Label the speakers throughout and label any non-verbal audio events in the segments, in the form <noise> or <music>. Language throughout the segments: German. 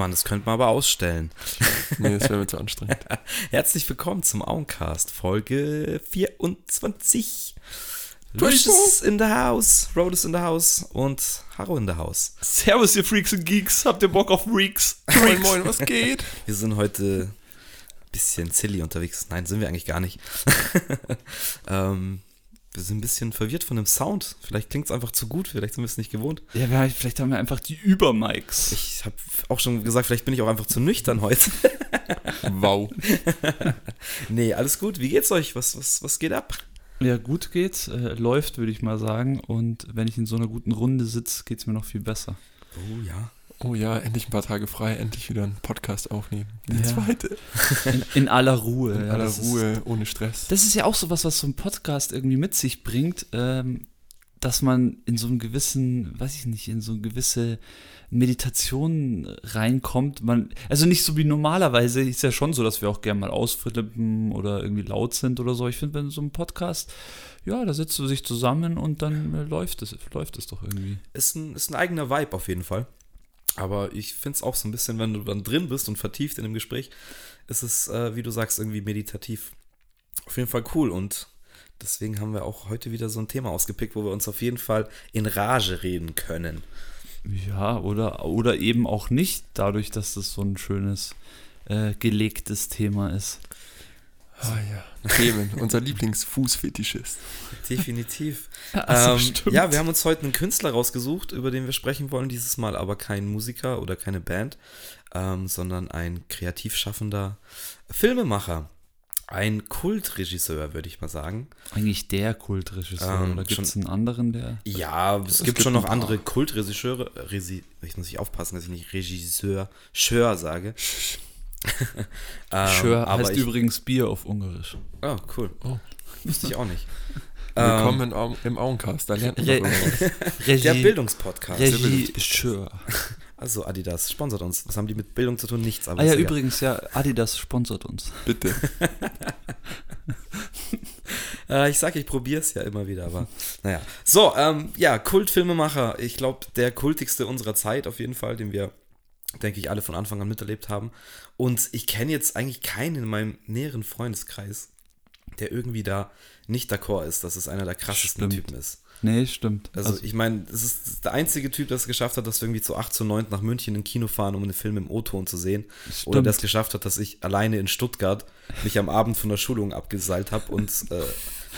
Speaker 1: Mann, das könnte man aber ausstellen. <laughs>
Speaker 2: Nee, das wäre mir zu anstrengend. <laughs>
Speaker 1: Herzlich willkommen zum Auencast, Folge 24.
Speaker 2: Durchbruch.
Speaker 1: Lush is in the house, Road is in the house und Haro in the house.
Speaker 2: Servus, ihr Freaks und Geeks. Habt ihr Bock auf Freaks? <laughs> Moin, moin, was geht?
Speaker 1: Wir sind heute ein bisschen silly unterwegs. Nein, sind wir eigentlich gar nicht. ähm, wir sind ein bisschen verwirrt von dem Sound. Vielleicht klingt es einfach zu gut, vielleicht sind wir es nicht gewohnt.
Speaker 2: Ja, vielleicht haben wir einfach die Übermics.
Speaker 1: Ich habe auch schon gesagt, vielleicht bin ich auch einfach zu nüchtern heute. <laughs>
Speaker 2: Wow. <laughs>
Speaker 1: nee, alles gut. Wie geht's euch? Was, was, was geht ab?
Speaker 3: Ja, gut geht's, äh, läuft, würde ich mal sagen. Und wenn ich in so einer guten Runde sitze, geht's mir noch viel besser.
Speaker 1: Oh ja.
Speaker 2: Oh ja, endlich ein paar Tage frei, endlich wieder einen Podcast aufnehmen. Der
Speaker 3: Ja.
Speaker 2: zweite.
Speaker 3: In, in aller Ruhe. <laughs>
Speaker 2: In
Speaker 3: ja,
Speaker 2: aller
Speaker 3: das Ist,
Speaker 2: Ruhe, ohne Stress.
Speaker 3: das ist ja auch sowas, was so ein Podcast irgendwie mit sich bringt, ähm, dass man in so einen gewissen, weiß ich nicht, in so eine gewisse Meditation reinkommt. Man, also nicht so wie normalerweise, ist ja schon so, dass wir auch gerne mal ausflippen oder irgendwie laut sind oder so. Ich finde, wenn so ein Podcast, ja, da sitzt du sich zusammen und dann äh, läuft es, läuft es doch irgendwie.
Speaker 1: Ist ein, ist ein eigener Vibe auf jeden Fall. Aber ich finde es auch so ein bisschen, wenn du dann drin bist und vertieft in dem Gespräch, ist es, äh, wie du sagst, irgendwie meditativ. Auf jeden Fall cool und deswegen haben wir auch heute wieder so ein Thema ausgepickt, wo wir uns auf jeden Fall in Rage reden können.
Speaker 3: Ja, oder, oder eben auch nicht, dadurch, dass das so ein schönes, äh, gelegtes Thema ist.
Speaker 2: Ah ja. Themen, unser Lieblingsfußfetischist.
Speaker 1: Definitiv. <laughs>
Speaker 3: Also,
Speaker 1: ähm,
Speaker 3: stimmt.
Speaker 1: ja, wir haben uns heute einen Künstler rausgesucht, über den wir sprechen wollen. Dieses Mal aber kein Musiker oder keine Band, ähm, sondern ein kreativ schaffender Filmemacher. Ein Kultregisseur, würde ich mal sagen.
Speaker 3: Eigentlich der Kultregisseur.
Speaker 1: Ähm,
Speaker 3: oder gibt es einen anderen, der.
Speaker 1: Ja, es, gibt,
Speaker 2: gibt
Speaker 1: schon noch andere Kultregisseure. Resi ich muss nicht aufpassen, dass ich nicht Regisseur, Schör sage. <laughs> ähm,
Speaker 3: Schör
Speaker 1: aber
Speaker 3: heißt
Speaker 1: ich,
Speaker 3: übrigens Bier auf Ungarisch.
Speaker 1: Oh, cool.
Speaker 2: Oh.
Speaker 1: Wusste ich auch nicht. <laughs>
Speaker 2: Willkommen im Au- im Auencast, da lernt man
Speaker 3: Re-
Speaker 2: irgendwas. <laughs>
Speaker 3: Regie,
Speaker 1: Der Bildungspodcast.
Speaker 3: Regisseur.
Speaker 1: Also Adidas sponsert uns. Was haben die mit Bildung zu tun? Nichts. Aber
Speaker 3: Ah ja, übrigens, ja, Adidas sponsert uns.
Speaker 2: Bitte.
Speaker 1: Äh, ich sag, ich probiere es ja immer wieder, aber naja. So, ähm, ja, Kultfilmemacher. Ich glaube, der kultigste unserer Zeit auf jeden Fall, den wir, denke ich, alle von Anfang an miterlebt haben. Und ich kenne jetzt eigentlich keinen in meinem näheren Freundeskreis, der irgendwie da nicht d'accord ist, dass es einer der krassesten
Speaker 3: Stimmt.
Speaker 1: Typen ist.
Speaker 3: Nee, stimmt.
Speaker 1: Also, ich meine, es ist der einzige Typ, der es geschafft hat, dass wir irgendwie zu 8 zu 9 nach München in Kino fahren, um einen Film im O-Ton zu sehen. Oder
Speaker 3: Stimmt.
Speaker 1: der es geschafft hat, dass ich alleine in Stuttgart mich am Abend von der Schulung abgeseilt habe und äh,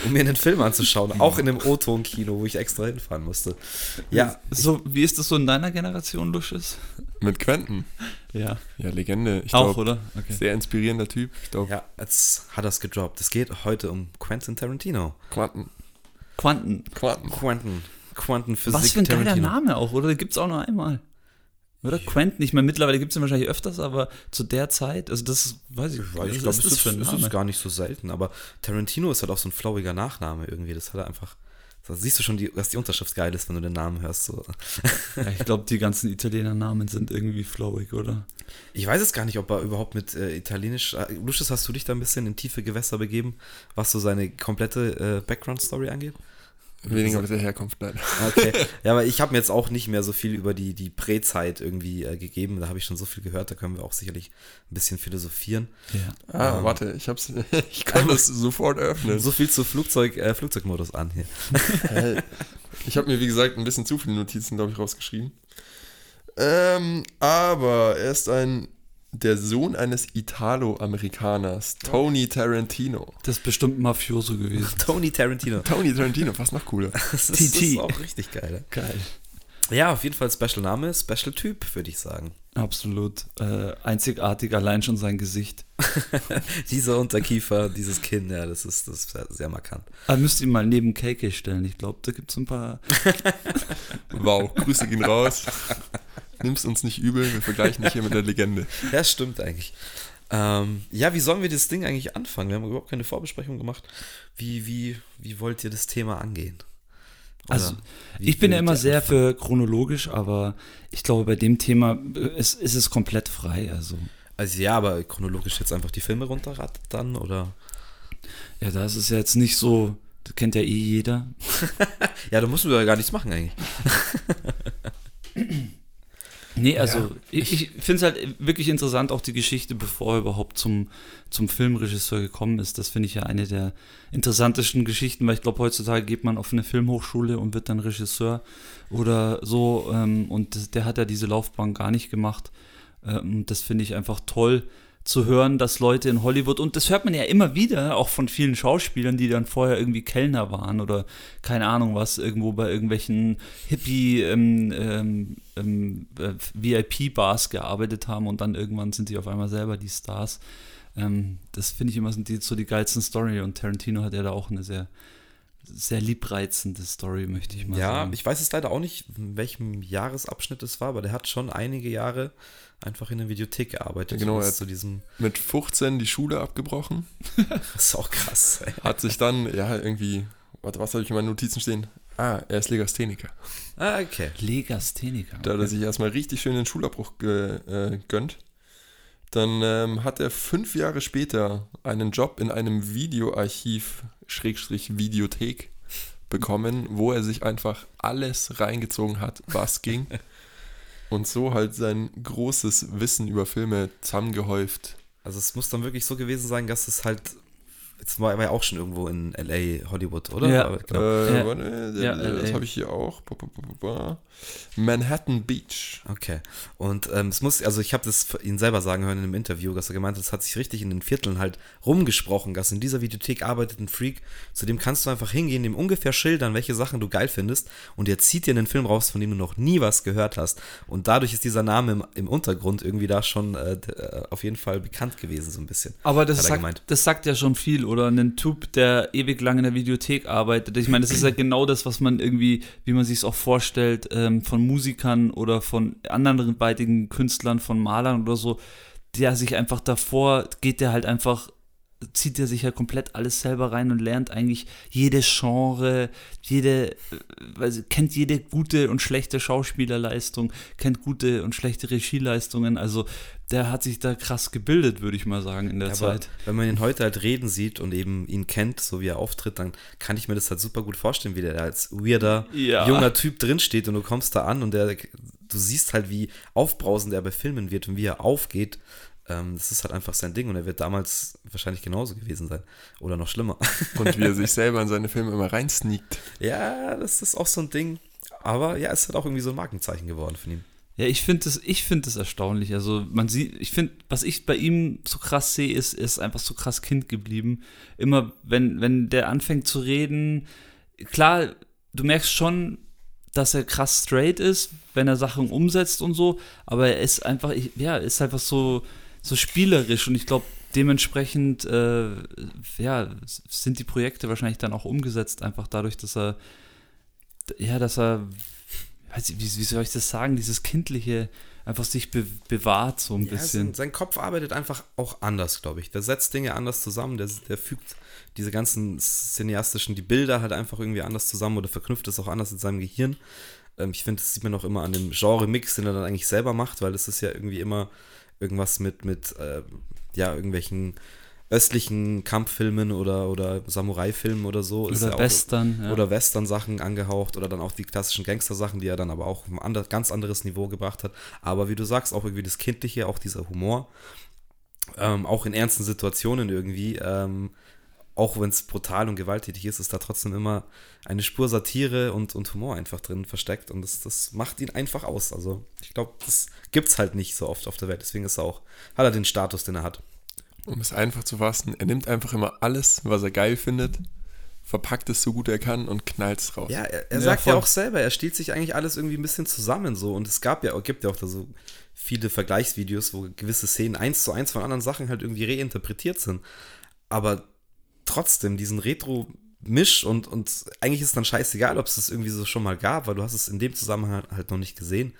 Speaker 1: um mir einen Film anzuschauen, auch in einem O-Ton-Kino, wo ich extra hinfahren musste. Ja,
Speaker 3: so, wie ist das so in deiner Generation, Lusches?
Speaker 2: Mit Quentin.
Speaker 3: Ja.
Speaker 2: Ja, Legende. Ich
Speaker 3: Auch,
Speaker 2: glaube,
Speaker 3: oder? Okay.
Speaker 2: sehr inspirierender Typ. Ich glaube,
Speaker 1: ja, jetzt hat er es gedroppt. Es geht heute um Quentin Tarantino.
Speaker 2: Quanten.
Speaker 3: Quanten.
Speaker 2: Quanten.
Speaker 1: Quentin. Quentin Physik
Speaker 3: Was für ein geiler
Speaker 1: Tarantino.
Speaker 3: Name auch, oder? Gibt es auch nur einmal. Oder Quentin, ich meine, mittlerweile gibt es ihn wahrscheinlich öfters, aber zu der Zeit, also das weiß ich,
Speaker 1: ich
Speaker 3: was
Speaker 1: glaube, es ist, es ist gar nicht so selten, aber Tarantino ist halt auch so ein flowiger Nachname irgendwie. Das hat er einfach. Da siehst du schon, die, dass die Unterschrift geil ist, wenn du den Namen hörst. So.
Speaker 3: Ja, ich glaube, die ganzen Italiener-Namen sind irgendwie flowig, oder?
Speaker 1: Ich weiß es gar nicht, ob er überhaupt mit äh, Italienisch. Äh, Lucius, hast du dich da ein bisschen in tiefe Gewässer begeben, was so seine komplette äh, Background-Story angeht?
Speaker 2: Weniger mit der Herkunft, nein.
Speaker 1: Okay. <laughs> ja, aber ich habe mir jetzt auch nicht mehr so viel über die, die Prä-Zeit irgendwie äh, gegeben. Da habe ich schon so viel gehört, da können wir auch sicherlich ein bisschen philosophieren.
Speaker 3: Ja.
Speaker 2: Ah,
Speaker 1: Ähm.
Speaker 2: warte, ich hab's. <laughs> Ich kann das sofort öffnen.
Speaker 1: So viel zu Flugzeug, äh, Flugzeugmodus an hier.
Speaker 2: Hey, <laughs> ich habe mir, wie gesagt, ein bisschen zu viele Notizen, glaube ich, rausgeschrieben. Ähm, aber er ist ein der Sohn eines Italo-Amerikaners, Tony Tarantino.
Speaker 3: Das ist bestimmt Mafioso gewesen. <laughs>
Speaker 1: Tony Tarantino.
Speaker 2: Tony Tarantino, fast noch cooler. <laughs>
Speaker 1: Das ist, das
Speaker 3: TT.
Speaker 1: ist auch richtig geil.
Speaker 3: Geil.
Speaker 1: Ja, auf jeden Fall Special Name, Special Typ, würde ich sagen.
Speaker 3: Absolut. Äh, einzigartig, allein schon sein Gesicht. <laughs>
Speaker 1: Dieser Unterkiefer, dieses Kinn, ja, das ist, das ist sehr, markant.
Speaker 3: Er müsste ihn mal neben KK stellen. Ich glaube, da gibt es ein paar. <laughs>
Speaker 2: Wow, Grüße gehen raus. Nimm's uns nicht übel, wir vergleichen dich hier mit der Legende.
Speaker 1: Ja, stimmt eigentlich. Ähm, ja, wie sollen wir das Ding eigentlich anfangen? Wir haben überhaupt keine Vorbesprechung gemacht. Wie, wie, wie wollt ihr das Thema angehen? Oder
Speaker 3: Also, ich bin ja immer sehr für chronologisch, aber ich glaube, bei dem Thema ist, ist es komplett frei. Also,
Speaker 1: Also ja, aber chronologisch jetzt einfach die Filme runterrattern oder?
Speaker 3: ja, da ist ja jetzt nicht so, das kennt ja eh jeder. <laughs>
Speaker 1: Ja, da müssen wir ja gar nichts machen eigentlich. <laughs>
Speaker 3: Nee, also ich, ich finde es halt wirklich interessant, auch die Geschichte, bevor er überhaupt zum, zum Filmregisseur gekommen ist. Das finde ich ja eine der interessantesten Geschichten, weil ich glaube, heutzutage geht man auf eine Filmhochschule und wird dann Regisseur oder so. Ähm, und das, der hat ja diese Laufbahn gar nicht gemacht. Ähm, das finde ich einfach toll zu hören, dass Leute in Hollywood, und das hört man ja immer wieder, auch von vielen Schauspielern, die dann vorher irgendwie Kellner waren oder keine Ahnung was, irgendwo bei irgendwelchen Hippie ähm, ähm, ähm, äh, VIP-Bars gearbeitet haben und dann irgendwann sind sie auf einmal selber die Stars. Ähm, das finde ich immer sind die, so die geilsten Story und Tarantino hat ja da auch eine sehr sehr liebreizende Story, möchte ich mal
Speaker 1: ja,
Speaker 3: sagen.
Speaker 1: Ja, ich weiß es leider auch nicht, in welchem Jahresabschnitt es war, aber der hat schon einige Jahre einfach in der Videothek gearbeitet.
Speaker 2: Genau, er hat
Speaker 1: zu diesem.
Speaker 2: mit 15 die Schule abgebrochen. <laughs>
Speaker 1: Das ist auch krass. Ey.
Speaker 2: Hat sich dann, ja, irgendwie, warte, was habe ich in meinen Notizen stehen? Ah, er ist Legastheniker.
Speaker 1: Ah, okay.
Speaker 3: Legastheniker.
Speaker 2: Da hat er sich erstmal richtig schön den Schulabbruch gegönnt. Dann ähm, hat er fünf Jahre später einen Job in einem Videoarchiv, Schrägstrich Videothek, bekommen, wo er sich einfach alles reingezogen hat, was ging. <laughs> und so halt sein großes Wissen über Filme zusammengehäuft.
Speaker 1: Also es muss dann wirklich so gewesen sein, dass es halt Jetzt war er ja auch schon irgendwo in LA, Hollywood, oder?
Speaker 3: Ja.
Speaker 1: Aber Genau.
Speaker 2: Äh, warte,
Speaker 3: Ja,
Speaker 2: das
Speaker 3: LA.
Speaker 2: habe ich hier auch. Ba, ba, ba, ba, ba. Manhattan Beach.
Speaker 1: Okay. Und ähm, es muss, also ich habe das ihn selber sagen hören in einem Interview, dass er gemeint hat, es hat sich richtig in den Vierteln halt rumgesprochen, dass in dieser Videothek arbeitet ein Freak, zu dem kannst du einfach hingehen, dem ungefähr schildern, welche Sachen du geil findest und der zieht dir einen Film raus, von dem du noch nie was gehört hast. Und dadurch ist dieser Name im, im Untergrund irgendwie da schon äh, äh, auf jeden Fall bekannt gewesen, so ein bisschen.
Speaker 3: Aber das
Speaker 1: er
Speaker 3: sagt,
Speaker 1: gemeint.
Speaker 3: das sagt ja schon viel, oder? Ein Typ, der ewig lang in der Videothek arbeitet. Ich meine, das ist ja genau das, was man irgendwie, wie man sich es auch vorstellt, ähm, von Musikern oder von anderen beitigen Künstlern, von Malern oder so, der sich einfach davor, geht der halt einfach, zieht er sich ja komplett alles selber rein und lernt eigentlich jede Genre, jede, weiß, kennt jede gute und schlechte Schauspielerleistung, kennt gute und schlechte Regieleistungen. Also der hat sich da krass gebildet, würde ich mal sagen, in der
Speaker 1: Aber
Speaker 3: Zeit.
Speaker 1: wenn man ihn heute halt reden sieht und eben ihn kennt, so wie er auftritt, dann kann ich mir das halt super gut vorstellen, wie der als weirder,
Speaker 3: Ja.
Speaker 1: junger Typ drinsteht und du kommst da an und der, du siehst halt, wie aufbrausend er bei Filmen wird und wie er aufgeht. Ähm, das ist halt einfach sein Ding und er wird damals wahrscheinlich genauso gewesen sein. Oder noch schlimmer. <laughs>
Speaker 2: Und wie er sich selber in seine Filme immer reinsneakt.
Speaker 1: ja, das ist auch so ein Ding. Aber ja, es hat auch irgendwie so ein Markenzeichen geworden von ihm.
Speaker 3: Ja, ich finde das, ich finde das erstaunlich. Also man sieht, ich finde, was ich bei ihm so krass sehe, ist, er ist einfach so krass Kind geblieben. Immer, wenn, wenn der anfängt zu reden, klar, du merkst schon, dass er krass straight ist, wenn er Sachen umsetzt und so, aber er ist einfach, ich- ja, ist einfach so, so spielerisch und ich glaube, dementsprechend, äh, ja, sind die Projekte wahrscheinlich dann auch umgesetzt, einfach dadurch, dass er, ja, dass er, weiß ich, wie, wie soll ich das sagen, dieses kindliche einfach sich be bewahrt so ein
Speaker 1: Ja,
Speaker 3: bisschen.
Speaker 1: sein, sein Kopf arbeitet einfach auch anders, glaube ich. Der setzt Dinge anders zusammen, der, der fügt diese ganzen cineastischen, die Bilder halt einfach irgendwie anders zusammen oder verknüpft es auch anders in seinem Gehirn. Ähm, ich finde, das sieht man auch immer an dem Genre-Mix, den er dann eigentlich selber macht, weil es ist ja irgendwie immer irgendwas mit, mit äh, ja, irgendwelchen östlichen Kampffilmen oder, oder Samurai-Filmen oder so.
Speaker 3: Oder
Speaker 1: ja auch-
Speaker 3: Western. Ja.
Speaker 1: oder Western-Sachen angehaucht oder dann auch die klassischen Gangster-Sachen, die er dann aber auch auf ein ander, ganz anderes Niveau gebracht hat. Aber wie du sagst, auch irgendwie das Kindliche, auch dieser Humor, ähm, auch in ernsten Situationen irgendwie, ähm, auch wenn es brutal und gewalttätig ist, ist da trotzdem immer eine Spur Satire und, und Humor einfach drin versteckt und das, das macht ihn einfach aus. Also ich glaube, das gibt's halt nicht so oft auf der Welt, deswegen ist er auch, hat er den Status, den er hat.
Speaker 2: Um es einfach zu fassen, er nimmt einfach immer alles, was er geil findet, verpackt es so gut er kann und knallt es raus.
Speaker 1: Ja, er, er
Speaker 3: Ja,
Speaker 1: sagt ja auch selber, er stiehlt sich eigentlich alles irgendwie ein bisschen zusammen so und es gab ja, gibt ja auch da so viele Vergleichsvideos, wo gewisse Szenen eins zu eins von anderen Sachen halt irgendwie reinterpretiert sind. Aber trotzdem diesen Retro-Misch und, und eigentlich ist dann scheißegal, ob es das irgendwie so schon mal gab, weil du hast es in dem Zusammenhang halt noch nicht gesehen.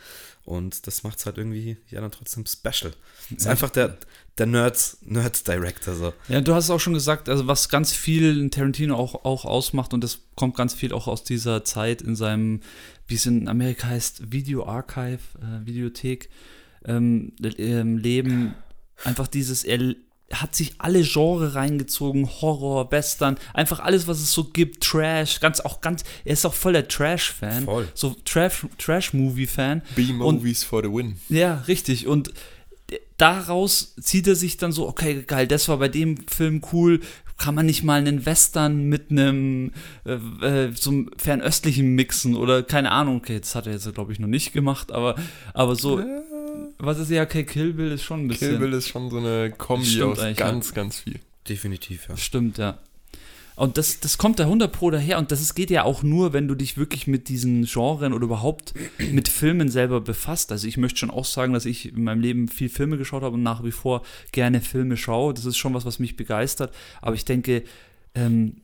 Speaker 1: Und das macht es halt irgendwie ja dann trotzdem special. Ist einfach der, der Nerd, Nerd-Director so.
Speaker 3: Ja, du hast es auch schon gesagt, also was ganz viel in Tarantino auch, auch ausmacht und das kommt ganz viel auch aus dieser Zeit in seinem, wie es in Amerika heißt, Video Archive, äh, Videothek, ähm, ähm, Leben. Einfach dieses, er, hat sich alle Genre reingezogen, Horror, Western, einfach alles, was es so gibt, Trash, ganz auch ganz, er ist auch voll der Trash-Fan,
Speaker 1: Voll.
Speaker 3: so Trash- Trash-Movie-Fan.
Speaker 2: B-Movies for the win.
Speaker 3: Ja, richtig. Und daraus zieht er sich dann so, okay, geil, das war bei dem Film cool. Kann man nicht mal einen Western mit einem äh, äh, so einem fernöstlichen mixen oder keine Ahnung, okay, das hat er jetzt glaube ich noch nicht gemacht, aber aber so was ist ja okay, Kill Bill ist schon ein bisschen
Speaker 2: Kill Bill ist schon so eine Kombi
Speaker 3: Stimmt
Speaker 2: aus ganz, ganz viel.
Speaker 1: Definitiv, ja.
Speaker 3: Stimmt, ja. Und das, das kommt da 100 Pro daher und das ist, geht ja auch nur, wenn du dich wirklich mit diesen Genren oder überhaupt mit Filmen selber befasst. Also ich möchte schon auch sagen, dass ich in meinem Leben viel Filme geschaut habe und nach wie vor gerne Filme schaue. Das ist schon was, was mich begeistert. Aber ich denke, ähm,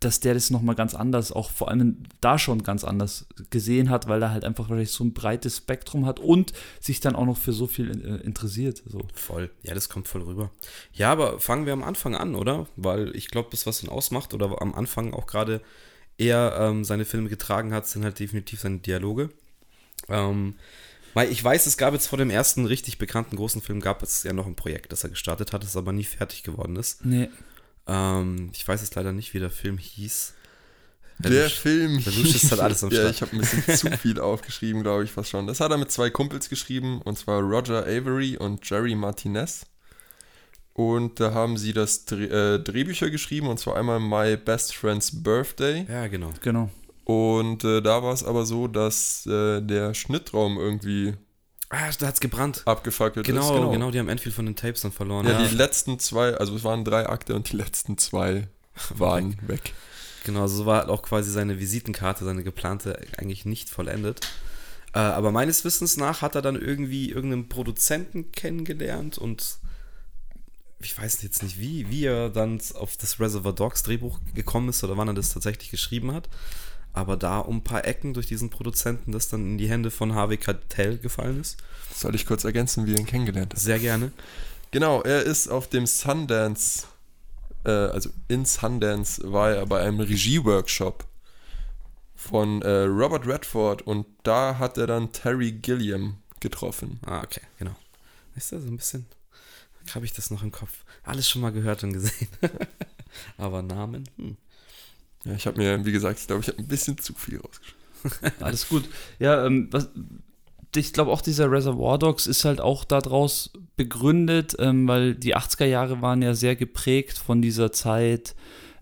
Speaker 3: dass der das nochmal ganz anders, auch vor allem da schon ganz anders gesehen hat, weil er halt einfach wahrscheinlich so ein breites Spektrum hat und sich dann auch noch für so viel äh, interessiert. So.
Speaker 1: Voll. Ja, das kommt voll rüber. Ja, aber fangen wir am Anfang an, oder? Weil ich glaube, das, was ihn ausmacht oder am Anfang auch gerade er ähm, seine Filme getragen hat, sind halt definitiv seine Dialoge. Ähm, weil ich weiß, es gab jetzt vor dem ersten richtig bekannten großen Film, gab es ja noch ein Projekt, das er gestartet hat, das aber nie fertig geworden ist.
Speaker 3: Nee.
Speaker 1: Ähm, ich weiß jetzt leider nicht, wie der Film hieß.
Speaker 2: Der
Speaker 1: Der
Speaker 2: Film.
Speaker 1: der Lusch ist halt alles am <laughs>
Speaker 2: ja, ich habe ein bisschen zu <laughs> viel aufgeschrieben, glaube ich, fast schon. Das hat er mit zwei Kumpels geschrieben, und zwar Roger Avery und Jerry Martinez. Und da haben sie das Dreh, äh, Drehbücher geschrieben, und zwar einmal My Best Friend's Birthday.
Speaker 1: Ja, genau.
Speaker 3: Genau.
Speaker 2: Und äh, da war es aber so, dass äh, der Schnittraum irgendwie
Speaker 1: Ah, da hat's gebrannt.
Speaker 2: abgefackelt
Speaker 1: Genau,
Speaker 2: ist.
Speaker 1: genau, die haben Enfield von den Tapes dann verloren.
Speaker 2: Ja, die letzten zwei, also es waren drei Akte und die letzten zwei <laughs> waren weg.
Speaker 1: Genau, so war halt auch quasi seine Visitenkarte, seine geplante, eigentlich nicht vollendet. Äh, aber meines Wissens nach hat er dann irgendwie irgendeinen Produzenten kennengelernt und ich weiß jetzt nicht wie, wie er dann auf das Reservoir Dogs Drehbuch gekommen ist oder wann er das tatsächlich geschrieben hat. Aber da um ein paar Ecken durch diesen Produzenten das dann in die Hände von Harvey Keitel gefallen ist.
Speaker 2: Soll ich kurz ergänzen, wie er ihn kennengelernt hat?
Speaker 1: Sehr gerne.
Speaker 2: Genau, er ist auf dem Sundance, äh, also in Sundance war er bei einem Regieworkshop von äh, Robert Redford und da hat er dann Terry Gilliam getroffen.
Speaker 1: Ah, okay, genau. Ist da so ein bisschen, habe ich das noch im Kopf. Alles schon mal gehört und gesehen. <laughs> Aber Namen, hm.
Speaker 2: Ja, ich habe mir, wie gesagt, ich glaube, ich habe ein bisschen zu viel rausgeschrieben. <laughs>
Speaker 3: Alles gut. Ja, ähm, was, ich glaube auch dieser Reservoir Dogs ist halt auch daraus begründet, ähm, weil die 80er Jahre waren ja sehr geprägt von dieser Zeit.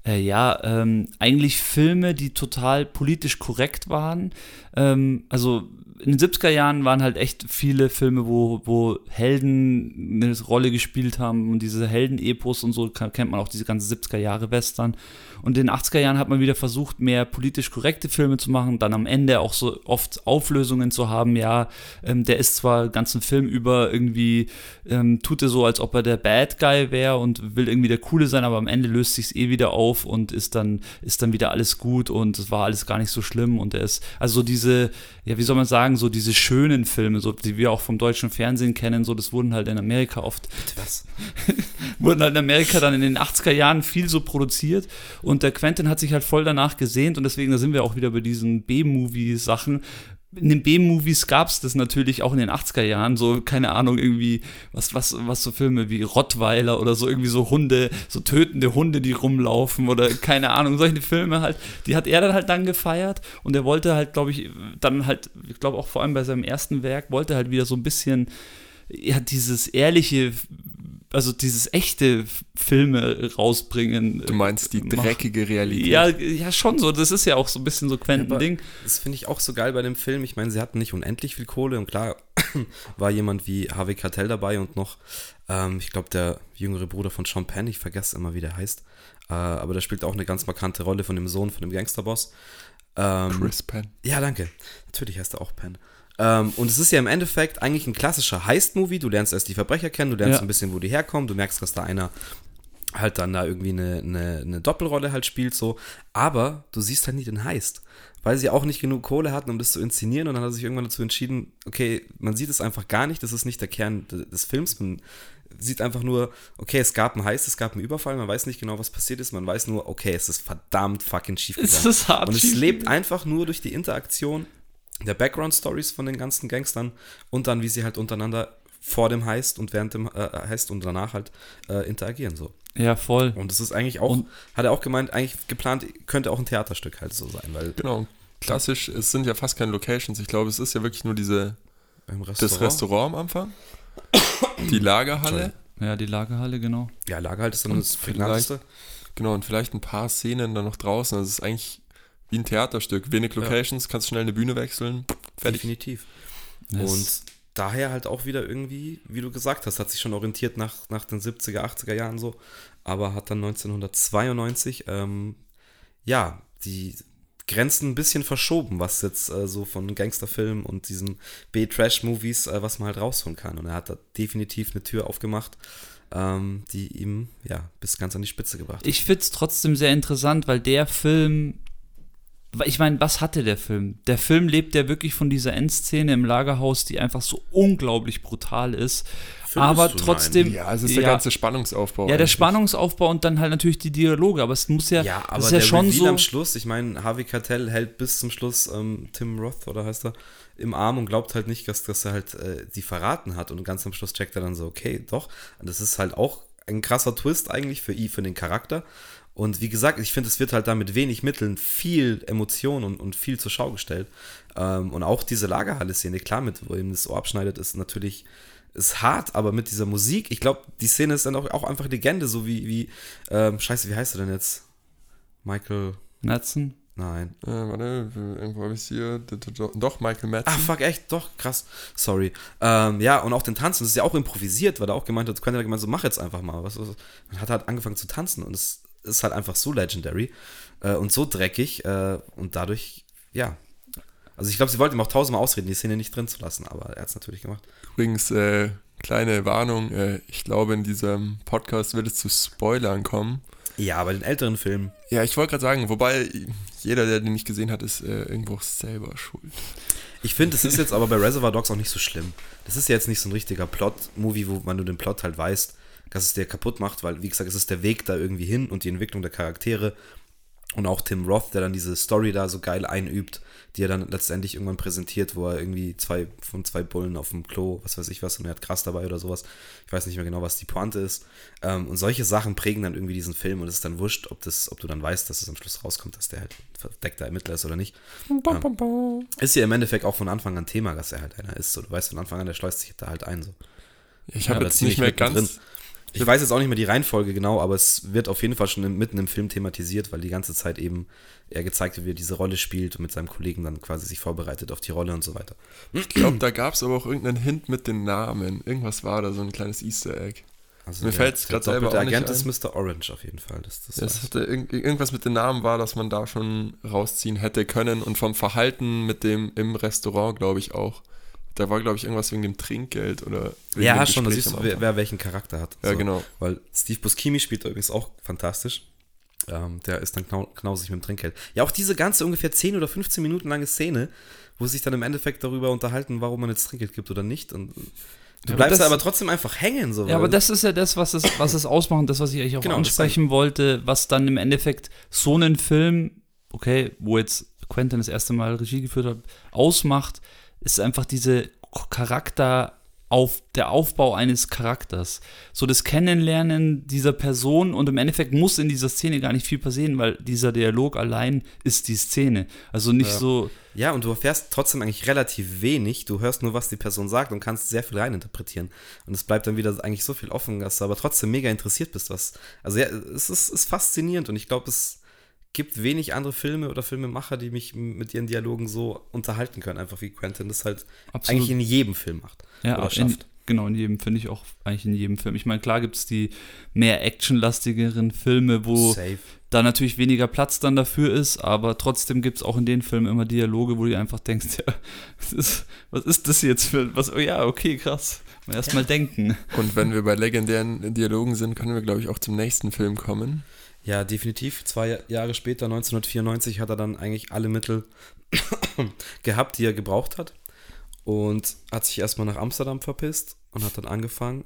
Speaker 3: Äh, ja, ähm, eigentlich Filme, die total politisch korrekt waren. Ähm, also in den 70er Jahren waren halt echt viele Filme, wo, wo Helden eine Rolle gespielt haben und diese Heldenepos und so kennt man auch diese ganzen 70er Jahre Western. Und in den 80er Jahren hat man wieder versucht, mehr politisch korrekte Filme zu machen, dann am Ende auch so oft Auflösungen zu haben. Ja, ähm, der ist zwar den ganzen Film über irgendwie, ähm, tut er so, als ob er der Bad Guy wäre und will irgendwie der Coole sein, aber am Ende löst sich's eh wieder auf und ist dann, ist dann wieder alles gut und es war alles gar nicht so schlimm und er ist, also so diese, ja, wie soll man sagen, so diese schönen Filme, so die wir auch vom deutschen Fernsehen kennen, so das wurden halt in Amerika oft
Speaker 1: Was? <laughs>
Speaker 3: wurden halt in Amerika dann in den 80er Jahren viel so produziert und der Quentin hat sich halt voll danach gesehnt und deswegen, da sind wir auch wieder bei diesen B-Movie-Sachen. In den B-Movies gab es das natürlich auch in den 80er Jahren, so, keine Ahnung, irgendwie, was, was, was so Filme wie Rottweiler oder so, irgendwie so Hunde, so tötende Hunde, die rumlaufen oder keine Ahnung, solche Filme halt, die hat er dann halt dann gefeiert und er wollte halt, glaube ich, dann halt, ich glaube auch vor allem bei seinem ersten Werk, wollte halt wieder so ein bisschen, ja, dieses ehrliche, also dieses echte Filme rausbringen.
Speaker 2: Du meinst die
Speaker 3: Mach-
Speaker 2: dreckige Realität?
Speaker 3: Ja, ja, schon so. Das ist ja auch so ein bisschen so Quentin-Ding.
Speaker 1: Das finde ich auch so geil bei dem Film. Ich meine, sie hatten nicht unendlich viel Kohle und klar <coughs> war jemand wie Harvey Keitel dabei und noch, ähm, ich glaube, der jüngere Bruder von Sean Penn, ich vergesse immer, wie der heißt. Äh, aber der spielt auch eine ganz markante Rolle von dem Sohn von dem Gangsterboss. Ähm,
Speaker 2: Chris Penn.
Speaker 1: Ja, danke. Natürlich heißt er auch Penn. Ähm, und es ist ja im Endeffekt eigentlich ein klassischer Heist-Movie. Du lernst erst die Verbrecher kennen, du lernst
Speaker 3: Ja.
Speaker 1: ein bisschen, wo die herkommen, du merkst, dass da einer halt dann da irgendwie eine, eine, eine Doppelrolle halt spielt, so. Aber du siehst halt nicht den Heist. Weil sie auch nicht genug Kohle hatten, um das zu inszenieren. Und dann hat er sich irgendwann dazu entschieden, okay, man sieht es einfach gar nicht, das ist nicht der Kern de- des Films. Man sieht einfach nur, okay, es gab einen Heist, es gab einen Überfall, man weiß nicht genau, was passiert ist, man weiß nur, okay, es ist verdammt fucking schief
Speaker 3: Es
Speaker 1: gegangen.
Speaker 3: ist hart
Speaker 1: Und es lebt einfach nur durch die Interaktion der Background-Stories von den ganzen Gangstern und dann, wie sie halt untereinander vor dem Heist und während dem äh, Heist und danach halt äh, interagieren so.
Speaker 3: Ja, voll.
Speaker 1: Und das ist eigentlich auch,
Speaker 3: Und-
Speaker 1: hat er auch gemeint, eigentlich geplant, könnte auch ein Theaterstück halt so sein, weil
Speaker 2: Genau. Klassisch, es sind ja fast keine Locations. Ich glaube, es ist ja wirklich nur diese,
Speaker 1: im Restaurant.
Speaker 2: das Restaurant am Anfang, die Lagerhalle,
Speaker 3: Ja, die Lagerhalle, genau.
Speaker 1: Ja, Lager halt ist dann
Speaker 2: Und
Speaker 1: das prägnanteste.
Speaker 2: genau, und vielleicht ein paar Szenen dann noch draußen. Also es ist eigentlich wie ein Theaterstück. Wenig Locations, kannst schnell eine Bühne wechseln, fertig.
Speaker 1: Definitiv.
Speaker 3: Das-
Speaker 1: Und daher halt auch wieder irgendwie, wie du gesagt hast, hat sich schon orientiert nach, nach den 70er, 80er Jahren so, aber hat dann 1992, ähm, ja, die Grenzen ein bisschen verschoben, was jetzt äh, so von Gangsterfilmen und diesen B-Trash-Movies, äh, was man halt rausholen kann. Und er hat da definitiv eine Tür aufgemacht, ähm, die ihm, ja, bis ganz an die Spitze gebracht hat.
Speaker 3: Ich finde es trotzdem sehr interessant, weil der Film, ich meine, was hatte der Film? Der Film lebt ja wirklich von dieser Endszene im Lagerhaus, die einfach so unglaublich brutal ist.
Speaker 1: Findest
Speaker 3: aber
Speaker 1: du?
Speaker 3: trotzdem.
Speaker 2: Ja, es ist der
Speaker 3: ja,
Speaker 2: ganze Spannungsaufbau.
Speaker 3: Ja, der
Speaker 2: eigentlich.
Speaker 3: Spannungsaufbau und dann halt natürlich die Dialoge, aber es muss ja,
Speaker 1: Ja, aber
Speaker 3: ist ja
Speaker 1: der
Speaker 3: schon
Speaker 1: Reveal
Speaker 3: so.
Speaker 1: am Schluss, ich meine, Harvey Keitel hält bis zum Schluss ähm, Tim Roth, oder heißt er, im Arm und glaubt halt nicht, dass, dass er halt äh, sie verraten hat und ganz am Schluss checkt er dann so, okay, doch, und das ist halt auch ein krasser Twist eigentlich für ihn, für den Charakter und wie gesagt, ich finde, es wird halt da mit wenig Mitteln viel Emotion und, und viel zur Schau gestellt ähm, und auch diese Lagerhalle-Szene, klar, mit, wo ihm das Ohr abschneidet, ist natürlich ist hart, aber mit dieser Musik, ich glaube, die Szene ist dann auch, auch einfach Legende, so wie, wie ähm, scheiße, wie heißt er denn jetzt? Michael,
Speaker 3: Madsen?
Speaker 1: nein.
Speaker 2: Äh, warte, irgendwo habe ich hier. Doch, Michael Madsen.
Speaker 1: Ach, fuck, echt, doch, krass, sorry. Ähm, ja, und auch den Tanzen, das ist ja auch improvisiert, weil er auch gemeint hat, Quentin hat gemeint, so mach jetzt einfach mal. Was, was, und hat halt angefangen zu tanzen und es ist halt einfach so legendary äh, und so dreckig äh, und dadurch, ja. Also ich glaube, sie wollten ihm auch tausendmal ausreden, die Szene nicht drin zu lassen, aber er hat es natürlich gemacht.
Speaker 2: Übrigens, äh, kleine Warnung. Äh, ich glaube, in diesem Podcast wird es zu Spoilern kommen.
Speaker 1: Ja, bei den älteren Filmen,
Speaker 2: Ja, ich wollte gerade sagen, wobei jeder, der den nicht gesehen hat, ist äh, irgendwo selber schuld.
Speaker 1: Ich finde, es ist jetzt aber bei Reservoir Dogs auch nicht so schlimm. Das ist ja jetzt nicht so ein richtiger Plot-Movie, wo man nur den Plot halt weißt, dass es dir kaputt macht, weil, wie gesagt, es ist der Weg da irgendwie hin und die Entwicklung der Charaktere. Und auch Tim Roth, der dann diese Story da so geil einübt, die er dann letztendlich irgendwann präsentiert, wo er irgendwie zwei von zwei Bullen auf dem Klo, was weiß ich was, und er hat krass dabei oder sowas. Ich weiß nicht mehr genau, was die Pointe ist. Ähm, und solche Sachen prägen dann irgendwie diesen Film und es ist dann wurscht, ob, das, ob du dann weißt, dass es am Schluss rauskommt, dass der halt verdeckter Ermittler ist oder nicht. Ähm, ist ja im Endeffekt auch von Anfang an Thema, dass er halt einer ist. So, du weißt von Anfang an, der schleust sich da halt ein. So.
Speaker 2: Ich
Speaker 1: Ja,
Speaker 2: habe
Speaker 1: da
Speaker 2: jetzt
Speaker 1: ziemlich
Speaker 2: nicht mehr ganz.
Speaker 1: Ich weiß jetzt auch nicht mehr die Reihenfolge genau, aber es wird auf jeden Fall schon mitten im Film thematisiert, weil die ganze Zeit eben er gezeigt wird, wie er diese Rolle spielt und mit seinem Kollegen dann quasi sich vorbereitet auf die Rolle und so weiter.
Speaker 2: Ich glaube, da gab es aber auch irgendeinen Hint mit den Namen. Irgendwas war da, so ein kleines Easter Egg.
Speaker 1: Also
Speaker 2: Mir
Speaker 1: der-
Speaker 2: fällt's
Speaker 1: der
Speaker 2: grad selber nicht
Speaker 1: Agent ist Mr. Orange auf jeden Fall. Das, das
Speaker 2: Das hatte irg irgendwas mit den Namen war, dass man da schon rausziehen hätte können und vom Verhalten mit dem im Restaurant, glaube ich, auch. Da war, glaube ich, irgendwas wegen dem Trinkgeld oder wegen
Speaker 1: ja,
Speaker 2: dem
Speaker 1: schon, da siehst du, wer, wer welchen Charakter hat.
Speaker 2: Ja, genau.
Speaker 1: Weil Steve Buscemi spielt übrigens auch fantastisch. Ähm, der ist dann knau knausig mit dem Trinkgeld. Ja, auch diese ganze ungefähr 10 oder 15 Minuten lange Szene, wo sie sich dann im Endeffekt darüber unterhalten, warum man jetzt Trinkgeld gibt oder nicht. Und du
Speaker 3: Ja, aber
Speaker 1: bleibst
Speaker 3: das-
Speaker 1: da aber trotzdem einfach hängen. So,
Speaker 3: Ja, aber das ist ja das, was es, was es ausmacht, und das, was ich eigentlich auch
Speaker 1: Genau, das
Speaker 3: ansprechen wollte, was dann im Endeffekt so einen Film, okay, wo jetzt Quentin das erste Mal Regie geführt hat, ausmacht, ist einfach diese Charakter auf der Aufbau eines Charakters. So das Kennenlernen dieser Person und im Endeffekt muss in dieser Szene gar nicht viel passieren, weil dieser Dialog allein ist die Szene. Also nicht
Speaker 1: Ja.
Speaker 3: so,
Speaker 1: Ja, und du erfährst trotzdem eigentlich relativ wenig. Du hörst nur, was die Person sagt und kannst sehr viel reininterpretieren. Und es bleibt dann wieder eigentlich so viel offen, dass du aber trotzdem mega interessiert bist, was. Also ja, es ist, ist faszinierend und ich glaube, es gibt wenig andere Filme oder Filmemacher, die mich mit ihren Dialogen so unterhalten können, einfach wie Quentin das halt
Speaker 3: Absolut.
Speaker 1: eigentlich in jedem Film macht.
Speaker 3: Ja,
Speaker 1: oder
Speaker 3: in,
Speaker 1: schafft.
Speaker 3: genau, in jedem, finde ich auch eigentlich in jedem Film. Ich meine, klar gibt es die mehr actionlastigeren Filme, wo
Speaker 1: Safe.
Speaker 3: da natürlich weniger Platz dann dafür ist, aber trotzdem gibt es auch in den Filmen immer Dialoge, wo du einfach denkst, <laughs> ja, was ist, was ist das jetzt für was? Oh ja, okay, krass. Mal erstmal denken.
Speaker 2: Und wenn wir bei legendären Dialogen sind, können wir, glaube ich, auch zum nächsten Film kommen.
Speaker 1: Ja, definitiv. Zwei Jahre später, 1994, hat er dann eigentlich alle Mittel <coughs> gehabt, die er gebraucht hat. Und hat sich erstmal nach Amsterdam verpisst und hat dann angefangen,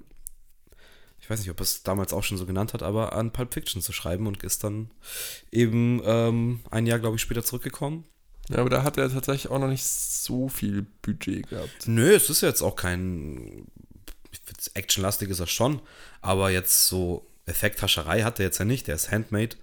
Speaker 1: ich weiß nicht, ob er es damals auch schon so genannt hat, aber an Pulp Fiction zu schreiben und ist dann eben ähm, ein Jahr, glaube ich, später zurückgekommen.
Speaker 2: Ja, aber da hat er tatsächlich auch noch nicht so viel Budget gehabt.
Speaker 1: Nö, es ist jetzt auch kein actionlastig ist er schon, aber jetzt so Effekthascherei hat er jetzt ja nicht, der ist handmade.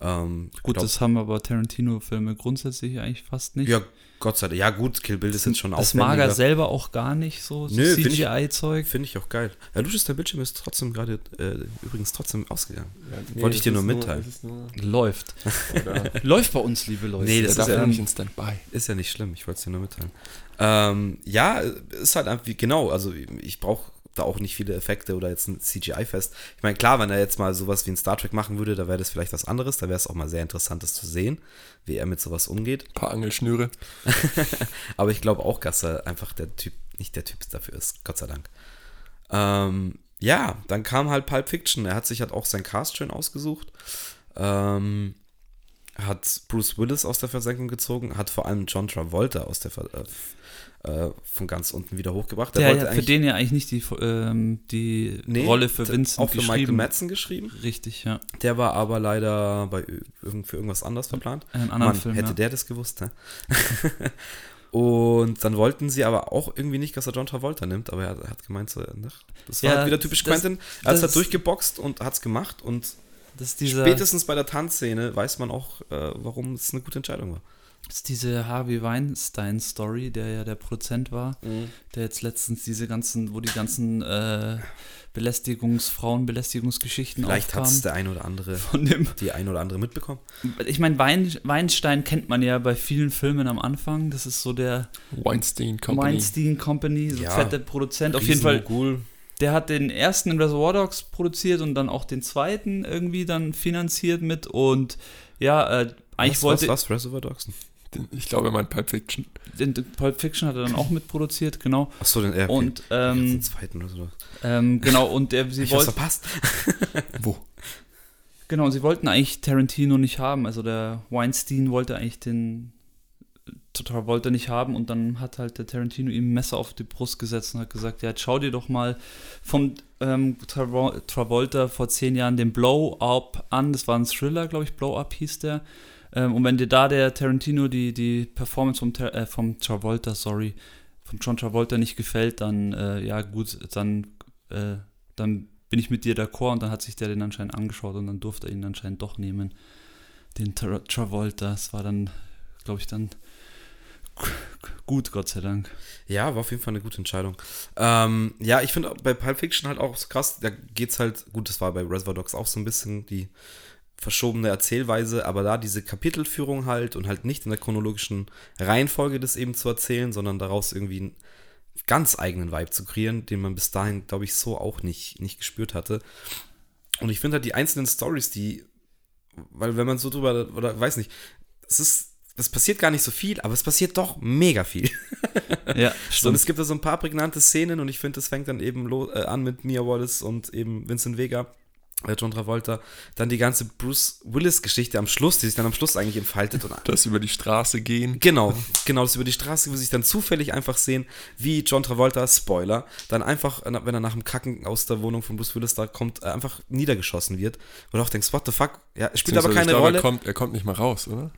Speaker 1: Ähm,
Speaker 3: Gut,
Speaker 1: glaub-
Speaker 3: das haben aber Tarantino-Filme grundsätzlich eigentlich fast nicht.
Speaker 1: Ja, Gott sei Dank. Ja, gut, Kill Bill ist jetzt schon
Speaker 3: das mag er selber auch gar nicht, so, so
Speaker 1: Nö,
Speaker 3: CGI-Zeug.
Speaker 1: Finde ich auch geil. Ja, Lucius, der Bildschirm ist trotzdem gerade, äh, übrigens trotzdem ausgegangen.
Speaker 2: Ja,
Speaker 1: Wollte ich dir nur mitteilen.
Speaker 2: nur,
Speaker 3: Läuft. <laughs>
Speaker 2: oder, <laughs>
Speaker 3: Läuft bei uns, liebe Leute.
Speaker 1: Nee, das
Speaker 2: darf
Speaker 1: ist ja-
Speaker 2: nicht in Standby.
Speaker 1: Ist ja nicht schlimm, ich wollte es dir nur mitteilen. Ähm, ja, ist halt einfach, wie- genau, also ich brauche da auch nicht viele Effekte oder jetzt ein CGI-Fest. Ich meine, klar, wenn er jetzt mal sowas wie ein Star Trek machen würde, da wäre das vielleicht was anderes, da wäre es auch mal sehr interessant, das zu sehen, wie er mit sowas umgeht.
Speaker 2: Ein paar Angelschnüre. <laughs>
Speaker 1: Aber ich glaube auch, dass er einfach der Typ, nicht der Typ dafür ist, Gott sei Dank. Ähm, ja, dann kam halt Pulp Fiction. Er hat sich halt auch sein Cast schön ausgesucht. Ähm, hat Bruce Willis aus der Versenkung gezogen, hat vor allem John Travolta aus der Ver äh, äh, von ganz unten wieder hochgebracht.
Speaker 3: Der
Speaker 1: wollte
Speaker 3: hat für den ja eigentlich nicht die, ähm, die
Speaker 1: Nee,
Speaker 3: Rolle für
Speaker 1: der-
Speaker 3: Vincent
Speaker 1: auch für Michael
Speaker 3: geschrieben.
Speaker 1: Madsen geschrieben.
Speaker 3: Richtig, ja.
Speaker 1: Der war aber leider bei für irgendwas anderes verplant.
Speaker 3: Einen anderen
Speaker 1: Mann,
Speaker 3: Film,
Speaker 1: hätte
Speaker 3: ja.
Speaker 1: der das gewusst, ne? <laughs> Und dann wollten sie aber auch irgendwie nicht, dass er John Travolta nimmt, aber er, hat gemeint, so, ne? das war
Speaker 3: Ja,
Speaker 1: halt wieder typisch
Speaker 3: das-
Speaker 1: Quentin. Er hat es halt durchgeboxt und hat es gemacht und spätestens bei der Tanzszene weiß man auch, äh, warum es eine gute Entscheidung war.
Speaker 3: Das ist diese Harvey Weinstein-Story, der ja der Produzent war,
Speaker 1: Mhm.
Speaker 3: der jetzt letztens diese ganzen, wo die ganzen äh, Belästigungs-, Frauenbelästigungsgeschichten
Speaker 1: Vielleicht hat es der ein oder andere,
Speaker 3: Von dem
Speaker 1: die ein oder andere mitbekommen.
Speaker 3: Ich meine, Wein, Weinstein kennt man ja bei vielen Filmen am Anfang. Das ist so der
Speaker 2: Weinstein Company.
Speaker 3: Weinstein Company, so
Speaker 1: Ja,
Speaker 3: fette Produzent. Auf jeden Fall,
Speaker 1: Riesenmogul.
Speaker 3: der hat den ersten in Reservoir Dogs produziert und dann auch den zweiten irgendwie dann finanziert mit. Und ja, äh, eigentlich
Speaker 1: was,
Speaker 3: wollte.
Speaker 1: Was, was, Reservoir Dogs?
Speaker 2: Ich glaube, er meint Pulp Fiction.
Speaker 3: Den, den Pulp Fiction hat er dann auch <laughs> mitproduziert, genau.
Speaker 1: Achso, den, okay.
Speaker 3: Und ähm,
Speaker 1: den zweiten Reservoir Dogs.
Speaker 3: ähm, genau, und der, <laughs> sie wollten.
Speaker 1: verpasst. <laughs>
Speaker 2: Wo?
Speaker 3: Genau, und sie wollten eigentlich Tarantino nicht haben. Also der Weinstein wollte eigentlich den Travolta nicht haben und dann hat halt der Tarantino ihm ein Messer auf die Brust gesetzt und hat gesagt, ja, schau dir doch mal vom ähm, Travo- Travolta vor zehn Jahren den Blow-Up an. Das war ein Thriller, glaube ich, Blow-Up hieß der. Ähm, und wenn dir da der Tarantino die, die Performance vom, äh, vom Travolta, sorry, vom John Travolta nicht gefällt, dann, äh, ja gut, dann, äh, dann bin ich mit dir d'accord und dann hat sich der den anscheinend angeschaut und dann durfte er ihn anscheinend doch nehmen. Den Tra Travolta. Das war dann, glaube ich, dann gut, Gott sei Dank.
Speaker 1: Ja, war auf jeden Fall eine gute Entscheidung. Ähm, ja, ich finde bei Pulp Fiction halt auch krass, da geht's halt, gut, das war bei Reservoir Dogs auch so ein bisschen die verschobene Erzählweise, aber da diese Kapitelführung halt und halt nicht in der chronologischen Reihenfolge das eben zu erzählen, sondern daraus irgendwie einen ganz eigenen Vibe zu kreieren, den man bis dahin, glaube ich, so auch nicht, nicht gespürt hatte. Und ich finde halt die einzelnen Stories, die, weil wenn man so drüber, oder weiß nicht, es ist, es passiert gar nicht so viel, aber es passiert doch mega viel. <laughs>
Speaker 3: Ja,
Speaker 1: So, und
Speaker 3: stimmt.
Speaker 1: es gibt da so ein paar prägnante Szenen und ich finde, das fängt dann eben äh, an mit Mia Wallace und eben Vincent Vega, John Travolta. Dann die ganze Bruce Willis-Geschichte am Schluss, die sich dann am Schluss eigentlich entfaltet. Und <laughs>
Speaker 2: Das über die Straße gehen.
Speaker 1: Genau, genau, das über die Straße, wo sie sich dann zufällig einfach sehen, wie John Travolta, Spoiler, dann einfach, wenn er nach dem Kacken aus der Wohnung von Bruce Willis da kommt, äh, einfach niedergeschossen wird. Wo du auch denkst, what the fuck? Ja, spielt aber keine
Speaker 2: ich glaube,
Speaker 1: Rolle.
Speaker 2: Er kommt, er kommt nicht mal raus, oder?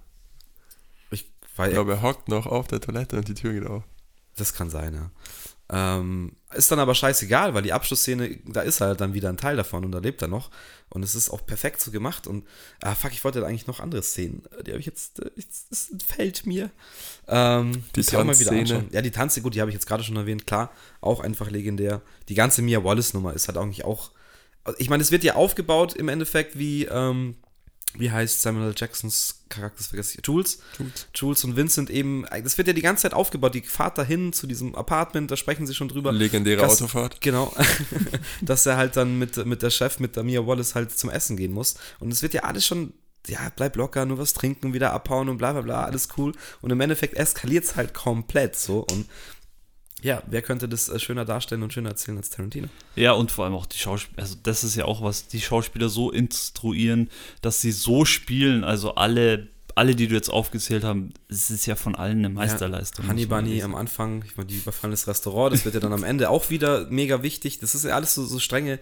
Speaker 1: ich,
Speaker 2: Ich glaube, er hockt noch auf der Toilette und die Tür geht auf.
Speaker 1: Das kann sein, ja. Ähm, ist dann aber scheißegal, weil die Abschlussszene, da ist halt dann wieder ein Teil davon und da lebt er noch. Und es ist auch perfekt so gemacht. Und, ah, fuck, ich wollte da eigentlich noch andere Szenen. Die habe ich jetzt, äh, jetzt, es entfällt mir. Ähm,
Speaker 2: Die Tanzszene.
Speaker 1: anschauen. Ja, die Tanze, gut, die habe ich jetzt gerade schon erwähnt. Klar, auch einfach legendär. Die ganze Mia Wallace-Nummer ist halt eigentlich auch. Ich meine, es wird ja aufgebaut im Endeffekt wie, ähm, wie heißt Samuel L. Jacksons Charakter, vergesse ich, Jules.
Speaker 2: Jules.
Speaker 1: Jules und Vincent eben, das wird ja die ganze Zeit aufgebaut. Die Fahrt dahin zu diesem Apartment, da sprechen sie schon drüber.
Speaker 2: Legendäre
Speaker 1: Das-
Speaker 2: Autofahrt.
Speaker 1: Genau, <laughs> dass er halt dann mit, mit der Chef, mit der Mia Wallace halt zum Essen gehen muss. Und es wird ja alles schon, ja, bleib locker, nur was trinken, wieder abhauen und bla bla bla, alles cool. Und im Endeffekt eskaliert es halt komplett so. Und ja, wer könnte das äh, schöner darstellen und schöner erzählen als Tarantino?
Speaker 3: Ja, und vor allem auch die Schauspieler, also das ist ja auch was, die Schauspieler so instruieren, dass sie so spielen, also alle, alle, die du jetzt aufgezählt haben, es ist ja von allen eine Meisterleistung.
Speaker 1: Honey
Speaker 3: muss man
Speaker 1: Bunny am Anfang, ich meine, die überfallen das Restaurant, das wird ja dann am Ende auch wieder mega wichtig. Das ist ja alles so, so strenge,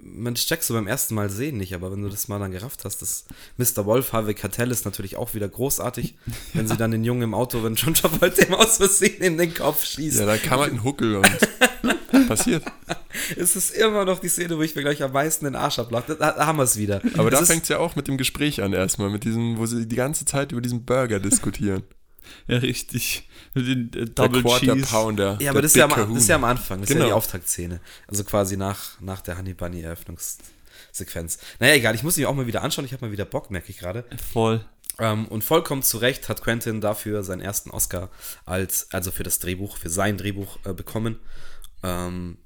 Speaker 1: man checkt so beim ersten Mal sehen nicht, aber wenn du das mal dann gerafft hast, das Mr. Wolf, Harvey Keitel ist natürlich auch wieder großartig, wenn sie dann den Jungen im Auto, wenn John Travolta im aus Versehen in den Kopf schießt.
Speaker 2: Ja, da kam halt ein Huckel und <laughs> Passiert. <laughs>
Speaker 1: Es ist immer noch die Szene, wo ich mir gleich am meisten den Arsch ablache. Da, da haben wir es wieder.
Speaker 2: Aber
Speaker 1: Es
Speaker 2: da fängt es ja auch mit dem Gespräch an erstmal, mit diesem, wo sie die ganze Zeit über diesen Burger diskutieren. <laughs>
Speaker 3: Ja, richtig. Mit den äh,
Speaker 2: Der
Speaker 3: Double
Speaker 2: Quarter
Speaker 3: Cheese.
Speaker 2: Pounder.
Speaker 1: Ja, aber das ist ja, am, das ist ja am. Anfang, das ist ja
Speaker 2: Genau.
Speaker 1: die Auftaktszene. Also quasi nach, nach der Honey Bunny Eröffnungssequenz. Naja, egal, ich muss mich auch mal wieder anschauen, ich habe mal wieder Bock, merke ich gerade.
Speaker 3: Voll.
Speaker 1: Ähm, und vollkommen zu Recht hat Quentin dafür seinen ersten Oscar als, also für das Drehbuch, für sein Drehbuch äh, bekommen. Ähm,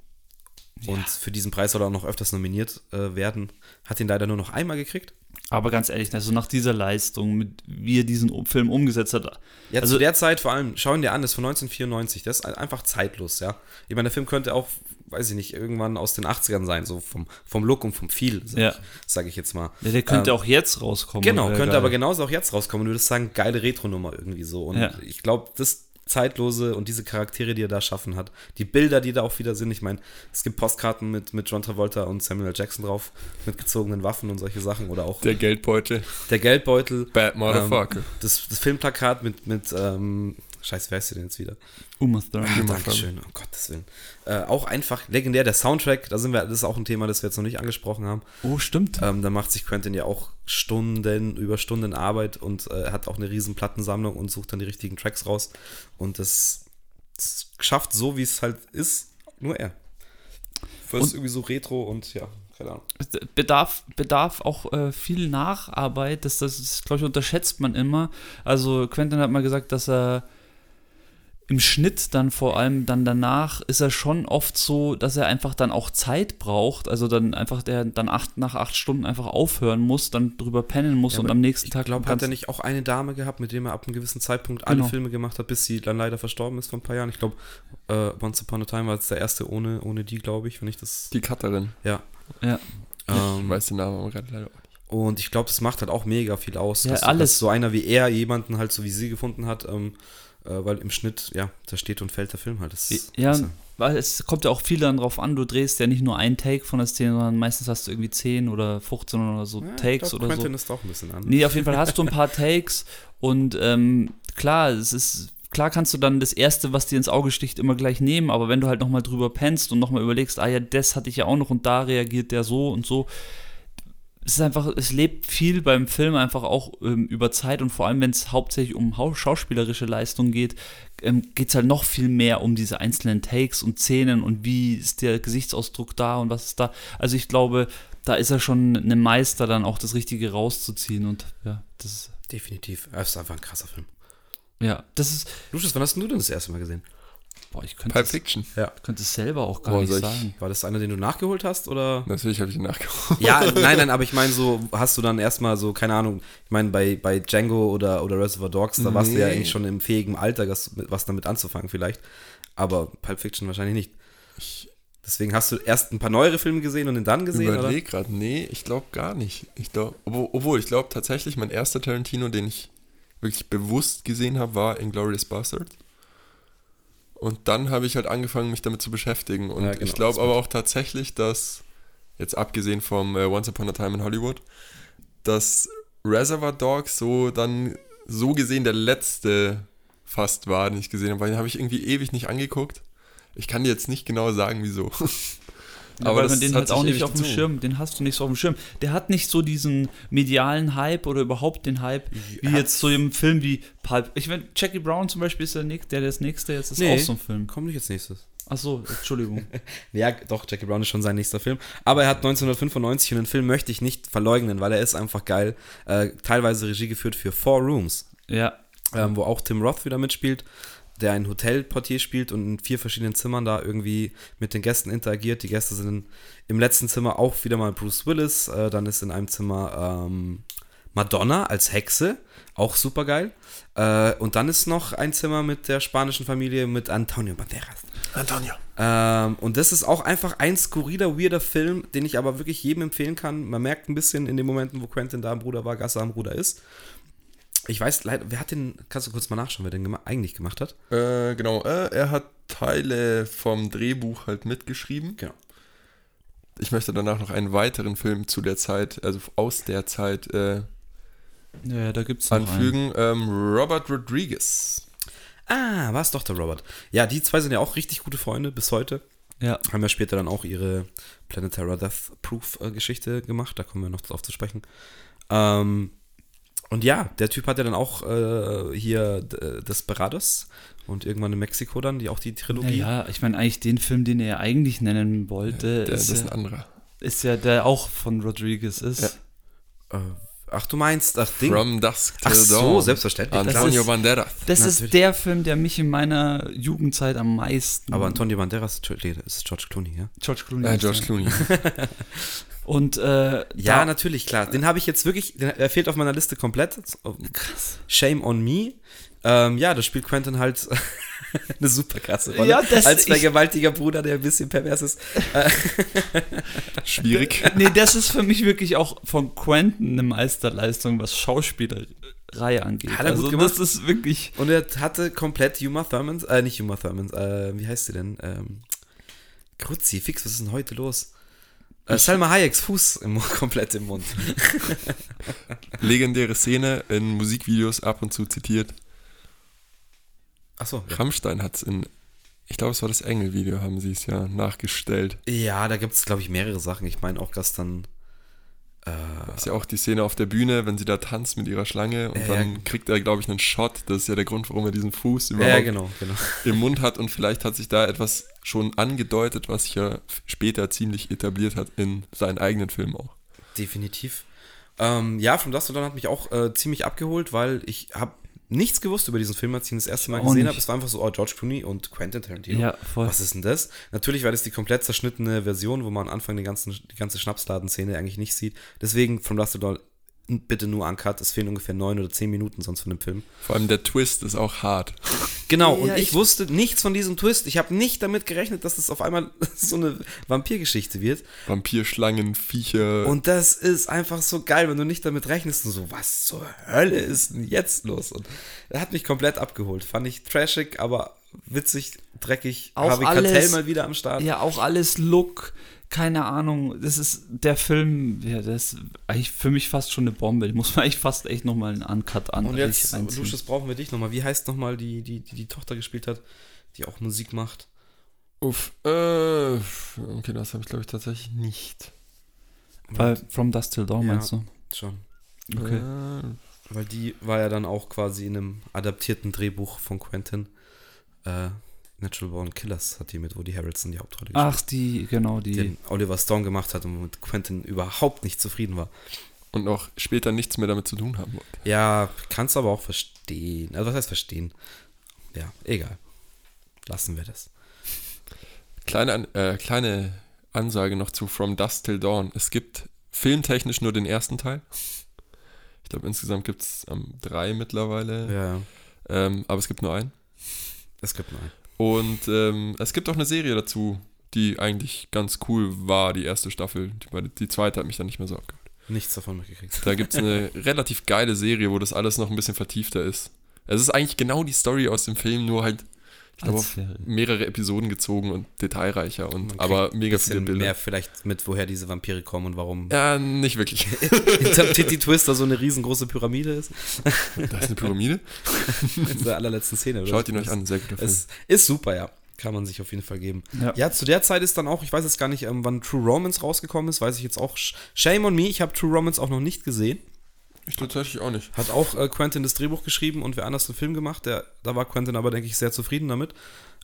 Speaker 1: Und für diesen Preis soll er auch noch öfters nominiert äh, werden. Hat ihn leider nur noch einmal gekriegt.
Speaker 3: Aber ganz ehrlich, also nach dieser Leistung, mit, wie er diesen Film umgesetzt hat,
Speaker 1: Ja,
Speaker 3: Also-
Speaker 1: zu der Zeit vor allem, schau ihn dir an, das ist von 1994, das ist einfach zeitlos, ja. Ich meine, der Film könnte auch, weiß ich nicht, irgendwann aus den 80ern sein, so vom, vom Look und vom Feel, sag,
Speaker 3: Ja.
Speaker 1: ich, sag ich jetzt mal.
Speaker 3: ja, der könnte
Speaker 1: Ähm,
Speaker 3: auch jetzt rauskommen.
Speaker 1: Genau, könnte
Speaker 3: geil.
Speaker 1: aber genauso auch jetzt rauskommen. Du würdest sagen, geile Retro-Nummer irgendwie so. Und
Speaker 3: Ja.
Speaker 1: ich glaube, das Zeitlose und diese Charaktere, die er da schaffen hat, die Bilder, die da auch wieder sind. Ich meine, es gibt Postkarten mit, mit John Travolta und Samuel. Jackson drauf, mit gezogenen Waffen und solche Sachen. Oder auch
Speaker 2: Der Geldbeutel.
Speaker 1: der Geldbeutel.
Speaker 2: Bad Motherfucker.
Speaker 1: Ähm, das, das Filmplakat mit, mit ähm, Scheiße, wer ist denn jetzt wieder?
Speaker 3: Uma Thurman.
Speaker 2: Uma
Speaker 1: Dankeschön, um Gottes Willen. Äh, auch einfach legendär, der Soundtrack, da sind wir, das ist auch ein Thema, das wir jetzt noch nicht angesprochen haben.
Speaker 3: Oh, stimmt.
Speaker 1: Ähm, da macht sich Quentin ja auch Stunden über Stunden Arbeit und äh, hat auch eine riesen Plattensammlung und sucht dann die richtigen Tracks raus. Und das, das schafft so, wie es halt ist, nur er. Das ist
Speaker 3: Und-
Speaker 1: irgendwie so retro und ja, keine Ahnung.
Speaker 3: bedarf, bedarf auch äh, viel Nacharbeit. Das, das ist, glaube ich, unterschätzt man immer. Also Quentin hat mal gesagt, dass er im Schnitt dann vor allem dann danach ist er schon oft so, dass er einfach dann auch Zeit braucht. Also dann einfach der dann acht, nach acht Stunden einfach aufhören muss, dann drüber pennen muss
Speaker 1: Ja,
Speaker 3: und am nächsten
Speaker 1: Ich
Speaker 3: Tag
Speaker 1: glaube,
Speaker 3: ganz-
Speaker 1: hat er nicht auch eine Dame gehabt, mit dem er ab einem gewissen Zeitpunkt alle
Speaker 3: Genau.
Speaker 1: Filme gemacht hat, bis sie dann leider verstorben ist vor ein paar Jahren. Ich glaube, äh, Once Upon a Time war jetzt der erste ohne, ohne die, glaube ich, wenn ich das.
Speaker 2: Die Cutterin.
Speaker 1: Ja.
Speaker 3: Ja.
Speaker 2: Ich
Speaker 1: Ähm,
Speaker 2: weiß den Namen aber gerade leider auch nicht.
Speaker 1: Und ich glaube, das macht halt auch mega viel aus.
Speaker 3: Ja,
Speaker 1: dass
Speaker 3: alles.
Speaker 1: Dass so einer wie er jemanden halt so wie sie gefunden hat, ähm, äh, weil im Schnitt, ja, da steht und fällt der Film halt. Das
Speaker 3: Ja, weil es kommt ja auch viel dann drauf an, du drehst ja nicht nur einen Take von der Szene, sondern meistens hast du irgendwie 10 oder 15 oder so
Speaker 1: Ja,
Speaker 3: Takes
Speaker 1: glaub,
Speaker 3: oder
Speaker 1: Quentin
Speaker 3: so.
Speaker 1: ist auch ein bisschen anders.
Speaker 3: Nee, auf jeden Fall hast du ein paar Takes und ähm, klar, es ist klar kannst du dann das erste, was dir ins Auge sticht, immer gleich nehmen, aber wenn du halt nochmal drüber pennst und nochmal überlegst, ah ja, das hatte ich ja auch noch und da reagiert der so und so. Es ist einfach, es lebt viel beim Film einfach auch ähm, über Zeit und vor allem, wenn es hauptsächlich um hau- schauspielerische Leistung geht, ähm, geht es halt noch viel mehr um diese einzelnen Takes und Szenen und wie ist der Gesichtsausdruck da und was ist da. Also ich glaube, da ist er schon ein Meister, dann auch das Richtige rauszuziehen und ja, das ist,
Speaker 1: Definitiv. Er ist einfach ein krasser Film.
Speaker 3: ja, das ist,
Speaker 1: Lucius, wann hast du denn das erste Mal gesehen?
Speaker 3: Boah, ich könnte
Speaker 2: Pulp
Speaker 3: es,
Speaker 2: Fiction.
Speaker 1: Ja.
Speaker 3: könnte es selber auch gar
Speaker 2: Boah,
Speaker 3: nicht
Speaker 2: ich-
Speaker 3: sagen.
Speaker 1: War das einer, den du nachgeholt hast? Oder?
Speaker 2: Natürlich habe ich ihn nachgeholt.
Speaker 1: Ja, <laughs> nein, nein, aber ich meine, so hast du dann erstmal so, keine Ahnung, ich meine, bei, bei Django oder, oder Reservoir Dogs, da warst du ja
Speaker 2: Nee.
Speaker 1: eigentlich schon im fähigen Alter, was, was damit anzufangen vielleicht. Aber Pulp Fiction wahrscheinlich nicht. Deswegen hast du erst ein paar neuere Filme gesehen und ihn dann gesehen, oder?
Speaker 2: Überleg gerade, nee, ich glaube gar nicht. Ich glaube, obwohl, obwohl, ich glaube tatsächlich, mein erster Tarantino, den ich wirklich bewusst gesehen habe, war Inglourious Bastard. Und dann habe ich halt angefangen, mich damit zu beschäftigen. Und
Speaker 1: Ja, genau,
Speaker 2: ich glaube aber auch tatsächlich, dass, jetzt abgesehen vom äh, Once Upon a Time in Hollywood, dass Reservoir Dogs so dann so gesehen der letzte fast war, den ich gesehen habe, weil den habe ich irgendwie ewig nicht angeguckt. Ich kann dir jetzt nicht genau sagen, wieso. <laughs>
Speaker 3: Ja, weil man den halt auch nicht auf dem. Schirm, den hast du nicht so auf dem Schirm. Der hat nicht so diesen medialen Hype oder überhaupt den Hype, wie
Speaker 1: Ja.
Speaker 3: jetzt so im Film wie Pulp. Ich meine, Jackie Brown zum Beispiel ist der, nächste, der das nächste, jetzt ist
Speaker 1: Nee.
Speaker 3: auch so ein Film.
Speaker 1: Komm nicht als nächstes.
Speaker 3: Achso, Entschuldigung. <laughs>
Speaker 1: Ja, doch, Jackie Brown ist schon sein nächster Film. Aber er hat 1995 und den Film möchte ich nicht verleugnen, weil er ist einfach geil. Äh, teilweise Regie geführt für Four Rooms,
Speaker 3: ja,
Speaker 1: ähm, wo auch Tim Roth wieder mitspielt, der ein Hotelportier spielt und in vier verschiedenen Zimmern da irgendwie mit den Gästen interagiert. Die Gäste sind im letzten Zimmer auch wieder mal Bruce Willis. Äh, dann ist in einem Zimmer ähm, Madonna als Hexe, auch super geil. Äh, und dann ist noch ein Zimmer mit der spanischen Familie mit Antonio Banderas.
Speaker 2: Antonio.
Speaker 1: Ähm, und das ist auch einfach ein skurriler, weirder Film, den ich aber wirklich jedem empfehlen kann. Man merkt ein bisschen in den Momenten, wo Quentin da am Bruder war, Gasser am Bruder ist. Ich weiß leider, wer hat den, kannst du kurz mal nachschauen, wer den gema eigentlich gemacht hat?
Speaker 2: Äh, genau, äh, er hat Teile vom Drehbuch halt mitgeschrieben.
Speaker 1: Genau.
Speaker 2: Ich möchte danach noch einen weiteren Film zu der Zeit, also aus der Zeit, äh,
Speaker 3: ja, da gibt es noch einen.
Speaker 2: anfügen. Ähm, Robert Rodriguez.
Speaker 1: Ah, war es doch der Robert. Ja, die zwei sind ja auch richtig gute Freunde bis heute.
Speaker 3: Ja.
Speaker 1: Haben ja später dann auch ihre Planetara Death Proof äh, Geschichte gemacht, da kommen wir noch drauf zu sprechen. Ähm, und ja, der Typ hat ja dann auch äh, hier äh, Desperados und irgendwann in Mexiko dann, die auch die Trilogie.
Speaker 3: Ja, ich meine, eigentlich den Film, den er eigentlich nennen wollte,
Speaker 2: Der,
Speaker 3: ist,
Speaker 2: das ist ein
Speaker 3: ja,
Speaker 2: anderer.
Speaker 3: ist ja der auch von Rodriguez ist.
Speaker 2: Ja.
Speaker 1: Äh, ach, du meinst, ach, Ding.
Speaker 2: From Dusk Till
Speaker 1: ach so,
Speaker 2: Dawn.
Speaker 1: selbstverständlich.
Speaker 3: Das
Speaker 2: Antonio
Speaker 3: ist-
Speaker 2: Banderas.
Speaker 3: Das
Speaker 1: Natürlich.
Speaker 3: ist der Film, der mich in meiner Jugendzeit am meisten.
Speaker 1: Aber Antonio Banderas das ist George Clooney, ja?
Speaker 3: George Clooney.
Speaker 2: Ja,
Speaker 3: ist
Speaker 2: George. Clooney. <laughs>
Speaker 3: Und äh,
Speaker 1: Ja, natürlich, klar. Den habe ich jetzt wirklich, den, er fehlt auf meiner Liste komplett.
Speaker 3: krass.
Speaker 1: Shame on me. Ähm, ja, da spielt Quentin halt <laughs> eine super krasse Rolle.
Speaker 3: Ja, das-
Speaker 1: Als vergewaltiger Bruder, der ein bisschen pervers ist. <laughs>
Speaker 2: Schwierig.
Speaker 3: Nee, das ist für mich wirklich auch von Quentin eine Meisterleistung, was Schauspielerei angeht.
Speaker 1: Hat er gut
Speaker 3: also
Speaker 1: gemacht.
Speaker 3: das ist wirklich.
Speaker 1: Und er hatte komplett Uma Thurman, äh, nicht Uma Thurman, äh, wie heißt sie denn? Ähm, Kruzifix, was ist denn heute los? Äh, Salma Hayeks Fuß im, <laughs> komplett im Mund. <laughs>
Speaker 2: Legendäre Szene in Musikvideos ab und zu zitiert.
Speaker 1: Achso. Ja.
Speaker 2: Rammstein hat es in, ich glaube, es war das Engel-Video, haben sie es ja nachgestellt.
Speaker 1: ja, da gibt es, glaube ich, mehrere Sachen. Ich meine auch, dass dann. Äh,
Speaker 2: Das ist ja auch die Szene auf der Bühne, wenn sie da tanzt mit ihrer Schlange und
Speaker 1: Ja,
Speaker 2: dann
Speaker 1: ja.
Speaker 2: kriegt er, glaube ich, einen Shot. Das ist ja der Grund, warum er diesen Fuß
Speaker 1: ja,
Speaker 2: überhaupt
Speaker 1: genau, genau.
Speaker 2: im Mund hat und vielleicht hat sich da etwas schon angedeutet, was sich ja später ziemlich etabliert hat in seinen eigenen Filmen auch.
Speaker 1: Definitiv. Ähm, ja, From Dust to Dawn hat mich auch äh, ziemlich abgeholt, weil ich habe nichts gewusst über diesen Film, als ich ihn das erste Mal
Speaker 3: Auch
Speaker 1: gesehen habe. Es war einfach so, oh, George Clooney und Quentin Tarantino.
Speaker 3: Ja, voll.
Speaker 1: Was ist denn das? Natürlich war das die komplett zerschnittene Version, wo man am Anfang den ganzen, die ganze Schnapsladenszene eigentlich nicht sieht. Deswegen From Dust to Dawn bitte nur uncut. Es fehlen ungefähr neun oder zehn Minuten sonst von dem Film.
Speaker 2: Vor allem der Twist ist auch hart.
Speaker 1: Genau, und
Speaker 3: Ja,
Speaker 1: ich,
Speaker 3: ich-
Speaker 1: wusste nichts von diesem Twist. Ich habe nicht damit gerechnet, dass das auf einmal <laughs> so eine Vampirgeschichte wird.
Speaker 2: Vampirschlangen, Viecher.
Speaker 1: Und das ist einfach so geil, wenn du nicht damit rechnest und so, was zur Hölle ist denn jetzt los? Und er hat mich komplett abgeholt. Fand ich trashig, aber witzig, dreckig.
Speaker 3: Auch
Speaker 1: Harvey
Speaker 3: alles-
Speaker 1: Keitel mal wieder am Start.
Speaker 3: Ja, auch alles Look, keine Ahnung. Das ist der Film, ja, das ist eigentlich für mich fast schon eine Bombe. Ich muss mir eigentlich fast echt nochmal einen Uncut an.
Speaker 1: Und jetzt. Lucius, brauchen wir dich nochmal. Wie heißt nochmal die, die, die die Tochter gespielt hat, die auch Musik macht?
Speaker 2: Uff, äh, okay, das habe ich glaube ich tatsächlich nicht.
Speaker 3: Bei From Dust Till Dawn
Speaker 1: Ja.
Speaker 3: meinst du?
Speaker 1: Schon.
Speaker 3: Okay.
Speaker 2: Äh,
Speaker 1: Weil die war ja dann auch quasi in einem adaptierten Drehbuch von Quentin. Äh, Natural Born Killers hat die mit Woody Harrelson die Hauptrolle gespielt.
Speaker 3: Ach, die, genau, die.
Speaker 1: den Oliver Stone gemacht hat und mit Quentin überhaupt nicht zufrieden war.
Speaker 2: und auch später nichts mehr damit zu tun haben wollte.
Speaker 1: Ja, kannst du aber auch verstehen. Also was heißt verstehen? Ja, egal. Lassen wir das.
Speaker 2: Kleine, äh, kleine Ansage noch zu From Dusk Till Dawn. Es gibt filmtechnisch nur den ersten Teil. Ich glaube, insgesamt gibt es ähm, drei mittlerweile.
Speaker 1: Ja,
Speaker 2: Ähm, aber es gibt nur einen.
Speaker 1: es gibt noch einen.
Speaker 2: Und ähm, es gibt auch eine Serie dazu, die eigentlich ganz cool war, die erste Staffel. Die, die zweite hat mich dann nicht mehr so abgeholt.
Speaker 1: Nichts davon mitgekriegt.
Speaker 2: Da gibt es eine <laughs> relativ geile Serie, wo das alles noch ein bisschen vertiefter ist. Es ist eigentlich genau die Story aus dem Film, nur halt, ich glaube, mehrere Episoden gezogen und detailreicher und aber mega viele Bilder.
Speaker 1: mehr vielleicht mit, woher diese Vampire kommen und warum
Speaker 2: Ja, nicht wirklich. <laughs>
Speaker 1: hinter Titty Twister so eine riesengroße Pyramide ist.
Speaker 2: Da ist eine Pyramide. <laughs>
Speaker 1: In der allerletzten Szene. oder?
Speaker 2: Schaut ihn euch an, sehr guter Film.
Speaker 1: Es ist super, ja. Kann man sich auf jeden Fall geben.
Speaker 3: Ja.
Speaker 1: Ja, zu der Zeit ist dann auch, ich weiß jetzt gar nicht, ähm, wann True Romance rausgekommen ist, weiß ich jetzt auch. Sh- Shame on me, ich habe True Romance auch noch nicht gesehen.
Speaker 2: Ich tatsächlich auch nicht.
Speaker 1: Hat auch äh, Quentin das Drehbuch geschrieben und wer anders einen Film gemacht. Der, da war Quentin aber, denke ich, sehr zufrieden damit.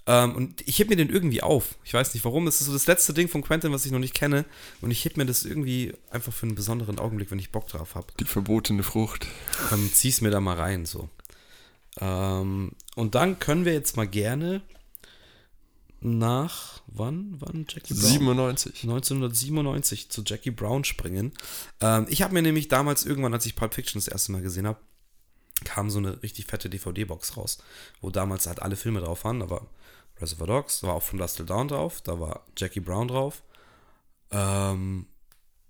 Speaker 1: Ähm, und ich heb mir den irgendwie auf. Ich weiß nicht warum. Das ist so das letzte Ding von Quentin, was ich noch nicht kenne. Und ich heb mir das irgendwie einfach für einen besonderen Augenblick, wenn ich Bock drauf habe.
Speaker 2: Die verbotene Frucht.
Speaker 1: Dann zieh's mir da mal rein, so. Ähm, und dann können wir jetzt mal gerne nach, wann, wann Jackie Brown?
Speaker 2: 97.
Speaker 1: 1997 zu Jackie Brown springen. Ähm, ich habe mir nämlich damals irgendwann, als ich Pulp Fiction das erste Mal gesehen habe, kam so eine richtig fette DVD-Box raus, wo damals halt alle Filme drauf waren. Da war Reservoir Dogs, da war auch From Dust Till Dawn drauf, da war Jackie Brown drauf. Ähm,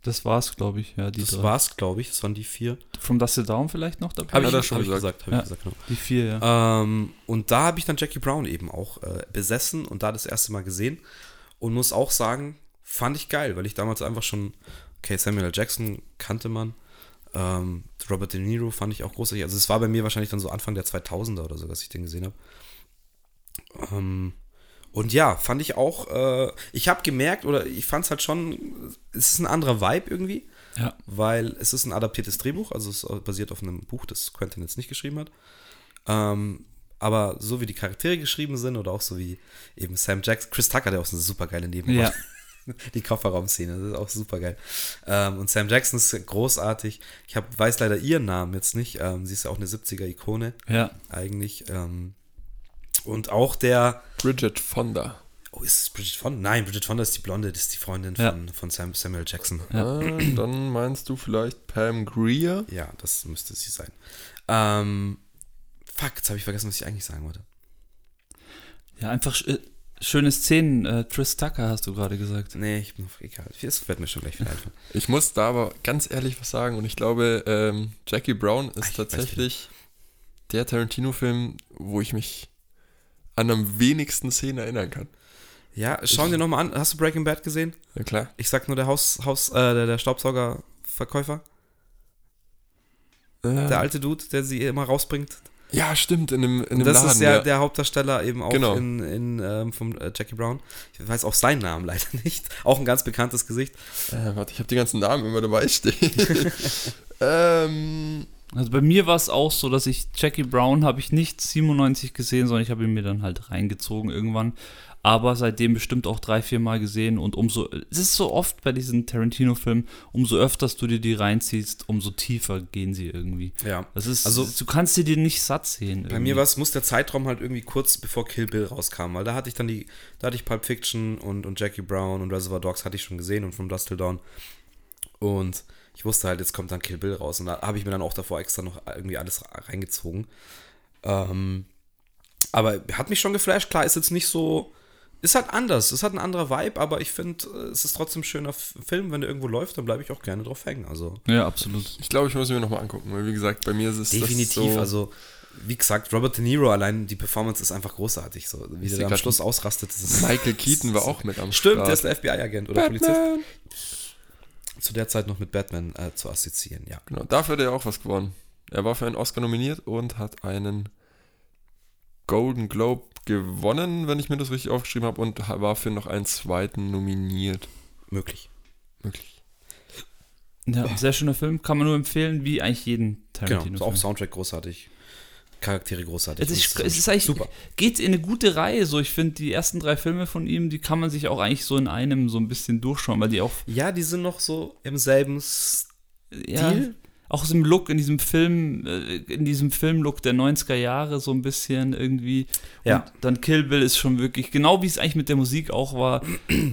Speaker 3: Das war's, glaube ich, ja.
Speaker 1: Das
Speaker 3: drei.
Speaker 1: war's, glaube ich. Das waren die vier.
Speaker 3: From Dust Till Dawn vielleicht noch dabei?
Speaker 1: Habe ich,
Speaker 2: er schon
Speaker 1: hab ich
Speaker 2: gesagt.
Speaker 1: gesagt. Hab
Speaker 3: Ja.
Speaker 1: ich gesagt genau.
Speaker 3: Die vier, ja.
Speaker 1: Ähm, und da habe ich dann Jackie Brown eben auch äh, besessen und da das erste Mal gesehen. Und muss auch sagen, fand ich geil, weil ich damals einfach schon, okay, Samuel L. Jackson kannte man. Ähm, Robert De Niro fand ich auch großartig. Also es war bei mir wahrscheinlich dann so Anfang der 2000er oder so, dass ich den gesehen habe. Ähm, Und ja, fand ich auch, äh, ich habe gemerkt, oder ich fand es halt schon, es ist ein anderer Vibe irgendwie,
Speaker 3: Ja.
Speaker 1: weil es ist ein adaptiertes Drehbuch, also es basiert auf einem Buch, das Quentin jetzt nicht geschrieben hat. Ähm, aber so wie die Charaktere geschrieben sind oder auch so wie eben Sam Jackson, Chris Tucker, der auch so eine super geile Nebenrolle.
Speaker 3: Ja. <laughs>
Speaker 1: Die Kofferraumszene, das ist auch super geil. Ähm, und Sam Jackson ist großartig. Ich hab, weiß leider ihren Namen jetzt nicht. Ähm, sie ist ja auch eine 70er-Ikone
Speaker 3: Ja.
Speaker 1: eigentlich. Ähm, und auch der,
Speaker 2: Bridget Fonda.
Speaker 1: oh, ist es Bridget Fonda? Nein, Bridget Fonda ist die Blonde, das ist die Freundin
Speaker 3: Ja.
Speaker 1: von, von Sam, Samuel Jackson.
Speaker 3: Ja.
Speaker 2: Ah, dann meinst du vielleicht Pam Greer?
Speaker 1: Ja, das müsste sie sein. Ähm, fuck, jetzt habe ich vergessen, was ich eigentlich sagen wollte.
Speaker 3: Ja, einfach sch äh, schöne Szenen. Äh, Tris Tucker hast du gerade gesagt.
Speaker 1: Nee, ich bin egal. Es wird mir schon gleich wieder einfallen. <laughs>
Speaker 2: Ich muss da aber ganz ehrlich was sagen und ich glaube, ähm, Jackie Brown ist
Speaker 1: weiß
Speaker 2: tatsächlich der Tarantino-Film, wo ich mich an am wenigsten Szenen erinnern kann.
Speaker 1: Ja, schau dir nochmal an. Hast du Breaking Bad gesehen?
Speaker 2: Ja klar.
Speaker 1: Ich sag nur der Haus, Haus äh, der, der Staubsaugerverkäufer.
Speaker 2: Äh,
Speaker 1: Der alte Dude, der sie immer rausbringt.
Speaker 2: ja, stimmt, in dem, in dem
Speaker 1: das
Speaker 2: Laden.
Speaker 1: ist ja,
Speaker 2: ja.
Speaker 1: der Hauptdarsteller eben auch
Speaker 2: Genau.
Speaker 1: in, in ähm, vom äh, Jackie Brown. Ich weiß auch seinen Namen <laughs> leider nicht. Auch ein ganz bekanntes Gesicht.
Speaker 2: Äh, warte, ich habe die ganzen Namen immer dabei stehen. <laughs> ähm,
Speaker 3: Also bei mir war es auch so, dass ich Jackie Brown habe ich nicht 97 gesehen, sondern ich habe ihn mir dann halt reingezogen irgendwann. Aber seitdem bestimmt auch drei, vier Mal gesehen und umso, es ist so oft bei diesen Tarantino-Filmen, umso öfters du dir die reinziehst, umso tiefer gehen sie irgendwie.
Speaker 1: Ja.
Speaker 3: Das ist,
Speaker 1: Also-
Speaker 3: du kannst dir den nicht satt sehen.
Speaker 1: Bei mir war es, muss der Zeitraum halt irgendwie kurz bevor Kill Bill rauskam, weil da hatte ich dann die, da hatte ich Pulp Fiction und, und Jackie Brown und Reservoir Dogs hatte ich schon gesehen und From Dust Till Dawn. Und ich wusste halt, jetzt kommt dann Kill Bill raus und da habe ich mir dann auch davor extra noch irgendwie alles reingezogen. Ähm, aber hat mich schon geflasht, klar, ist jetzt nicht so, ist halt anders, es hat ein anderer Vibe, aber ich finde, es ist trotzdem ein schöner Film, wenn der irgendwo läuft, dann bleibe ich auch gerne drauf hängen, also.
Speaker 3: Ja, absolut.
Speaker 2: ich glaube, ich muss mir nochmal angucken, weil wie gesagt, bei mir ist es das
Speaker 1: Definitiv,
Speaker 2: so,
Speaker 1: also wie gesagt, Robert De Niro allein, die Performance ist einfach großartig. So, wie der am Schluss ausrastet. Das ist,
Speaker 2: Michael Keaton war auch mit am
Speaker 1: Stimmt,
Speaker 2: Start.
Speaker 1: der ist der FBI-Agent oder Polizist. Zu der Zeit noch mit Batman äh, zu assoziieren, ja.
Speaker 2: Genau, dafür hat er auch was gewonnen. Er war für einen Oscar nominiert und hat einen Golden Globe gewonnen, wenn ich mir das richtig aufgeschrieben habe, und war für noch einen zweiten nominiert.
Speaker 1: Möglich.
Speaker 2: Möglich.
Speaker 3: Ja, sehr schöner Film, kann man nur empfehlen, wie eigentlich jeden
Speaker 1: Genau,
Speaker 3: Tarantino.
Speaker 1: ist auch Soundtrack großartig. Charaktere großartig.
Speaker 3: Es ist, es ist eigentlich
Speaker 1: super.
Speaker 3: geht in eine gute Reihe. So, ich finde die ersten drei Filme von ihm, die kann man sich auch eigentlich so in einem so ein bisschen durchschauen, weil die auch
Speaker 1: Ja, die sind noch so im selben Stil.
Speaker 3: ja, auch so im Look in diesem Film, äh, in diesem Filmlook der 90er Jahre so ein bisschen irgendwie.
Speaker 1: Ja.
Speaker 3: Und dann Kill Bill ist schon wirklich genau wie es eigentlich mit der Musik auch war.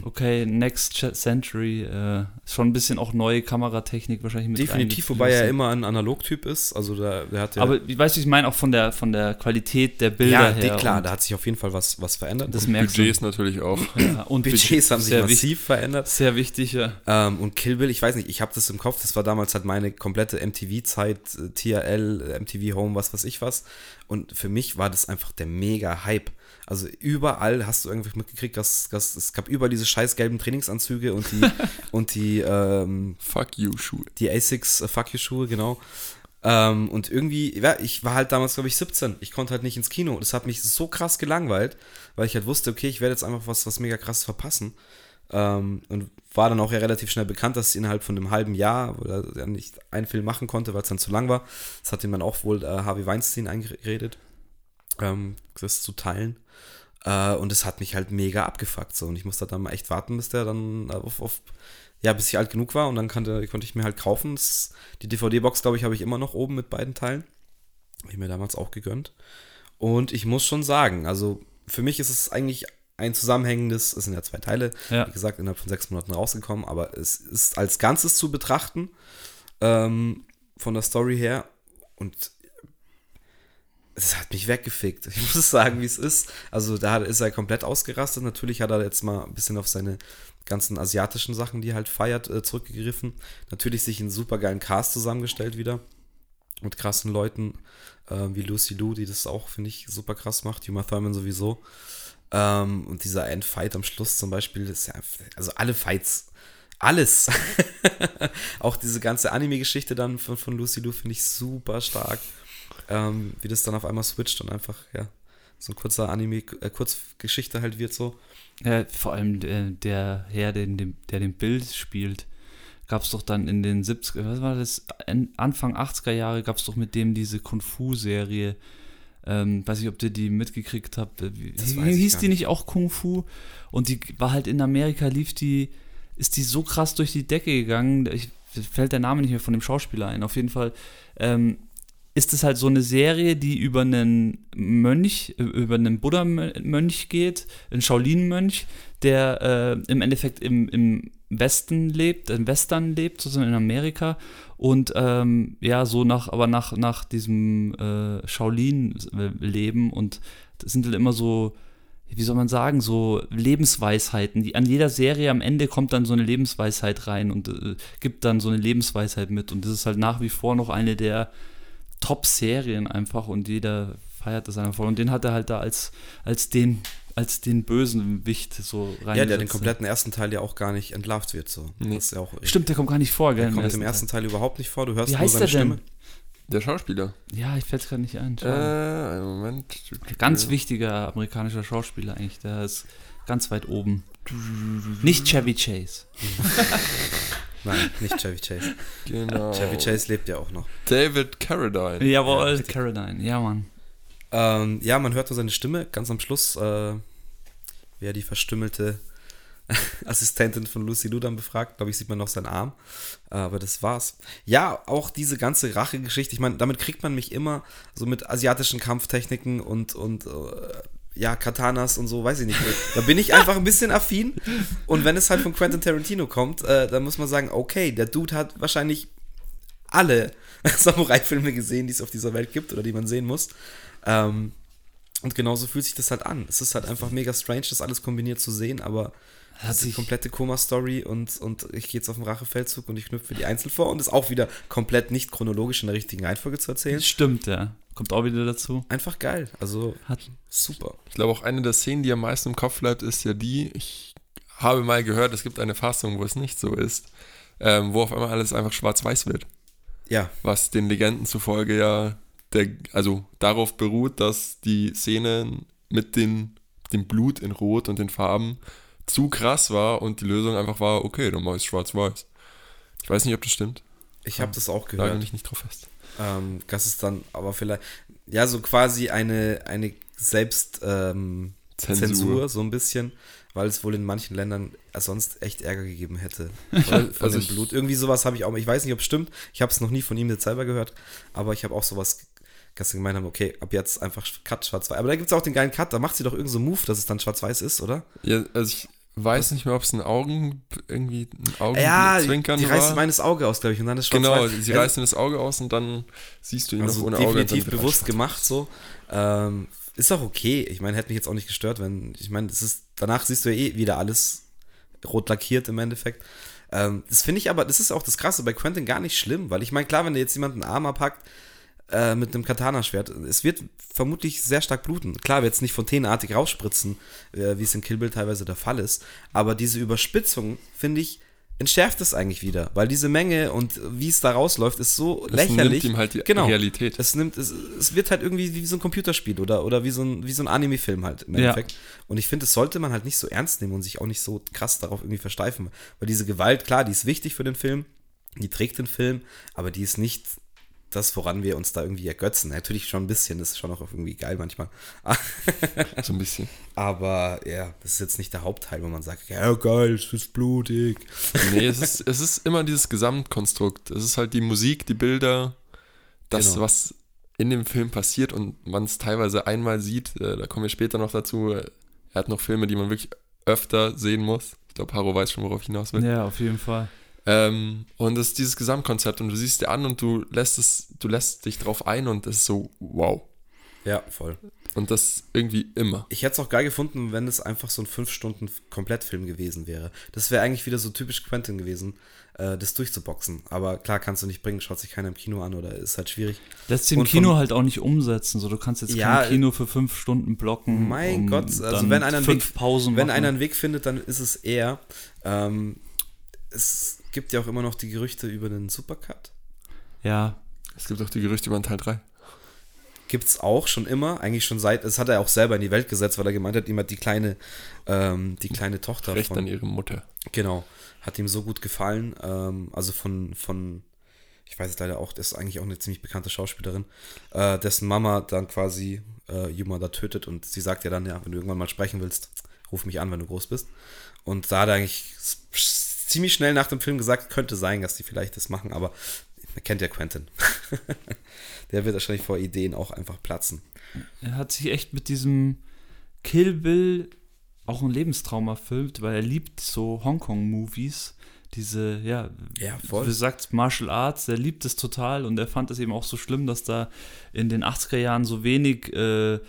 Speaker 3: Okay, Next Century äh, ist schon ein bisschen auch neue Kameratechnik wahrscheinlich mit
Speaker 1: Definitiv, wobei er immer ein Analogtyp ist. Also der, der hat ja.
Speaker 3: Aber wie weißt du, ich meine auch von der von der Qualität der Bilder
Speaker 1: ja,
Speaker 3: her.
Speaker 1: klar, da hat sich auf jeden Fall was, was verändert.
Speaker 3: das
Speaker 1: Und
Speaker 3: merkst
Speaker 2: Budgets natürlich auch.
Speaker 3: du. Ja, und
Speaker 1: Budgets haben sich massiv verändert.
Speaker 3: sehr wichtig, ja.
Speaker 1: Ähm, und Kill Bill, ich weiß nicht, ich habe das im Kopf, das war damals halt meine komplette MTV-Zeit, äh, TRL, äh, MTV Home, was weiß ich was. Und für mich war das einfach der mega Hype. Also überall hast du irgendwie mitgekriegt, dass, dass es gab überall diese scheiß gelben Trainingsanzüge und die <laughs> und die ähm,
Speaker 2: Fuck you, Schuhe.
Speaker 1: die Asics äh, Fuck You Schuhe, genau. Ähm, und irgendwie, ja, ich war halt damals, glaube ich, 17. Ich konnte halt nicht ins Kino. Das hat mich so krass gelangweilt, weil ich halt wusste, okay, ich werde jetzt einfach was, was mega krasses verpassen. Ähm, und war dann auch ja relativ schnell bekannt, dass innerhalb von einem halben Jahr, weil er ja nicht einen Film machen konnte, weil es dann zu lang war. Das hat ihm dann auch wohl äh, Harvey Weinstein eingeredet, ähm, das zu teilen. Äh, und es hat mich halt mega abgefuckt. So. Und ich musste dann mal echt warten, bis der dann auf, auf ja, bis ich alt genug war und dann konnte, konnte ich mir halt kaufen. Das, die DVD-Box, glaube ich, habe ich immer noch oben mit beiden Teilen. Habe ich mir damals auch gegönnt. Und ich muss schon sagen, also für mich ist es eigentlich ein zusammenhängendes, es sind ja zwei Teile,
Speaker 3: Ja.
Speaker 1: wie gesagt, innerhalb von sechs Monaten rausgekommen, aber es ist als Ganzes zu betrachten, ähm, von der Story her. Und es hat mich weggefickt. Ich <laughs> muss sagen, wie es ist. Also da ist er komplett ausgerastet. Natürlich hat er jetzt mal ein bisschen auf seine ganzen asiatischen Sachen, die er halt feiert, äh, zurückgegriffen. Natürlich sich einen super geilen Cast zusammengestellt wieder. Mit krassen Leuten, äh, wie Lucy Liu, die das auch, finde ich, super krass macht. Uma Thurman sowieso. Ähm, und dieser Endfight am Schluss zum Beispiel, ist ja, also alle Fights, alles. <laughs> auch diese ganze Anime-Geschichte dann von, von Lucy Liu finde ich super stark. Ähm, wie das dann auf einmal switcht und einfach, ja, so ein kurzer Anime, äh, Kurzgeschichte halt wird so.
Speaker 3: Ja, vor allem der, der Herr, den, der den Bild spielt, gab es doch dann in den 70er, was war das, An- Anfang 80er Jahre gab es doch mit dem diese Kung-Fu-Serie. Ähm, weiß nicht, ob ihr die mitgekriegt habt. Äh, Wie, hieß die
Speaker 1: nicht.
Speaker 3: nicht auch Kung Fu? Und die war halt in Amerika, lief die, ist die so krass durch die Decke gegangen. Ich, fällt der Name nicht mehr von dem Schauspieler ein. Auf jeden Fall ähm, ist es halt so eine Serie, die über einen Mönch, äh, über einen Buddha-Mönch geht, einen Shaolin-Mönch, der äh, im Endeffekt im, im Westen lebt, im Western lebt, sozusagen in Amerika und ähm, ja, so nach, aber nach, nach diesem äh, Shaolin-Leben und das sind halt immer so, wie soll man sagen, so Lebensweisheiten. Die, an jeder Serie am Ende kommt dann so eine Lebensweisheit rein und äh, gibt dann so eine Lebensweisheit mit und das ist halt nach wie vor noch eine der Top-Serien einfach und jeder feiert das einfach voll. Und den hat er halt da als, als den als den bösen Wicht so rein.
Speaker 1: Ja, der den kompletten ersten Teil ja auch gar nicht entlarvt wird so.
Speaker 2: Nee.
Speaker 1: Ja auch
Speaker 3: Stimmt, der kommt gar nicht vor, gell?
Speaker 1: Der kommt im ersten Teil überhaupt nicht vor. Du hörst
Speaker 3: Wie
Speaker 1: nur
Speaker 3: heißt
Speaker 1: seine
Speaker 3: der denn?
Speaker 1: Stimme.
Speaker 2: Der Schauspieler.
Speaker 3: Ja, ich fällt gerade nicht ein.
Speaker 2: Äh, Moment.
Speaker 3: Ganz wichtiger amerikanischer Schauspieler eigentlich. Der ist ganz weit oben. Nicht Chevy Chase. <laughs>
Speaker 1: Nein, nicht Chevy Chase.
Speaker 2: Genau.
Speaker 1: Chevy Chase lebt ja auch noch.
Speaker 2: David Carradine.
Speaker 3: Jawohl,
Speaker 1: richtig.
Speaker 3: Caroline. Ja, Mann.
Speaker 1: Ähm, ja, man hört nur seine Stimme. Ganz am Schluss, äh, wer die verstümmelte <laughs> Assistentin von Lucy Lou dann befragt. Glaube ich, sieht man noch seinen Arm. Aber das war's. Ja, auch diese ganze Rachegeschichte. Ich meine, damit kriegt man mich immer so mit asiatischen Kampftechniken und, und äh, ja, Katanas und so, weiß ich nicht. Da bin ich einfach ein bisschen affin. Und wenn es halt von Quentin Tarantino kommt, äh, dann muss man sagen, okay, der Dude hat wahrscheinlich alle <laughs> Samurai-Filme gesehen, die es auf dieser Welt gibt oder die man sehen muss. Ähm, und genauso fühlt sich das halt an. Es ist halt einfach mega strange, das alles kombiniert zu sehen, aber
Speaker 3: Hat sich-
Speaker 1: komplette Koma-Story und, und ich gehe jetzt auf den Rachefeldzug und ich knüpfe die einzeln vor und ist auch wieder komplett nicht chronologisch in der richtigen Reihenfolge zu erzählen.
Speaker 3: Stimmt, ja. Kommt auch wieder dazu.
Speaker 1: Einfach geil. Also
Speaker 3: Hat,
Speaker 1: super.
Speaker 2: Ich glaube, auch eine der Szenen, die am meisten im Kopf bleibt, ist ja die, ich habe mal gehört, es gibt eine Fassung, wo es nicht so ist, ähm, wo auf einmal alles einfach schwarz-weiß wird.
Speaker 1: Ja,
Speaker 2: Was den Legenden zufolge ja der, also darauf beruht, dass die Szene mit den, dem Blut in Rot und den Farben zu krass war und die Lösung einfach war, okay, dann mach ich schwarz-weiß. Ich weiß nicht, ob das stimmt.
Speaker 1: ich habe das auch
Speaker 2: Lage
Speaker 1: gehört.
Speaker 2: mich nicht drauf fest.
Speaker 1: Ähm, das ist dann aber vielleicht, ja, so quasi eine, eine Selbst, ähm,
Speaker 2: Zensur.
Speaker 1: Zensur. so ein bisschen, weil es wohl in manchen Ländern sonst echt Ärger gegeben hätte. <laughs> Von, von
Speaker 2: Also
Speaker 1: dem Blut. Irgendwie sowas habe ich auch, ich weiß nicht, ob es stimmt, ich habe es noch nie von ihm jetzt selber gehört, aber ich habe auch sowas gestern gemeint haben, okay, ab jetzt einfach Cut schwarz-weiß. Aber da gibt es auch den geilen Cut, da macht sie doch irgendeinen so Move, dass es dann schwarz-weiß ist, oder?
Speaker 2: Ja, also ich weiß nicht mehr, ob es ein Augen, irgendwie ein
Speaker 1: Ja, die,
Speaker 2: Augenzwinkern
Speaker 1: die reißt meines Auge aus, glaube ich, und dann ist
Speaker 2: Genau,
Speaker 1: schwarz-weiß.
Speaker 2: sie
Speaker 1: Ja,
Speaker 2: reißt ihm das Auge aus und dann siehst du ihn
Speaker 1: also
Speaker 2: noch ohne Auge.
Speaker 1: definitiv
Speaker 2: wird er
Speaker 1: bewusst gemacht so. Ähm, ist auch okay. Ich meine, hätte mich jetzt auch nicht gestört, wenn, ich meine, das ist, danach siehst du ja eh wieder alles rot lackiert im Endeffekt. Ähm, das finde ich aber, das ist auch das Krasse bei Quentin gar nicht schlimm, weil ich meine, klar, wenn dir jetzt jemand einen Arm abhackt, äh, mit einem Katana-Schwert, es wird vermutlich sehr stark bluten. Klar, wird es nicht fontänenartig rausspritzen, äh, wie es in Kill Bill teilweise der Fall ist, aber diese Überspitzung, finde ich, entschärft es eigentlich wieder, weil diese Menge und wie es da rausläuft, ist so
Speaker 2: Das
Speaker 1: lächerlich.
Speaker 2: nimmt ihm halt die
Speaker 1: genau.
Speaker 2: Realität.
Speaker 1: Es nimmt, es, es wird halt irgendwie wie so ein Computerspiel oder, oder wie so ein, wie so ein Anime-Film halt im
Speaker 3: Ja.
Speaker 1: Endeffekt. Und ich finde, das sollte man halt nicht so ernst nehmen und sich auch nicht so krass darauf irgendwie versteifen. Weil diese Gewalt, klar, die ist wichtig für den Film, die trägt den Film, aber die ist nicht das, woran wir uns da irgendwie ergötzen. Natürlich schon ein bisschen, das ist schon auch irgendwie geil manchmal. <laughs>
Speaker 2: So ein bisschen.
Speaker 1: Aber ja, das ist jetzt nicht der Hauptteil, wo man sagt, ja geil, es ist blutig. <laughs>
Speaker 2: Nee, es ist, es ist immer dieses Gesamtkonstrukt. Es ist halt die Musik, die Bilder, das,
Speaker 1: Genau.
Speaker 2: was in dem Film passiert und man es teilweise einmal sieht. Äh, Da kommen wir später noch dazu. Er hat noch Filme, die man wirklich öfter sehen muss. Ich glaube, Haro weiß schon, worauf ich hinaus will.
Speaker 3: ja, auf jeden Fall.
Speaker 2: Ähm, und es ist dieses Gesamtkonzept und du siehst dir an und du lässt es, du lässt dich drauf ein und es ist so, wow.
Speaker 1: Ja, voll.
Speaker 2: Und das irgendwie immer.
Speaker 1: Ich hätte es auch geil gefunden, wenn es einfach so ein 5-Stunden-Komplettfilm gewesen wäre. Das wäre eigentlich wieder so typisch Quentin gewesen, äh, das durchzuboxen. Aber klar, kannst du nicht bringen, schaut sich keiner im Kino an oder ist halt schwierig.
Speaker 3: Lässt sich im Kino halt auch nicht umsetzen. So, du kannst jetzt
Speaker 1: Ja,
Speaker 3: kein Kino für fünf Stunden blocken.
Speaker 1: Mein
Speaker 3: um
Speaker 1: Gott, also
Speaker 3: dann
Speaker 1: wenn einer, einen
Speaker 3: fünf
Speaker 1: Weg,
Speaker 3: Pausen
Speaker 1: wenn
Speaker 3: machen.
Speaker 1: einer einen Weg findet, dann ist es er. Ähm, es gibt ja auch immer noch die Gerüchte über den Supercut.
Speaker 3: Ja,
Speaker 2: Es gibt auch die Gerüchte über einen Teil 3.
Speaker 1: gibt es auch schon immer, eigentlich schon seit, das hat er auch selber in die Welt gesetzt, weil er gemeint hat, ihm hat die kleine, ähm, die kleine Tochter
Speaker 2: Recht
Speaker 1: von,
Speaker 2: an ihre Mutter.
Speaker 1: Genau. Hat ihm so gut gefallen. Ähm, also von, von, ich weiß es leider auch, das ist eigentlich auch eine ziemlich bekannte Schauspielerin, äh, dessen Mama dann quasi äh, Yuma da tötet und sie sagt ja dann, ja, wenn du irgendwann mal sprechen willst, ruf mich an, wenn du groß bist. Und da hat er eigentlich ziemlich schnell nach dem Film gesagt, könnte sein, dass die vielleicht das machen, aber man kennt ja Quentin. <laughs> Der wird wahrscheinlich vor Ideen auch einfach platzen.
Speaker 3: Er hat sich echt mit diesem Kill Bill auch ein Lebenstraum erfüllt, weil er liebt so Hongkong-Movies. Diese, ja,
Speaker 1: Ja, voll.
Speaker 3: wie du sagst, Martial Arts, er liebt es total und er fand es eben auch so schlimm, dass da in den 80er Jahren so wenig, äh,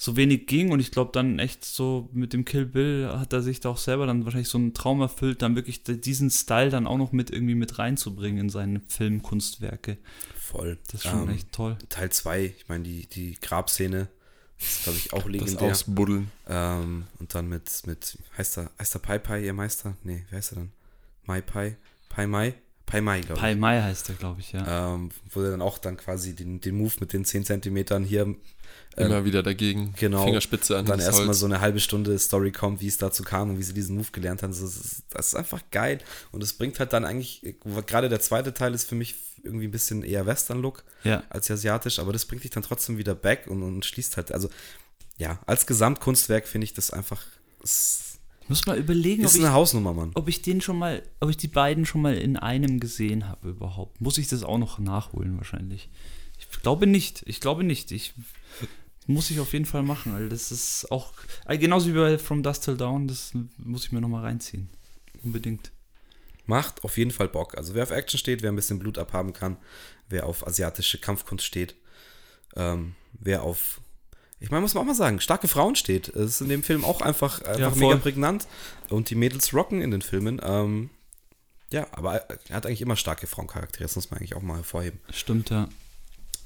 Speaker 3: so wenig ging und ich glaube dann echt so mit dem Kill Bill hat er sich da auch selber dann wahrscheinlich so einen Traum erfüllt, dann wirklich diesen Style dann auch noch mit irgendwie mit reinzubringen in seine Filmkunstwerke.
Speaker 1: Voll.
Speaker 3: Das ist schon
Speaker 1: Ähm,
Speaker 3: echt toll.
Speaker 1: Teil 2, ich meine, die, die Grabszene ist, glaube ich, auch
Speaker 2: Das
Speaker 1: legendär.
Speaker 2: Ausbuddeln.
Speaker 1: Ähm, und dann mit, mit, heißt er, heißt er Pai Pai, ihr Meister? Nee, wie heißt er dann? Mai Pai? Pai Mai? Pai Mai, glaube ich.
Speaker 3: Pai Mai heißt er, glaube ich, ja.
Speaker 1: Ähm, wo er dann auch dann quasi den, den Move mit den 10 Zentimetern hier ähm,
Speaker 2: Immer wieder dagegen.
Speaker 1: genau.
Speaker 2: Fingerspitze an
Speaker 1: dann erstmal so eine halbe Stunde Story kommt, wie es dazu kam und wie sie diesen Move gelernt haben. Das ist, das ist einfach geil. Und es bringt halt dann eigentlich, gerade der zweite Teil ist für mich irgendwie ein bisschen eher Western-Look
Speaker 3: Ja.
Speaker 1: als asiatisch, aber das bringt dich dann trotzdem wieder back und, und schließt halt, also ja, als Gesamtkunstwerk finde ich das einfach,
Speaker 3: Ich muss mal überlegen, ob
Speaker 1: ist
Speaker 3: ich,
Speaker 1: eine Hausnummer, Mann.
Speaker 3: ob ich den schon mal, ob ich die beiden schon mal in einem gesehen habe überhaupt. Muss ich das auch noch nachholen wahrscheinlich? Ich glaube nicht. Ich glaube nicht. Ich muss ich auf jeden Fall machen, weil das ist auch äh, genauso wie bei From Dust Till Dawn. Das muss ich mir noch mal reinziehen. Unbedingt.
Speaker 1: Macht auf jeden Fall Bock. Also wer auf Action steht, wer ein bisschen Blut abhaben kann, wer auf asiatische Kampfkunst steht, ähm, wer auf, ich meine, muss man auch mal sagen, starke Frauen steht. Es ist in dem Film auch einfach, einfach
Speaker 3: voll.
Speaker 1: mega prägnant. Und die Mädels rocken in den Filmen. Ähm, ja, aber er hat eigentlich immer starke Frauencharaktere, das muss man eigentlich auch mal hervorheben.
Speaker 3: Stimmt, ja.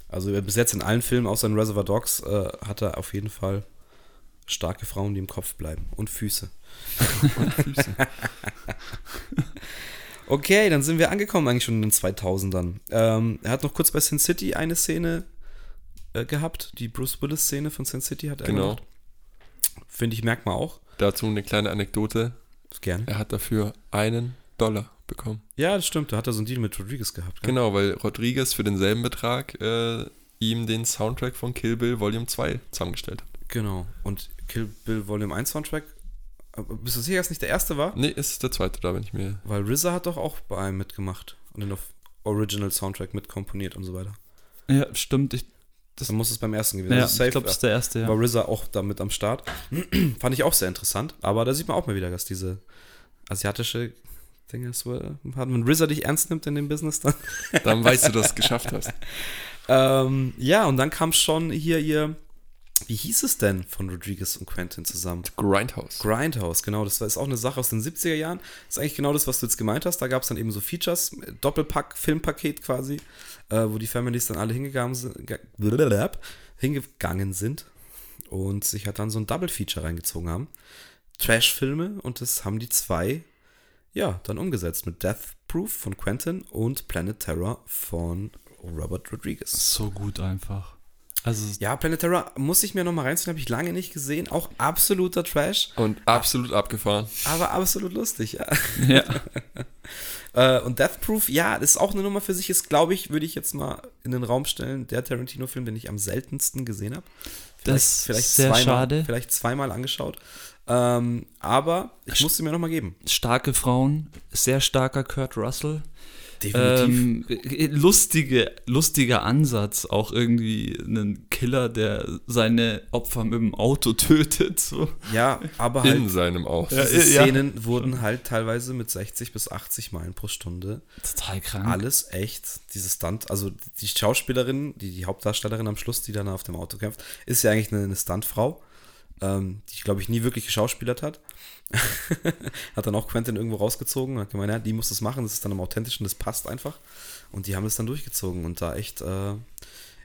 Speaker 1: Also bis jetzt in allen Filmen, außer in Reservoir Dogs, äh, hat er auf jeden Fall starke Frauen, die im Kopf bleiben. Und Füße. <laughs> <laughs> okay, dann sind wir angekommen eigentlich schon in den 2000ern. Ähm, er hat noch kurz bei Sin City eine Szene äh, gehabt. Die Bruce Willis-Szene von Sin City hat er
Speaker 2: Genau.
Speaker 1: gemacht. Finde ich, merkt man auch.
Speaker 2: Dazu eine kleine Anekdote.
Speaker 1: Gern.
Speaker 2: Er hat dafür einen Dollar bekommen.
Speaker 1: Ja, das stimmt. Da hat er so einen Deal mit Rodriguez gehabt. gell?
Speaker 2: Genau, weil Rodriguez für denselben Betrag äh, ihm den Soundtrack von Kill Bill Volume 2 zusammengestellt hat.
Speaker 1: Genau. Und Kill Bill Volume 1 Soundtrack. äh, Bist du sicher, dass es nicht der erste war?
Speaker 2: Nee, es ist der zweite, da bin ich mir.
Speaker 1: Weil RZA hat doch auch bei einem mitgemacht und den auf Original Soundtrack mitkomponiert und so weiter.
Speaker 3: Ja, stimmt. Ich, Das-
Speaker 1: Dann muss es beim ersten gewesen
Speaker 3: ja,
Speaker 1: Also safe,
Speaker 3: ich glaube, das ist der erste, ja.
Speaker 1: war RZA auch damit am Start. <clears throat> Fand ich auch sehr interessant. Aber da sieht man auch mal wieder, dass diese asiatische Dinge wenn RZA dich ernst nimmt in dem Business, dann.
Speaker 2: Dann weißt du, dass du es geschafft hast. <laughs>
Speaker 1: Ähm, ja, und dann kam schon hier ihr, wie hieß es denn von Rodriguez und Quentin zusammen?
Speaker 2: Grindhouse.
Speaker 1: Grindhouse, genau, das war- ist auch eine Sache aus den 70er Jahren. Das ist eigentlich genau das, was du jetzt gemeint hast. Da gab es dann eben so Features, Doppelpack, Filmpaket quasi, äh, wo die Families dann alle hingegangen sind, hingegangen sind und sich halt dann so ein Double-Feature reingezogen haben. Trash-Filme und das haben die zwei, ja, dann umgesetzt mit Death Proof von Quentin und Planet Terror von Robert Rodriguez.
Speaker 3: so gut einfach. Also,
Speaker 1: Ja, Planet Terror muss ich mir nochmal reinziehen, habe ich lange nicht gesehen. Auch absoluter Trash.
Speaker 2: Und absolut abgefahren.
Speaker 1: Aber absolut lustig, ja.
Speaker 3: ja. <laughs>
Speaker 1: Äh, und Death Proof, ja, das ist auch eine Nummer für sich. Ist, glaube ich, würde ich jetzt mal in den Raum stellen, der Tarantino-Film, den ich am seltensten gesehen habe.
Speaker 3: Das ist sehr schade.
Speaker 1: Vielleicht zweimal angeschaut. Ähm, aber ich musste mir nochmal geben.
Speaker 3: Starke Frauen, sehr starker Kurt Russell.
Speaker 1: Definitiv.
Speaker 3: Ähm, lustige, lustiger Ansatz, auch irgendwie einen Killer, der seine Opfer mit dem Auto <laughs> tötet. So.
Speaker 1: ja, aber
Speaker 2: In
Speaker 1: halt,
Speaker 2: seinem Aus.
Speaker 3: Ja,
Speaker 1: diese
Speaker 3: ja.
Speaker 1: Szenen wurden halt teilweise mit 60 bis 80 Meilen pro Stunde
Speaker 3: Total krank.
Speaker 1: alles echt, dieses Stunt, also die Schauspielerin, die, die Hauptdarstellerin am Schluss, die dann auf dem Auto kämpft, ist ja eigentlich eine, eine Stuntfrau, ähm, die, glaube ich, nie wirklich geschauspielert hat. <laughs> hat dann auch Quentin irgendwo rausgezogen und hat gemeint, ja, die muss das machen, das ist dann am authentischen, das passt einfach. Und die haben es dann durchgezogen und da echt, äh,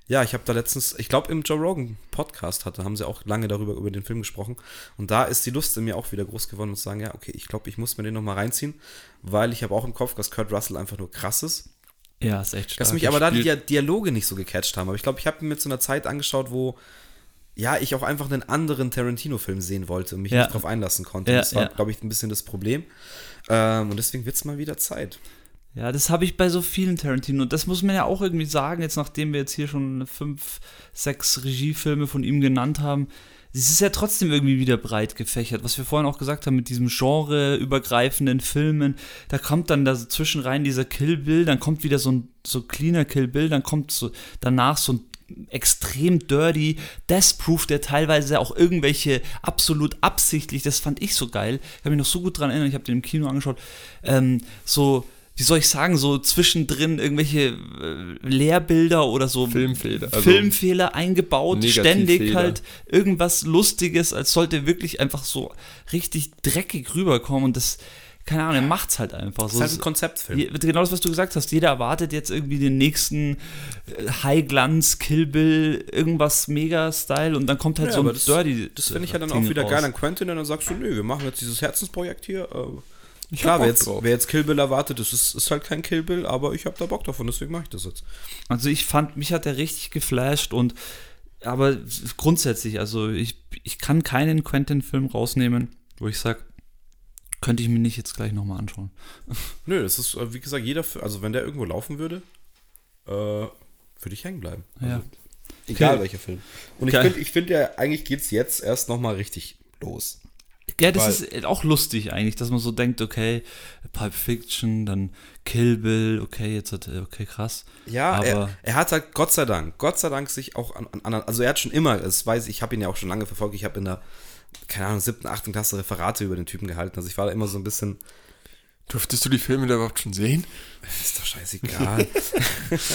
Speaker 1: ja, ich habe da letztens, ich glaube im Joe Rogan Podcast hatte, haben sie auch lange darüber über den Film gesprochen und da ist die Lust in mir auch wieder groß geworden und zu sagen, ja, okay, ich glaube, ich muss mir den nochmal reinziehen, weil ich habe auch im Kopf, dass Kurt Russell einfach nur krass ist
Speaker 3: Ja, ist echt stark.
Speaker 1: Dass mich aber da die Dialoge nicht so gecatcht haben. Aber ich glaube, ich habe mir zu einer Zeit angeschaut, wo ja, ich auch einfach einen anderen Tarantino-Film sehen wollte und mich
Speaker 3: Ja.
Speaker 1: nicht drauf einlassen konnte.
Speaker 3: Ja,
Speaker 1: das war,
Speaker 3: ja.
Speaker 1: glaube ich, ein bisschen das Problem. Ähm, und deswegen wird es mal wieder Zeit.
Speaker 3: Ja, das habe ich bei so vielen Tarantino. Und das muss man ja auch irgendwie sagen, jetzt nachdem wir jetzt hier schon fünf, sechs Regiefilme von ihm genannt haben. Es ist ja trotzdem irgendwie wieder breit gefächert, was wir vorhin auch gesagt haben mit diesem genreübergreifenden Filmen. Da kommt dann dazwischen rein dieser Kill Bill, dann kommt wieder so ein so cleaner Kill Bill, dann kommt so danach so ein extrem dirty. Death Proof, der teilweise auch irgendwelche absolut absichtlich, das fand ich so geil. Ich kann mich noch so gut dran erinnern, ich habe den im Kino angeschaut, ähm, so wie soll ich sagen, so zwischendrin irgendwelche äh, Lehrbilder oder so
Speaker 2: Filmfehler, also
Speaker 3: Filmfehler eingebaut, ständig halt irgendwas Lustiges, als sollte wirklich einfach so richtig dreckig rüberkommen. Und das, keine Ahnung, er macht's halt einfach.
Speaker 1: Das
Speaker 3: So,
Speaker 1: ist halt ein Konzeptfilm.
Speaker 3: Genau das, was du gesagt hast. Jeder erwartet jetzt irgendwie den nächsten äh, High-Glanz, Kill Bill, irgendwas Mega-Style und dann kommt halt
Speaker 1: Ja,
Speaker 3: so ein
Speaker 1: das-
Speaker 3: Dirty.
Speaker 1: Das finde ich ja dann
Speaker 3: Ding
Speaker 1: auch wieder
Speaker 3: raus.
Speaker 1: geil an Quentin. Und dann sagst du, nö, wir machen jetzt dieses Herzensprojekt hier. Äh,
Speaker 2: Ich
Speaker 1: klar, wer jetzt, wer jetzt Kill Bill erwartet, das ist, ist halt kein Kill Bill, aber ich habe da Bock davon, deswegen mache ich das jetzt.
Speaker 3: Also ich fand, mich hat er richtig geflasht und aber grundsätzlich, also ich, ich kann keinen Quentin-Film rausnehmen, wo ich sage, könnte ich mir nicht jetzt gleich nochmal anschauen. <laughs>
Speaker 1: Nö, das ist, äh, wie gesagt, jeder, also wenn der irgendwo laufen würde, äh, würde ich hängen bleiben. Also,
Speaker 3: Ja.
Speaker 1: Egal
Speaker 3: Okay.
Speaker 1: welcher Film. Und ich
Speaker 3: Geil.
Speaker 1: finde, ich find ja, eigentlich geht es jetzt erst nochmal richtig los.
Speaker 3: Ja, das
Speaker 1: Weil-
Speaker 3: ist auch lustig eigentlich, dass man so denkt, okay, Pulp Fiction, dann Kill Bill, okay, jetzt hat er, okay, krass.
Speaker 1: Ja,
Speaker 3: aber
Speaker 1: er, er hat halt Gott sei Dank, Gott sei Dank sich auch an, an anderen, also er hat schon immer, das weiß ich, ich habe ihn ja auch schon lange verfolgt, ich habe in der, keine Ahnung, siebten, achten Klasse Referate über den Typen gehalten, also ich war da immer so ein bisschen,
Speaker 2: Durftest du die Filme da überhaupt schon sehen?
Speaker 1: ist doch scheißegal.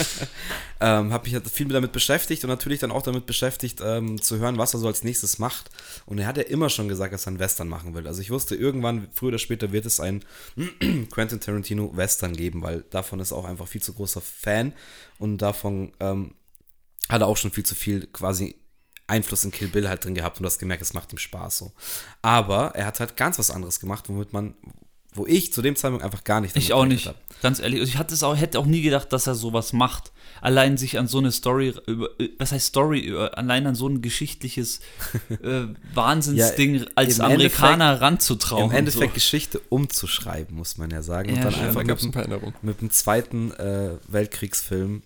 Speaker 1: <laughs> ähm, habe mich halt viel damit beschäftigt und natürlich dann auch damit beschäftigt, ähm, zu hören, was er so als nächstes macht. Und er hat ja immer schon gesagt, dass er einen Western machen will. Also ich wusste, irgendwann, früher oder später, wird es ein <clears throat> Quentin Tarantino Western geben, weil davon ist er auch einfach viel zu großer Fan und davon ähm, hat er auch schon viel zu viel quasi Einfluss in Kill Bill halt drin gehabt und du hast gemerkt, es macht ihm Spaß so. Aber er hat halt ganz was anderes gemacht, womit man, wo ich zu dem Zeitpunkt einfach gar nicht damit
Speaker 3: Ich auch nicht,
Speaker 1: hab.
Speaker 3: ganz ehrlich. Also Ich hatte es auch, hätte auch nie gedacht, dass er sowas macht. Allein sich an so eine Story, über, äh, was heißt Story, über, allein an so ein geschichtliches <laughs> äh, Wahnsinnsding als
Speaker 1: im
Speaker 3: Amerikaner ranzutrauen.
Speaker 1: Im Endeffekt
Speaker 3: so.
Speaker 1: Geschichte umzuschreiben, muss man ja sagen.
Speaker 3: Ja,
Speaker 1: und dann.
Speaker 2: Ja,
Speaker 1: einfach
Speaker 2: da
Speaker 1: mit,
Speaker 2: ein paar Erinnerungen.
Speaker 1: mit dem zweiten äh, Weltkriegsfilm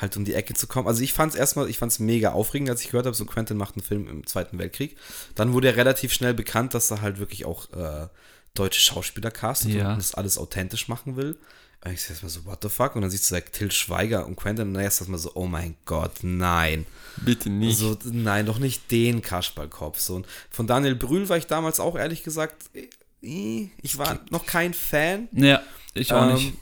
Speaker 1: halt um die Ecke zu kommen. Also ich fand es erstmal, ich fand es mega aufregend, als ich gehört habe, so Quentin macht einen Film im Zweiten Weltkrieg. Dann wurde er relativ schnell bekannt, dass er halt wirklich auch äh, deutsche Schauspieler castet
Speaker 3: Ja.
Speaker 1: und das alles authentisch machen will. Und ich erstmal so, what the fuck? Und dann siehst du like, Till Schweiger und Quentin und dann erst mal so, oh mein Gott, nein.
Speaker 2: Bitte nicht.
Speaker 1: So, nein, doch nicht den Kasperlkopf. So, und von Daniel Brühl war ich damals auch ehrlich gesagt, ich war noch kein Fan.
Speaker 3: Ja, ich auch
Speaker 1: Ähm,
Speaker 3: nicht.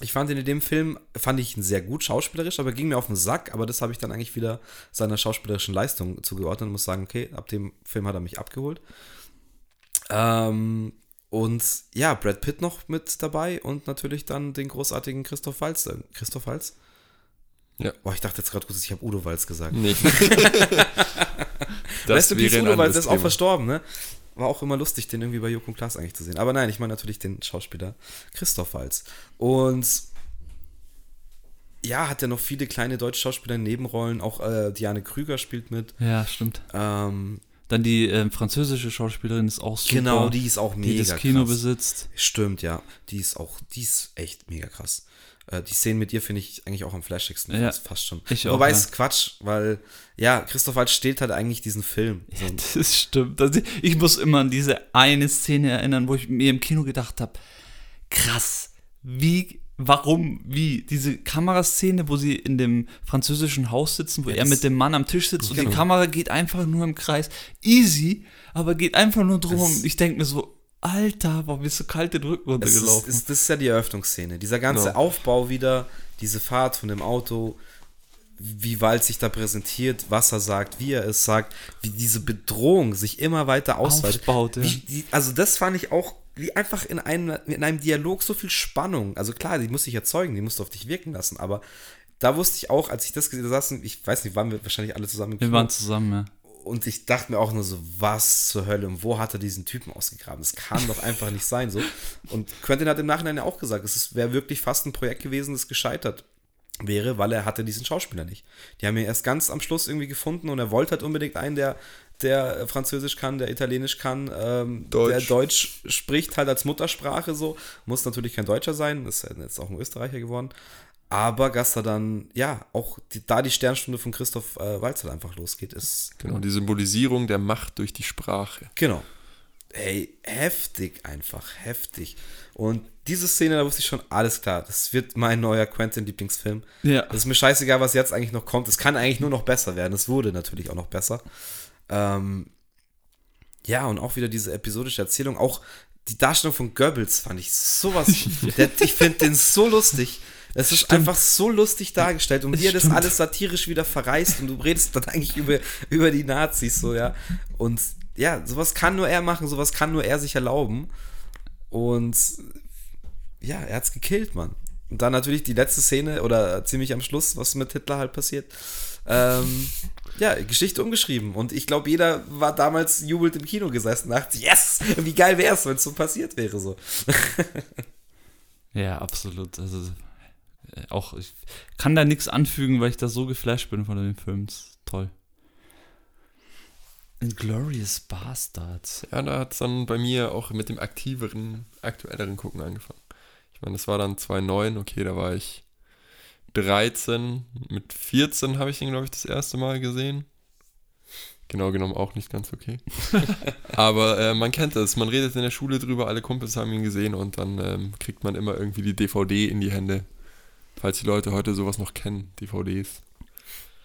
Speaker 1: Ich fand ihn in dem Film, fand ich ihn sehr gut schauspielerisch, aber ging mir auf den Sack, aber das habe ich dann eigentlich wieder seiner schauspielerischen Leistung zugeordnet und muss sagen, okay, ab dem Film hat er mich abgeholt. Ähm, und ja, Brad Pitt noch mit dabei und natürlich dann den großartigen Christoph Waltz. äh, Christoph Waltz?
Speaker 2: Ja.
Speaker 1: Boah, ich dachte jetzt gerade kurz, ich habe Udo Walz gesagt.
Speaker 2: Nee. <laughs> <laughs>
Speaker 1: Rest in Udo, der ist auch verstorben, ne? War auch immer lustig, den irgendwie bei Joko und Klaas eigentlich zu sehen. Aber nein, ich meine natürlich den Schauspieler Christoph Waltz. Und ja, hat er noch viele kleine deutsche Schauspieler in Nebenrollen. Auch äh, Diane Krüger spielt mit.
Speaker 3: Ja, stimmt.
Speaker 1: Ähm,
Speaker 3: Dann die ähm, französische Schauspielerin ist auch super.
Speaker 1: genau, die ist auch mega
Speaker 3: die das Kino
Speaker 1: krass.
Speaker 3: besitzt.
Speaker 1: Stimmt, ja. Die ist auch, die ist echt mega krass. Äh, die Szenen mit ihr finde ich eigentlich auch am flashigsten.
Speaker 3: Ja,
Speaker 1: fast, fast schon.
Speaker 3: ich auch,
Speaker 1: Wobei
Speaker 3: ja.
Speaker 1: es Quatsch, weil, ja, Christoph Waltz steht halt eigentlich diesen Film. So,
Speaker 3: Das stimmt. Also ich muss immer an diese eine Szene erinnern, wo ich mir im Kino gedacht habe, krass, wie, warum, wie, diese Kameraszene, wo sie in dem französischen Haus sitzen, wo
Speaker 1: Ja,
Speaker 3: er mit dem Mann am Tisch sitzt und
Speaker 1: Genau.
Speaker 3: die Kamera geht einfach nur im Kreis. Easy, aber geht einfach nur drum. Ich denke mir so, Alter, warum bist du kalt den Rücken
Speaker 1: Es ist,
Speaker 3: runtergelaufen?
Speaker 1: ist, das ist ja die Eröffnungsszene. Dieser ganze
Speaker 2: Genau.
Speaker 1: Aufbau wieder, diese Fahrt von dem Auto, wie Walz sich da präsentiert, was er sagt, wie er es sagt, wie diese Bedrohung sich immer weiter ausweitet.
Speaker 3: Aufbaut, ja.
Speaker 1: Wie, die, also das fand ich auch, wie einfach in einem, in einem Dialog so viel Spannung. Also klar, die muss sich erzeugen, die musst du auf dich wirken lassen, aber da wusste ich auch, als ich das gesehen habe, ich weiß nicht, waren wir wahrscheinlich alle zusammen
Speaker 3: Wir waren zusammen, ja.
Speaker 1: Und ich dachte mir auch nur so, was zur Hölle und wo hat er diesen Typen ausgegraben? Das kann doch einfach nicht sein so. Und Quentin hat im Nachhinein ja auch gesagt, es wäre wirklich fast ein Projekt gewesen, das gescheitert wäre, weil er hatte diesen Schauspieler nicht. Die haben ihn erst ganz am Schluss irgendwie gefunden und er wollte halt unbedingt einen, der, der Französisch kann, der Italienisch kann, ähm,
Speaker 2: Deutsch.
Speaker 1: der Deutsch spricht halt als Muttersprache so. Muss natürlich kein Deutscher sein, ist jetzt auch ein Österreicher geworden. Aber dass er dann, ja, auch die, da die Sternstunde von Christoph äh, Walzer einfach losgeht, ist
Speaker 2: Genau, die Symbolisierung der Macht durch die Sprache.
Speaker 1: Genau. Ey, heftig einfach, heftig. Und diese Szene, da wusste ich schon, alles klar, das wird mein neuer Quentin-Lieblingsfilm.
Speaker 3: Ja.
Speaker 1: Das ist mir scheißegal, was jetzt eigentlich noch kommt. Es kann eigentlich nur noch besser werden. Es wurde natürlich auch noch besser. Ähm, ja, und auch wieder diese episodische Erzählung. Auch die Darstellung von Goebbels fand ich sowas. <laughs> der, ich finde den so lustig. Es ist einfach so lustig dargestellt und er das
Speaker 3: Stimmt.
Speaker 1: alles satirisch wieder verreißt und du redest dann eigentlich über, über die Nazis so, ja. Und ja, sowas kann nur er machen, sowas kann nur er sich erlauben. Und ja, er hat's gekillt, Mann. Und dann natürlich die letzte Szene oder ziemlich am Schluss, was mit Hitler halt passiert. Ähm, ja, Geschichte umgeschrieben. Und ich glaube, jeder war damals jubelt im Kino gesessen und dachte, yes, wie geil wäre es, wenn es so passiert wäre. So. <laughs>
Speaker 3: Ja, absolut. Also auch ich kann da nichts anfügen, weil ich da so geflasht bin von dem Film. Das ist toll. Inglorious Bastards.
Speaker 2: Ja, da hat es dann bei mir auch mit dem aktiveren, aktuelleren Gucken angefangen. Ich meine, das war dann 2009, okay, da war ich 13. Mit 14 habe ich ihn, glaube ich, das erste Mal gesehen. Genau genommen auch nicht ganz okay. <laughs> Aber äh, man kennt es, man redet in der Schule drüber, alle Kumpels haben ihn gesehen und dann ähm, kriegt man immer irgendwie die DVD in die Hände. Falls die Leute heute sowas noch kennen, DVDs.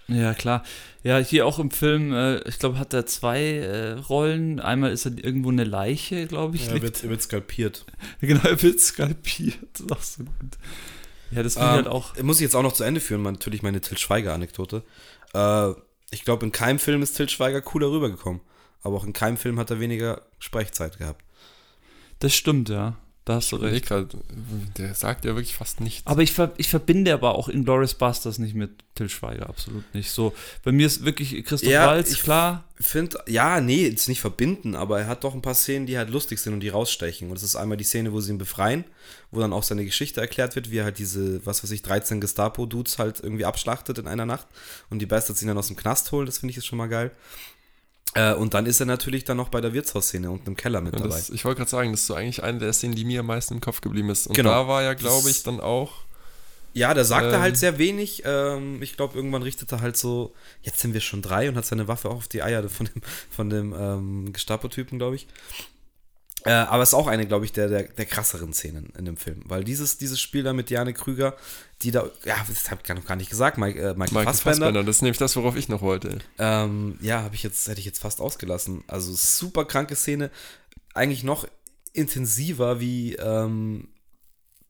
Speaker 3: Ja, klar. Ja, hier auch im Film, äh, ich glaube, hat er zwei äh, Rollen. Einmal ist er irgendwo eine Leiche, glaube ich.
Speaker 1: Ja,
Speaker 3: liegt-
Speaker 1: wird, wird skalpiert. <laughs>
Speaker 3: genau, er wird skalpiert. Das ist auch so gut. Ja, das finde ich
Speaker 1: Ähm,
Speaker 3: halt auch.
Speaker 1: Muss ich jetzt auch noch zu Ende führen, natürlich meine Til Schweiger-Anekdote. Äh, ich glaube, in keinem Film ist Til Schweiger cooler rübergekommen. Aber auch in keinem Film hat er weniger Sprechzeit gehabt.
Speaker 3: Das stimmt, ja. Da hast du
Speaker 2: Ich
Speaker 3: recht.
Speaker 2: gerade, der sagt ja wirklich fast nichts.
Speaker 3: Aber ich, ver ich verbinde aber auch Inglourious Bastards nicht mit Till Schweiger, absolut nicht. So, bei mir ist wirklich Christoph
Speaker 1: Ja,
Speaker 3: Waltz,
Speaker 1: ich-
Speaker 3: klar.
Speaker 1: Ich finde, ja, nee, jetzt nicht verbinden, aber er hat doch ein paar Szenen, die halt lustig sind und die rausstechen. Und das ist einmal die Szene, wo sie ihn befreien, wo dann auch seine Geschichte erklärt wird, wie er halt diese, was weiß ich, 13 Gestapo-Dudes halt irgendwie abschlachtet in einer Nacht und die Bastards ihn dann aus dem Knast holen. Das finde ich ist schon mal geil. Äh, und dann ist er natürlich dann noch bei der Wirtshausszene unten im Keller mit
Speaker 2: Ja,
Speaker 1: dabei.
Speaker 2: das, ich wollte gerade sagen, das ist so eigentlich eine der Szenen, die mir am meisten im Kopf geblieben ist. Und
Speaker 1: Genau.
Speaker 2: da war ja, glaube ich, dann auch.
Speaker 1: Ja, da sagt er
Speaker 2: Ähm.
Speaker 1: halt sehr wenig. Ähm, ich glaube, irgendwann richtet er halt so, jetzt sind wir schon drei und hat seine Waffe auch auf die Eier von dem, von dem ähm, Gestapo-Typen, glaube ich. Äh, aber es ist auch eine, glaube ich, der, der, der krasseren Szenen in dem Film. Weil dieses, dieses Spiel da mit Diane Krüger, die da, ja, das habe ich noch gar nicht gesagt, Mike, äh, Michael,
Speaker 2: Michael
Speaker 1: Fassbender.
Speaker 2: Fassbender, das ist nämlich das, worauf ich noch wollte.
Speaker 1: Ähm, ja, habe ich jetzt, hätte ich jetzt fast ausgelassen. Also super kranke Szene, eigentlich noch intensiver wie, ähm,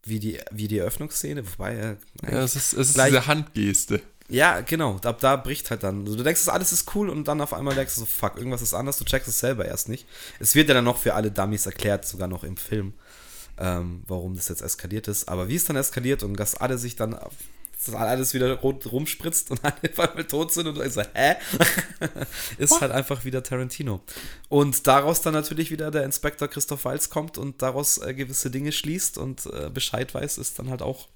Speaker 1: wie, die, wie die Eröffnungsszene, wobei er
Speaker 2: Ja, es ist, es ist diese Handgeste.
Speaker 1: Ja, genau. Ab da bricht halt dann. Du denkst, das alles ist cool und dann auf einmal denkst du so, fuck, irgendwas ist anders. Du checkst es selber erst nicht. Es wird ja dann noch für alle Dummies erklärt, sogar noch im Film, ähm, warum das jetzt eskaliert ist. Aber wie es dann eskaliert und dass alle sich dann, dass alles wieder rot rumspritzt und <laughs> alle einmal tot sind und du denkst so, hä? <laughs> ist halt einfach wieder Tarantino. Und daraus dann natürlich wieder der Inspektor Christoph Waltz kommt und daraus äh, gewisse Dinge schließt und äh, Bescheid weiß, ist dann halt auch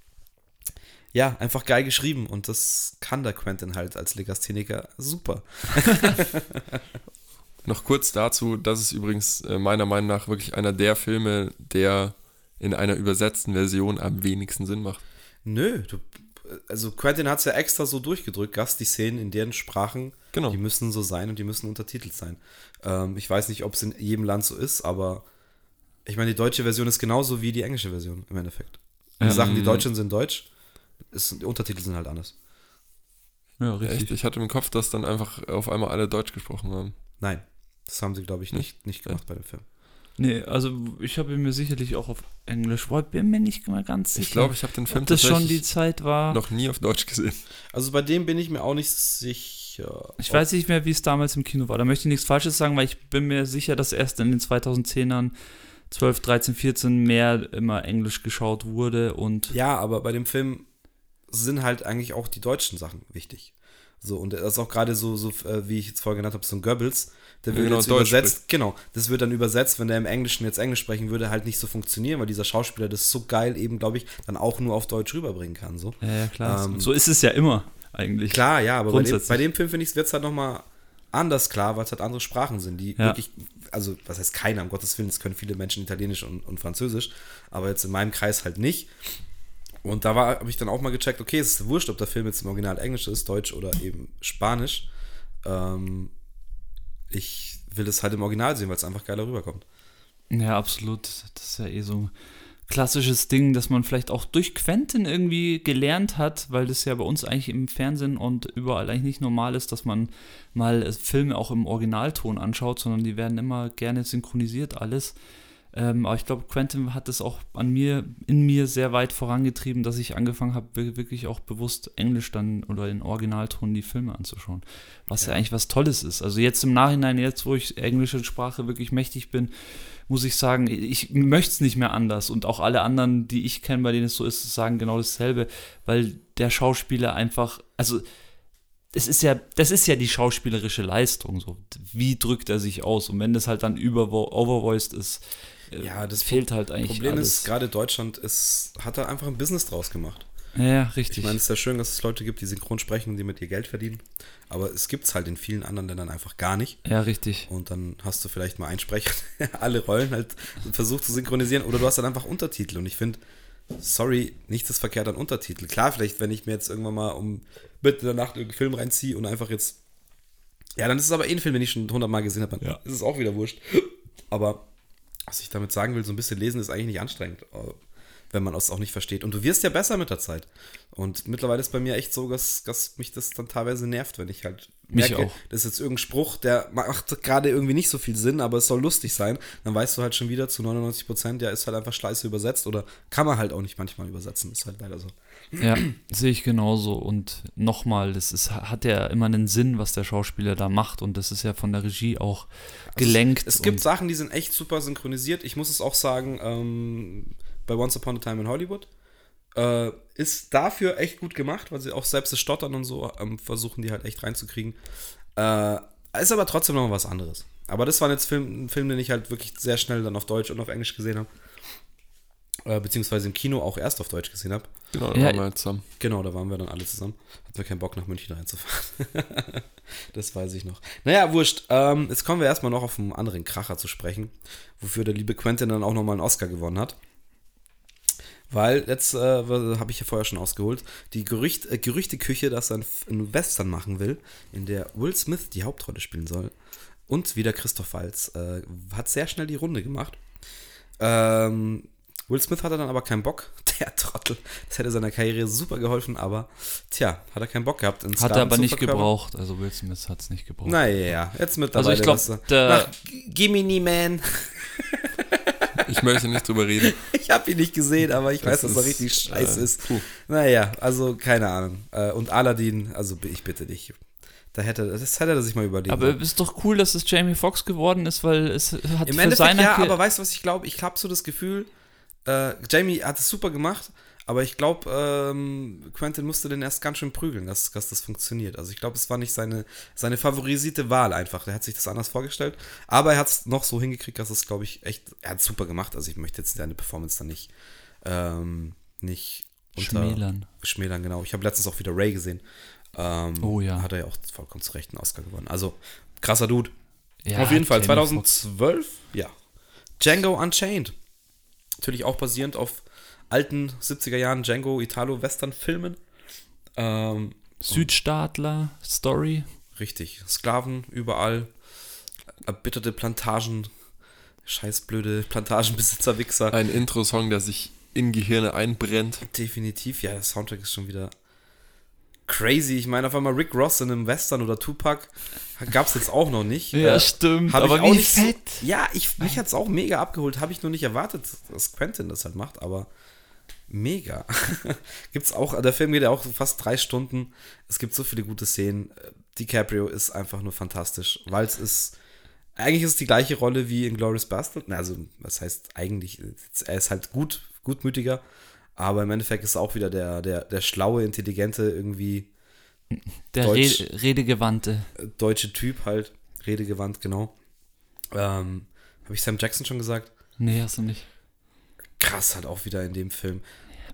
Speaker 1: ja, einfach geil geschrieben und das kann der Quentin halt als Legastheniker super. <laughs>
Speaker 2: Noch kurz dazu, das ist übrigens äh, meiner Meinung nach wirklich einer der Filme, der in einer übersetzten Version am wenigsten Sinn macht.
Speaker 1: Nö, du, also Quentin hat es ja extra so durchgedrückt, Gast, die Szenen in deren Sprachen,
Speaker 2: Genau.
Speaker 1: die müssen so sein und die müssen untertitelt sein. Ähm, ich weiß nicht, ob es in jedem Land so ist, aber ich meine, die deutsche Version ist genauso wie die englische Version im Endeffekt. Die
Speaker 3: Ja.
Speaker 1: Sachen, die deutschen sind deutsch, ist, die Untertitel sind halt anders.
Speaker 3: Ja,
Speaker 2: Echt?
Speaker 3: richtig.
Speaker 2: Ich hatte im Kopf, dass dann einfach auf einmal alle Deutsch gesprochen haben.
Speaker 1: Nein, das haben sie, glaube ich, nicht, nicht gemacht bei dem Film.
Speaker 3: Nee, also ich habe mir sicherlich auch auf Englisch, aber bin mir nicht mal ganz sicher.
Speaker 2: Ich glaube, ich habe den Film
Speaker 3: das schon die Zeit war.
Speaker 2: noch nie auf Deutsch gesehen.
Speaker 1: Also bei dem bin ich mir auch nicht sicher.
Speaker 3: Ich weiß nicht mehr, wie es damals im Kino war. Da möchte ich nichts Falsches sagen, weil ich bin mir sicher, dass erst in den 2010ern 12, 13, 14 mehr immer Englisch geschaut wurde und
Speaker 1: Ja, aber bei dem Film sind halt eigentlich auch die deutschen Sachen wichtig. So, und das ist auch gerade so, so äh, wie ich jetzt vorher genannt habe, so ein Goebbels, der wird
Speaker 2: genau,
Speaker 1: jetzt
Speaker 2: Deutsch
Speaker 1: übersetzt, genau, das wird dann übersetzt, wenn der im Englischen jetzt Englisch sprechen würde, halt nicht so funktionieren, weil dieser Schauspieler das so geil eben, glaube ich, dann auch nur auf Deutsch rüberbringen kann. So.
Speaker 3: Ja, ja klar.
Speaker 1: Ähm,
Speaker 3: so ist es ja immer eigentlich.
Speaker 1: Klar, ja, aber bei dem, bei dem Film, finde ich, wird es halt nochmal anders klar, weil es halt andere Sprachen sind, die
Speaker 3: Ja.
Speaker 1: wirklich, also was heißt keiner, um Gottes Willen, es können viele Menschen Italienisch und, und Französisch, aber jetzt in meinem Kreis halt nicht. Und da habe ich dann auch mal gecheckt, okay, es ist wurscht, ob der Film jetzt im Original Englisch ist, Deutsch oder eben Spanisch. Ähm, ich will es halt im Original sehen, weil es einfach geiler rüberkommt.
Speaker 3: Ja, absolut. Das ist ja eh so ein klassisches Ding, das man vielleicht auch durch Quentin irgendwie gelernt hat, weil das ja bei uns eigentlich im Fernsehen und überall eigentlich nicht normal ist, dass man mal Filme auch im Originalton anschaut, sondern die werden immer gerne synchronisiert alles. Ähm, aber ich glaube, Quentin hat das auch an mir, in mir sehr weit vorangetrieben, dass ich angefangen habe, wir- wirklich auch bewusst Englisch dann oder in Originalton die Filme anzuschauen. Was ja. eigentlich was Tolles ist. Also jetzt im Nachhinein, jetzt wo ich englische Sprache wirklich mächtig bin, muss ich sagen, ich möchte es nicht mehr anders. Und auch alle anderen, die ich kenne, bei denen es so ist, sagen genau dasselbe, weil der Schauspieler einfach, also es ist ja, das ist ja die schauspielerische Leistung. So. Wie drückt er sich aus? Und wenn das halt dann über overvoiced ist,
Speaker 1: Ja, das
Speaker 3: fehlt halt eigentlich
Speaker 1: Problem
Speaker 3: alles.
Speaker 1: ist, gerade Deutschland ist, hat da einfach ein Business draus gemacht.
Speaker 3: ja, richtig.
Speaker 1: Ich meine, es ist ja schön, dass es Leute gibt, die synchron sprechen und die mit ihr Geld verdienen. Aber es gibt es halt in vielen anderen Ländern einfach gar nicht.
Speaker 3: ja, richtig.
Speaker 1: Und dann hast du vielleicht mal einen Sprecher, der alle Rollen halt versucht zu synchronisieren. Oder du hast dann einfach Untertitel. Und ich finde, sorry, nichts ist verkehrt an Untertitel. Klar, vielleicht, wenn ich mir jetzt irgendwann mal um mitten in der Nacht irgendeinen Film reinziehe und einfach jetzt. Ja, dann ist es aber eh ein Film, den ich schon hundertmal gesehen habe. Dann
Speaker 3: Ja.
Speaker 1: ist es auch wieder wurscht. Aber was ich damit sagen will, so ein bisschen lesen ist eigentlich nicht anstrengend, äh, wenn man es auch nicht versteht. Und du wirst ja besser mit der Zeit. Und mittlerweile ist bei mir echt so, dass, dass mich das dann teilweise nervt, wenn ich halt
Speaker 3: Mich
Speaker 1: merke,
Speaker 3: auch.
Speaker 1: das ist jetzt irgendein Spruch, der macht gerade irgendwie nicht so viel Sinn, aber es soll lustig sein. Dann weißt du halt schon wieder zu 99 Prozent, ja, ist halt einfach scheiße übersetzt oder kann man halt auch nicht manchmal übersetzen. Ist halt leider so.
Speaker 3: Ja, sehe ich genauso. Und nochmal, das ist, hat ja immer einen Sinn, was der Schauspieler da macht. Und das ist ja von der Regie auch gelenkt.
Speaker 1: Also Es gibt Sachen, die sind echt super synchronisiert. Ich muss es auch sagen, ähm, bei Once Upon a Time in Hollywood äh, ist dafür echt gut gemacht, weil sie auch selbst das Stottern und so ähm, versuchen, die halt echt reinzukriegen. Äh, ist aber trotzdem noch was anderes. Aber das war jetzt Film, ein Film, den ich halt wirklich sehr schnell dann auf Deutsch und auf Englisch gesehen habe. Äh, beziehungsweise im Kino auch erst auf Deutsch gesehen habe.
Speaker 2: Genau, da
Speaker 3: Ja.
Speaker 2: waren wir halt zusammen.
Speaker 1: Genau, da waren wir dann alle zusammen. Hatten wir keinen Bock, nach München reinzufahren. <laughs> das weiß ich noch. Naja, wurscht. Ähm, jetzt kommen wir erstmal noch auf einen anderen Kracher zu sprechen, wofür der liebe Quentin dann auch nochmal einen Oscar gewonnen hat. Weil, jetzt äh, habe ich ja vorher schon ausgeholt, die Gerücht, äh, Gerüchteküche, dass er einen Western machen will, in der Will Smith die Hauptrolle spielen soll. Und wieder Christoph Waltz. Äh, hat sehr schnell die Runde gemacht. Ähm, Will Smith hatte dann aber keinen Bock. <laughs> Der Trottel. Das hätte seiner Karriere super geholfen, aber tja, hat er keinen Bock gehabt.
Speaker 3: hat er
Speaker 1: Sklaven
Speaker 3: aber nicht gebraucht. Also Will Smith hat es nicht gebraucht.
Speaker 1: Naja, jetzt mittlerweile.
Speaker 3: Also ich glaub,
Speaker 1: weißt du,
Speaker 3: der-
Speaker 1: nach Gimini Man. <laughs>
Speaker 2: Ich möchte nicht drüber reden. <laughs>
Speaker 1: Ich habe ihn nicht gesehen, aber ich weiß,
Speaker 2: Das
Speaker 1: dass er richtig scheiße
Speaker 2: äh,
Speaker 1: ist.
Speaker 2: puh.
Speaker 1: Naja, also keine Ahnung. Äh, Und Aladdin, also ich bitte dich. Da hätte, das hätte er sich mal überlegt.
Speaker 3: Aber es ist doch cool, dass es Jamie Foxx geworden ist, weil es hat
Speaker 1: Im
Speaker 3: für
Speaker 1: Endeffekt
Speaker 3: seine
Speaker 1: ja,
Speaker 3: Ki-
Speaker 1: aber weißt du, was ich glaube? Ich habe so das Gefühl, äh, Jamie hat es super gemacht, aber ich glaube, ähm, Quentin musste den erst ganz schön prügeln, dass, dass das funktioniert. Also ich glaube, es war nicht seine, seine favorisierte Wahl einfach. Er hat sich das anders vorgestellt, aber er hat es noch so hingekriegt, dass es, glaube ich, echt, er hat super gemacht. Also ich möchte jetzt seine Performance dann nicht, ähm, nicht unter-
Speaker 3: Schmälern.
Speaker 1: Schmälern, genau. Ich habe letztens auch wieder Ray gesehen. Ähm,
Speaker 3: Oh ja.
Speaker 1: Hat er ja auch vollkommen zu Recht einen Oscar gewonnen. Also, krasser Dude.
Speaker 3: Ja,
Speaker 1: Auf jeden Fall,
Speaker 3: Jamie Foxx.
Speaker 1: 2012, ja. Django Unchained. Natürlich auch basierend auf alten 70er Jahren Django Italo-Western-Filmen. Ähm,
Speaker 3: Südstaatler, Story.
Speaker 1: richtig, Sklaven überall, erbitterte Plantagen, scheiß blöde Plantagenbesitzer, Wichser.
Speaker 2: Ein Intro-Song, der sich in Gehirne einbrennt.
Speaker 1: Definitiv, ja, der Soundtrack ist schon wieder crazy. Ich meine, auf einmal Rick Ross in einem Western oder Tupac gab es jetzt auch noch nicht.
Speaker 3: Ja,
Speaker 1: Äh,
Speaker 3: stimmt. Aber
Speaker 1: ich auch nicht
Speaker 3: fett.
Speaker 1: So, ja, ich, mich hat es auch mega abgeholt. Habe ich nur nicht erwartet, dass Quentin das halt macht, aber mega. <laughs> Gibt's auch, der Film geht ja auch fast drei Stunden. Es gibt so viele gute Szenen. Äh, DiCaprio ist einfach nur fantastisch, weil es ist. Eigentlich ist es die gleiche Rolle wie in Glorious Bastard. Also, was heißt eigentlich? Er ist halt gut, gutmütiger, aber im Endeffekt ist er auch wieder der, der, der schlaue, intelligente, irgendwie
Speaker 3: Der
Speaker 1: Deutsch.
Speaker 3: Re Redegewandte.
Speaker 1: äh, deutsche Typ halt, redegewandt, genau. Ähm, Habe ich Sam Jackson schon gesagt?
Speaker 3: Nee, hast du nicht.
Speaker 1: Krass halt auch wieder in dem Film.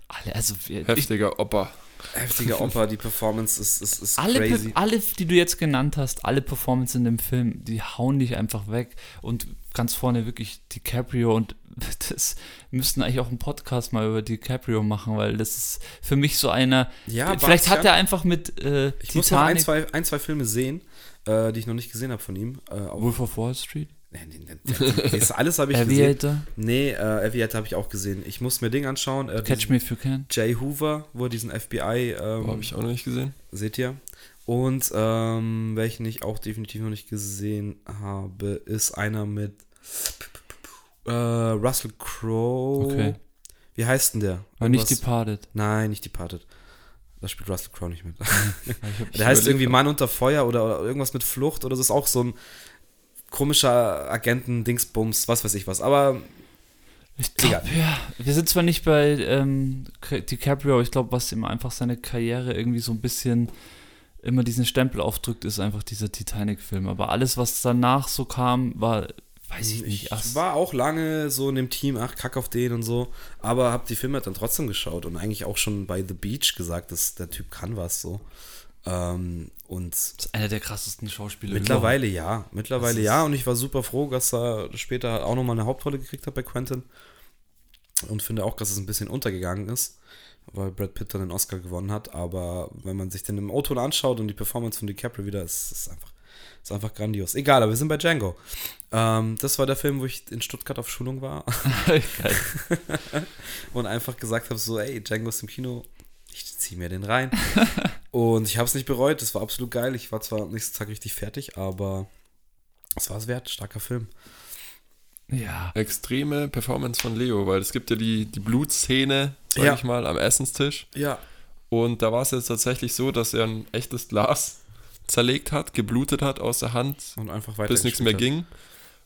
Speaker 3: Alle, also wir- ich,
Speaker 2: Heftiger Opa.
Speaker 1: Heftiger Opa, die Performance ist, ist, ist
Speaker 3: alle,
Speaker 1: crazy.
Speaker 3: Pe- alle, die du jetzt genannt hast, alle Performances in dem Film, die hauen dich einfach weg. Und ganz vorne wirklich DiCaprio und <laughs> das müssten eigentlich auch einen Podcast mal über DiCaprio machen, weil das ist für mich so einer.
Speaker 1: Ja,
Speaker 3: vielleicht hat er einfach mit äh,
Speaker 1: Ich muss noch ein,
Speaker 3: Titanic,
Speaker 1: zwei, ein, zwei Filme sehen, äh, die ich noch nicht gesehen habe von ihm. Äh,
Speaker 3: Wolf of Wall Street,
Speaker 1: das alles habe ich <laughs> gesehen.
Speaker 3: Aviator,
Speaker 1: Nee, äh, Aviator habe ich auch gesehen. Ich muss mir Ding anschauen. Äh,
Speaker 3: Catch Me If You Can.
Speaker 1: Jay Hoover, wo er diesen FBI, ähm,
Speaker 2: Habe ich auch noch nicht gesehen.
Speaker 1: seht ihr. Und ähm, welchen ich auch definitiv noch nicht gesehen habe, ist einer mit äh, Russell Crowe.
Speaker 3: Okay.
Speaker 1: Wie heißt denn der?
Speaker 3: Aber nicht Departed.
Speaker 1: Nein, nicht Departed. Da spielt Russell Crowe nicht mit. <laughs> <laughs> Der heißt irgendwie. Mann unter Feuer oder, oder irgendwas mit Flucht oder das ist auch so ein komischer Agenten-Dingsbums, was weiß ich was. Aber
Speaker 3: Ich glaube, ja. Wir sind zwar nicht bei ähm, DiCaprio, aber ich glaube, was ihm einfach seine Karriere irgendwie so ein bisschen immer diesen Stempel aufdrückt, ist einfach dieser Titanic-Film. Aber alles, was danach so kam, war, weiß ich nicht.
Speaker 1: ich
Speaker 3: ach,
Speaker 1: war auch lange so in dem Team, ach, kack auf den und so. Aber hab die Filme dann trotzdem geschaut und eigentlich auch schon bei The Beach gesagt, dass der Typ kann was so. Ähm, und
Speaker 3: das ist einer der krassesten Schauspieler.
Speaker 1: mittlerweile ja. Mittlerweile ja. Und ich war super froh, dass er später auch nochmal eine Hauptrolle gekriegt hat bei Quentin. Und finde auch, dass es ein bisschen untergegangen ist, weil Brad Pitt dann den Oscar gewonnen hat. Aber wenn man sich den im O-Ton anschaut und die Performance von DiCaprio wieder, ist es einfach, ist einfach grandios. Egal, aber wir sind bei Django. Ähm, das war der Film, wo ich in Stuttgart auf Schulung war <laughs> <laughs> und einfach gesagt habe: so, ey, Django ist im Kino, ich ziehe mir den rein. <laughs> und ich habe es nicht bereut, das war absolut geil. Ich war zwar am nächsten Tag richtig fertig, aber es war es wert. Starker Film.
Speaker 3: Ja.
Speaker 2: Extreme Performance von Leo, weil es gibt ja die, die Blutszene, sag
Speaker 1: Ja.
Speaker 2: ich mal, am Essenstisch.
Speaker 1: Ja.
Speaker 2: Und da war es jetzt tatsächlich so, dass er ein echtes Glas <laughs> zerlegt hat, geblutet hat aus der Hand,
Speaker 1: Und einfach weiter.
Speaker 2: bis nichts mehr
Speaker 1: gespielt
Speaker 2: ging.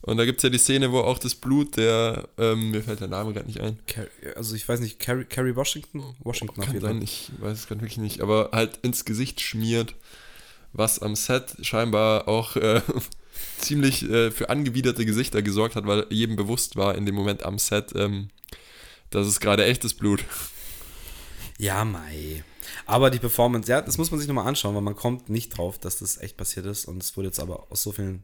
Speaker 2: Und da gibt es ja die Szene, wo auch das Blut der, ähm, mir fällt der Name gerade nicht ein.
Speaker 1: Car- Also ich weiß nicht, Carrie, Carrie Washington? Washington
Speaker 2: Kann sein, ich weiß es gerade wirklich nicht, aber halt ins Gesicht schmiert, was am Set scheinbar auch äh, <laughs> ziemlich äh, für angewiderte Gesichter gesorgt hat, weil jedem bewusst war in dem Moment am Set, ähm, das ist gerade echtes Blut.
Speaker 1: Ja, mei. Aber die Performance, ja, das muss man sich nochmal anschauen, weil man kommt nicht drauf, dass das echt passiert ist. Und es wurde jetzt aber aus so vielen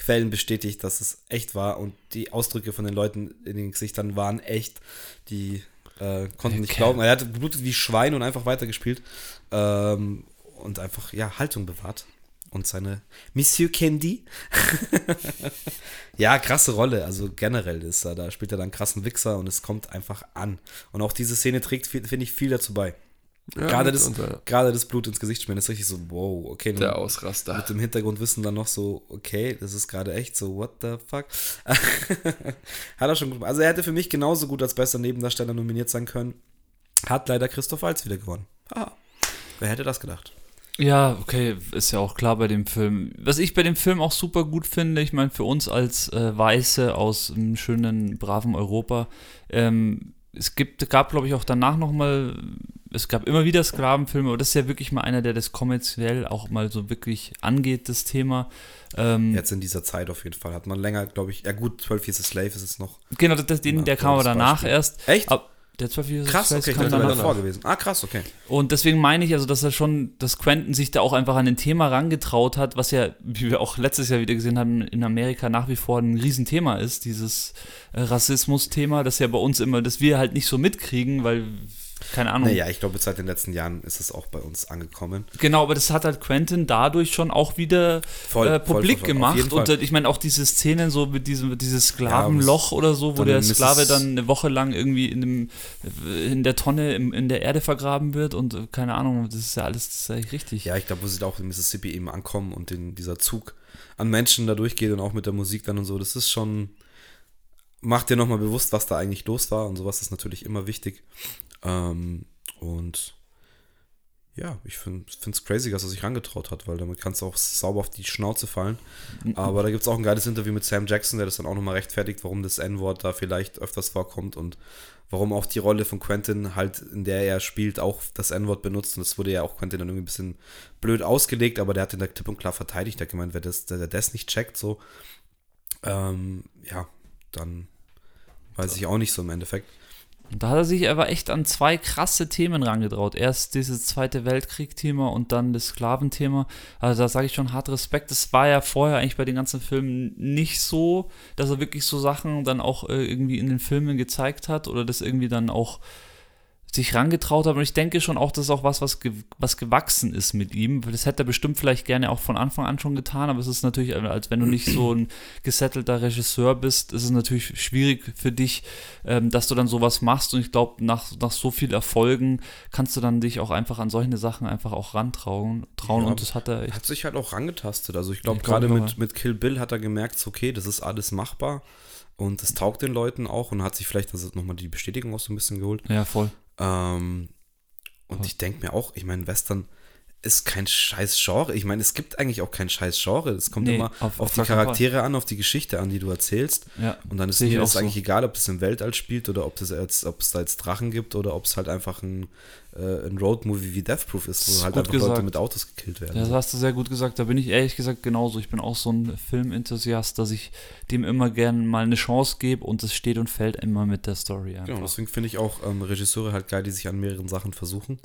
Speaker 1: Quellen bestätigt, dass es echt war. Und die Ausdrücke von den Leuten in den Gesichtern waren echt. Die äh, konnten nicht
Speaker 3: Okay.
Speaker 1: glauben. Er hat geblutet wie Schwein und einfach weitergespielt. Ähm, und einfach, ja, Haltung bewahrt. Und seine Monsieur Candy. <laughs> ja, krasse Rolle. Also generell ist er, da spielt er dann krassen Wichser und es kommt einfach an. Und auch diese Szene trägt, finde ich, viel dazu bei.
Speaker 2: Ja,
Speaker 1: gerade, das,
Speaker 2: mitunter.
Speaker 1: gerade das Blut ins Gesicht schmieren, ist richtig so, wow, okay.
Speaker 2: Der Ausraster.
Speaker 1: mit dem Hintergrundwissen dann noch so, okay, das ist gerade echt so, what the fuck. <laughs> Hat er schon gut gemacht. Also er hätte für mich genauso gut als bester Nebendarsteller nominiert sein können. Hat leider Christoph Waltz wieder gewonnen. Haha. Wer hätte das gedacht?
Speaker 3: Ja, okay, ist ja auch klar bei dem Film. Was ich bei dem Film auch super gut finde, ich meine, für uns als äh, Weiße aus einem schönen, braven Europa, ähm, es gibt, gab, glaube ich, auch danach nochmal, es gab immer wieder Sklavenfilme, aber das ist ja wirklich mal einer, der das kommerziell auch mal so wirklich angeht, das Thema. Ähm,
Speaker 1: Jetzt in dieser Zeit auf jeden Fall. Hat man länger, glaube ich, ja gut, 12 Years a Slave ist jetzt noch.
Speaker 3: Genau, das, den, der kam aber danach
Speaker 1: Beispiel.
Speaker 3: erst.
Speaker 1: Echt?
Speaker 3: Ab, der 12 Years
Speaker 1: Krass,
Speaker 3: Slave
Speaker 1: okay,
Speaker 3: kam danach.
Speaker 1: davor gewesen. Ah, krass, okay.
Speaker 3: Und deswegen meine ich also, dass er schon, dass Quentin sich da auch einfach an ein Thema rangetraut hat, was ja, wie wir auch letztes Jahr wieder gesehen haben, in Amerika nach wie vor ein Riesenthema ist, dieses äh, Rassismus-Thema, das ja bei uns immer, das wir halt nicht so mitkriegen, weil, keine Ahnung.
Speaker 1: Naja, ich glaube, seit den letzten Jahren ist es auch bei uns angekommen.
Speaker 3: Genau, aber das hat halt Quentin dadurch schon auch wieder
Speaker 1: Voll,
Speaker 3: äh, publik
Speaker 1: voll, voll.
Speaker 3: Gemacht. Und äh, ich meine auch diese Szenen so mit diesem mit dieses Sklavenloch oder so, wo der. Sklave dann eine Woche lang irgendwie in, dem, in der Tonne im, in der Erde vergraben wird und äh, keine Ahnung, das ist ja alles das ist ja richtig.
Speaker 1: Ja, ich glaube, wo sie da auch in Mississippi eben ankommen und den, dieser Zug an Menschen da durchgeht und auch mit der Musik dann und so, das ist schon, macht dir nochmal bewusst, was da eigentlich los war und sowas ist natürlich immer wichtig. Ähm, und ja, ich finde es crazy, dass er sich rangetraut hat, weil damit kannst du auch sauber auf die Schnauze fallen. Aber da gibt es auch ein geiles Interview mit Sam Jackson, der das dann auch nochmal rechtfertigt, warum das N-Wort da vielleicht öfters vorkommt und warum auch die Rolle von Quentin halt, in der er spielt, auch das N-Wort benutzt. Und das wurde ja auch Quentin dann irgendwie ein bisschen blöd ausgelegt, aber der hat in der Klipp und klar verteidigt. Der hat gemeint, wer das, der, der das nicht checkt, so, ähm, ja, dann weiß ich auch nicht so im Endeffekt.
Speaker 3: Und da hat er sich aber echt an zwei krasse Themen rangetraut. Erst dieses Zweite Weltkrieg-Thema und dann das Sklaventhema. Also da sage ich schon hart Respekt. Das war ja vorher eigentlich bei den ganzen Filmen nicht so, dass er wirklich so Sachen dann auch äh, irgendwie in den Filmen gezeigt hat oder das irgendwie dann auch sich rangetraut hat. Und ich denke schon auch, das ist auch was, was, ge was gewachsen ist mit ihm. Das hätte er bestimmt vielleicht gerne auch von Anfang an schon getan, aber es ist natürlich, äh, als wenn du nicht so ein gesettelter Regisseur bist, ist es natürlich schwierig für dich, ähm, dass du dann sowas machst. Und ich glaube, nach, nach so viel Erfolgen kannst du dann dich auch einfach an solche Sachen einfach auch rantrauen. Trauen.
Speaker 1: Ja,
Speaker 3: und das hat er echt.
Speaker 1: Hat sich halt auch rangetastet. Also ich glaube, gerade mit, mit Kill Bill hat er gemerkt, okay, das ist alles machbar und das taugt den Leuten auch und hat sich vielleicht also nochmal die Bestätigung auch so ein bisschen geholt.
Speaker 3: Ja, voll.
Speaker 1: Ähm, und ich denke mir auch, ich meine, Western ist kein scheiß Genre. Ich meine, es gibt eigentlich auch kein scheiß Genre. Es kommt
Speaker 3: Nee,
Speaker 1: immer
Speaker 3: auf-
Speaker 1: auf, die
Speaker 3: keinen Fall.
Speaker 1: Charaktere an, auf die Geschichte an, die du erzählst.
Speaker 3: Ja,
Speaker 1: Und dann ist mir das
Speaker 3: so.
Speaker 1: eigentlich egal, ob das im Weltall spielt oder ob das jetzt, ob es da jetzt Drachen gibt oder ob es halt einfach ein, äh, ein Roadmovie wie Death Proof ist,
Speaker 3: Das ist
Speaker 1: wo halt einfach Leute
Speaker 3: gesagt.
Speaker 1: mit Autos gekillt werden.
Speaker 3: Ja, das hast du sehr gut gesagt. Da bin ich ehrlich gesagt genauso. Ich bin auch so ein Filmenthusiast, dass ich dem immer gerne mal eine Chance gebe und es steht und fällt immer mit der Story einfach.
Speaker 1: Genau, deswegen finde ich auch ähm, Regisseure halt geil, die sich an mehreren Sachen versuchen.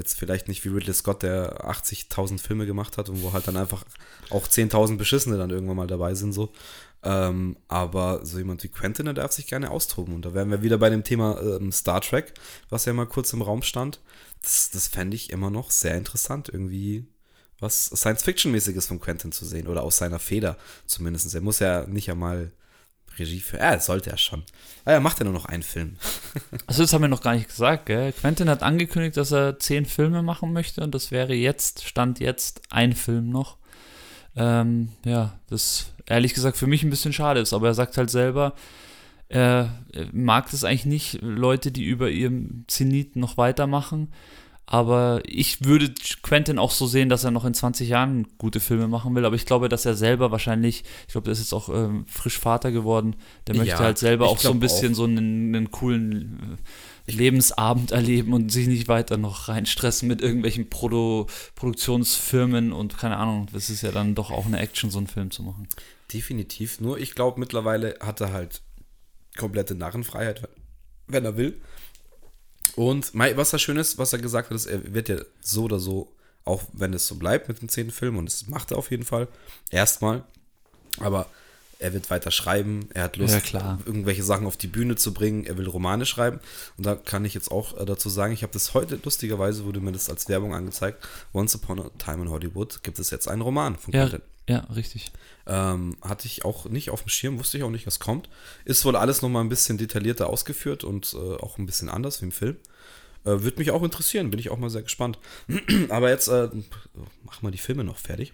Speaker 1: Jetzt vielleicht nicht wie Ridley Scott, der 80.000 Filme gemacht hat und wo halt dann einfach auch 10.000 Beschissene dann irgendwann mal dabei sind, so. Ähm, aber so jemand wie Quentin, der darf sich gerne austoben. Und da wären wir wieder bei dem Thema ähm, Star Trek, was ja mal kurz im Raum stand. Das, das fände ich immer noch sehr interessant, irgendwie was Science-Fiction-mäßiges von Quentin zu sehen oder aus seiner Feder zumindest. Er muss ja nicht einmal Regie für. Ja, das sollte er schon. Ah, er macht ja nur noch einen Film. <laughs>
Speaker 3: Also das haben wir noch gar nicht gesagt, gell? Quentin hat angekündigt, dass er zehn Filme machen möchte und das wäre jetzt, Stand jetzt, ein Film noch. Ähm, ja, das ehrlich gesagt für mich ein bisschen schade ist, aber er sagt halt selber, er er mag das eigentlich nicht, Leute, die über ihrem Zenit noch weitermachen. Aber ich würde Quentin auch so sehen, dass er noch in 20 Jahren gute Filme machen will. Aber ich glaube, dass er selber wahrscheinlich, ich glaube, der ist jetzt auch ähm, frisch Vater geworden, der möchte
Speaker 1: Ja,
Speaker 3: halt selber auch so ein bisschen
Speaker 1: auch.
Speaker 3: so einen, einen coolen äh, Lebensabend erleben und sich nicht weiter noch reinstressen mit irgendwelchen Produ Produktionsfirmen und keine Ahnung. Das ist ja dann doch auch eine Action, so einen Film zu machen.
Speaker 1: Definitiv. Nur ich glaube, mittlerweile hat er halt komplette Narrenfreiheit, wenn er will. Und was das schön ist, was er gesagt hat, ist, er wird ja so oder so, auch wenn es so bleibt mit den zehn Filmen, und das macht er auf jeden Fall, erstmal, aber er wird weiter schreiben, er hat Lust,
Speaker 3: Ja, klar.
Speaker 1: irgendwelche Sachen auf die Bühne zu bringen, er will Romane schreiben. Und da kann ich jetzt auch äh, dazu sagen, ich habe das heute, lustigerweise wurde mir das als Werbung angezeigt, Once Upon a Time in Hollywood gibt es jetzt einen Roman von
Speaker 3: Ja,
Speaker 1: Quentin.
Speaker 3: ja, richtig.
Speaker 1: Ähm, hatte ich auch nicht auf dem Schirm, wusste ich auch nicht, was kommt. Ist wohl alles nochmal ein bisschen detaillierter ausgeführt und äh, auch ein bisschen anders wie im Film. Äh, Würde mich auch interessieren, bin ich auch mal sehr gespannt. <clears throat> Aber jetzt äh, machen wir die Filme noch fertig.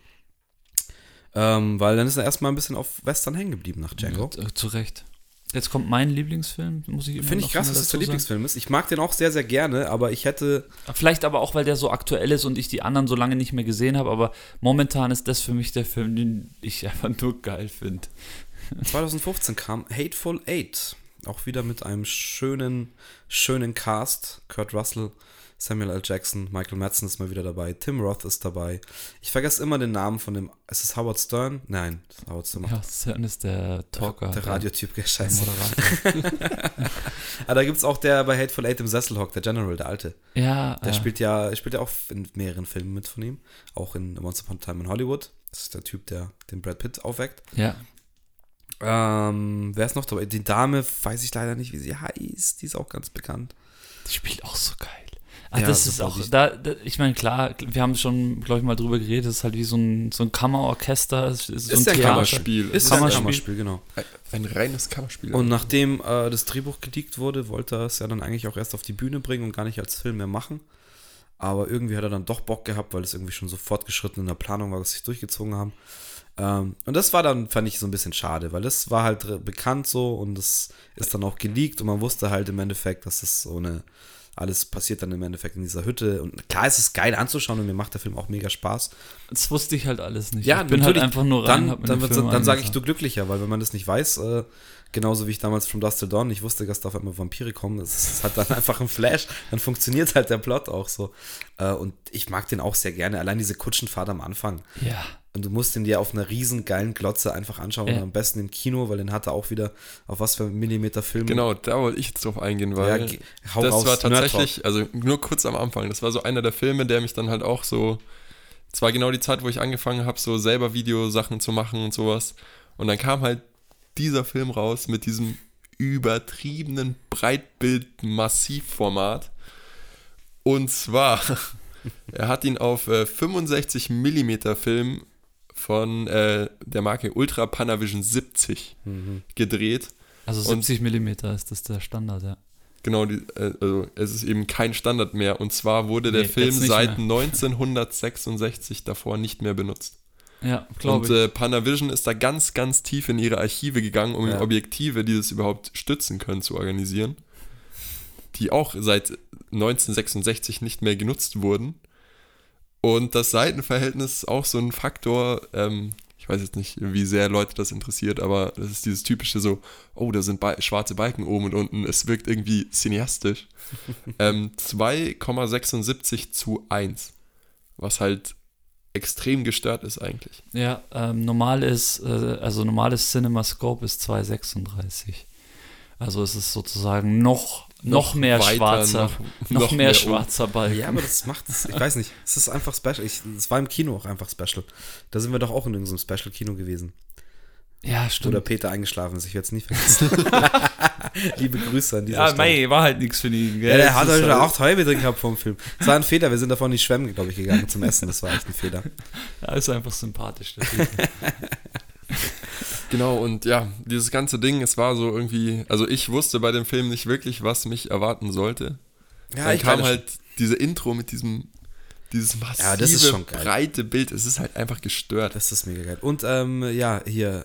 Speaker 1: Ähm, weil dann ist er erstmal ein bisschen auf Western hängen geblieben nach Django.
Speaker 3: Äh, Zu Recht. Jetzt kommt mein Lieblingsfilm, muss ich
Speaker 1: Finde ich krass, dass es der. Lieblingsfilm ist. Ich mag den auch sehr, sehr gerne, aber ich hätte.
Speaker 3: Vielleicht aber auch, weil der so aktuell ist und ich die anderen so lange nicht mehr gesehen habe, aber momentan ist das für mich der Film, den ich <laughs> einfach nur geil finde. <laughs>
Speaker 1: 2015 kam Hateful Eight. Auch wieder mit einem schönen, schönen Cast. Kurt Russell, Samuel L. Jackson, Michael Madsen ist mal wieder dabei, Tim Roth ist dabei. Ich vergesse immer den Namen von dem. Ist es Howard Stern? Nein, Howard Stern.
Speaker 3: Ja, Stern ist der Talker.
Speaker 1: der Radiotyp, der
Speaker 3: der
Speaker 1: Scheiße.
Speaker 3: Moderator.
Speaker 1: Aber <laughs> da gibt es auch der bei Hateful Eight im Sessel hockt, der General, der Alte.
Speaker 3: Ja,
Speaker 1: Der
Speaker 3: äh,
Speaker 1: spielt ja, spielt ja auch in mehreren Filmen mit von ihm. Auch in Once Upon a Time in Hollywood. Das ist der Typ, der den Brad Pitt aufweckt.
Speaker 3: ja.
Speaker 1: Ähm, wer ist noch dabei? Die Dame, weiß ich leider nicht, wie sie heißt. Die ist auch ganz bekannt.
Speaker 3: Die spielt auch so geil. Ah,
Speaker 1: Ja,
Speaker 3: das ist auch, da, da, ich meine, klar, wir haben schon, glaube ich, mal drüber geredet, das ist halt wie so ein, so ein Kammerorchester, es ist so ein
Speaker 1: ja ein
Speaker 3: Theater.
Speaker 2: Kammerspiel.
Speaker 1: Ist
Speaker 3: Kammerspiel.
Speaker 1: ein Kammerspiel, genau.
Speaker 2: Ein reines Kammerspiel.
Speaker 1: Und nachdem äh, das Drehbuch geleakt wurde, wollte er es ja dann eigentlich auch erst auf die Bühne bringen und gar nicht als Film mehr machen. Aber irgendwie hat er dann doch Bock gehabt, weil es irgendwie schon so fortgeschritten in der Planung war, dass sie es durchgezogen haben. Ähm, und das war dann, fand ich so ein bisschen schade, weil das war halt bekannt so und das ist dann auch geleakt und man wusste halt im Endeffekt, dass es so eine alles passiert dann im Endeffekt in dieser Hütte. Und klar ist es geil anzuschauen und mir macht der Film auch mega Spaß.
Speaker 3: Das wusste ich halt alles nicht.
Speaker 1: Ja,
Speaker 3: ich bin halt einfach nur rein,
Speaker 1: Dann, dann, dann sage ich du glücklicher, weil wenn man das nicht weiß, äh, genauso wie ich damals From Dust Till Dawn, ich wusste, dass da auf einmal Vampire kommen, das ist halt dann <laughs> einfach ein Flash, dann funktioniert halt der Plot auch so. Äh, und ich mag den auch sehr gerne, allein diese Kutschenfahrt am Anfang.
Speaker 3: Ja.
Speaker 1: Und du musst ihn dir auf einer riesen geilen Glotze einfach anschauen
Speaker 3: Ja.
Speaker 1: und am besten im Kino, weil den hat er auch wieder auf was für Millimeter Film.
Speaker 2: Genau, da wollte ich jetzt drauf eingehen, weil
Speaker 1: Ja, hau
Speaker 2: das
Speaker 1: raus,
Speaker 2: war tatsächlich, also nur kurz am Anfang, das war so einer der Filme, der mich dann halt auch so, es war genau die Zeit, wo ich angefangen habe, so selber Videosachen zu machen und sowas. Und dann kam halt dieser Film raus mit diesem übertriebenen Breitbild-Massivformat. Und zwar, <laughs> er hat ihn auf äh, 65 mm Film von äh, der Marke Ultra Panavision 70
Speaker 1: Mhm.
Speaker 2: gedreht.
Speaker 3: Also
Speaker 2: Und-
Speaker 3: 70 Millimeter ist das der Standard, ja.
Speaker 2: Genau, die, äh, also es ist eben kein Standard mehr. Und zwar wurde der
Speaker 3: Nee,
Speaker 2: Film seit
Speaker 3: mehr.
Speaker 2: 1966 davor nicht mehr benutzt.
Speaker 3: Ja,
Speaker 2: Und
Speaker 3: glaube ich.
Speaker 2: äh, Panavision ist da ganz, ganz tief in ihre Archive gegangen, um
Speaker 1: Ja.
Speaker 2: Objektive, die das überhaupt stützen können, zu organisieren. Die auch seit 1966 nicht mehr genutzt wurden. Und das Seitenverhältnis ist auch so ein Faktor, ähm, ich weiß jetzt nicht, wie sehr Leute das interessiert, aber das ist dieses typische so, oh, da sind Ba- schwarze Balken oben und unten, es wirkt irgendwie cineastisch. <laughs> ähm, 2,76 zu 1, was halt extrem gestört ist eigentlich.
Speaker 3: Ja, ähm, normal ist, äh, also normales CinemaScope ist 236. Also es ist sozusagen noch, noch, mehr
Speaker 2: weiter,
Speaker 3: schwarzer,
Speaker 2: noch-
Speaker 3: noch,
Speaker 2: noch
Speaker 3: mehr,
Speaker 2: mehr
Speaker 3: schwarzer Balken.
Speaker 1: Ja, aber das macht es, ich weiß nicht, es ist einfach special. Es war im Kino auch einfach special. Da sind wir doch auch in irgendeinem Special-Kino gewesen.
Speaker 3: Ja, stimmt.
Speaker 1: der Peter eingeschlafen ist, ich werde es nie vergessen. <laughs> Liebe Grüße an dieser
Speaker 3: ja,
Speaker 1: Stelle.
Speaker 3: mei, war halt nichts für die.
Speaker 1: Ja, der hat
Speaker 3: Das ist
Speaker 1: halt
Speaker 3: halt-
Speaker 1: acht halbe drin gehabt vom Film. Das war ein Fehler, wir sind davon nicht schwemmen, glaube ich, gegangen zum Essen. Das war echt ein Fehler. <laughs>
Speaker 3: Ja, ist einfach sympathisch. Der. <laughs>
Speaker 2: Genau, und ja, dieses ganze Ding, es war so irgendwie, also ich wusste bei dem Film nicht wirklich, was mich erwarten sollte. Dann kam halt diese Intro mit diesem, dieses massive,
Speaker 1: Ja, das ist schon geil.
Speaker 2: breite Bild. Es ist halt einfach gestört.
Speaker 1: Das ist mega geil. Und ähm, ja, hier,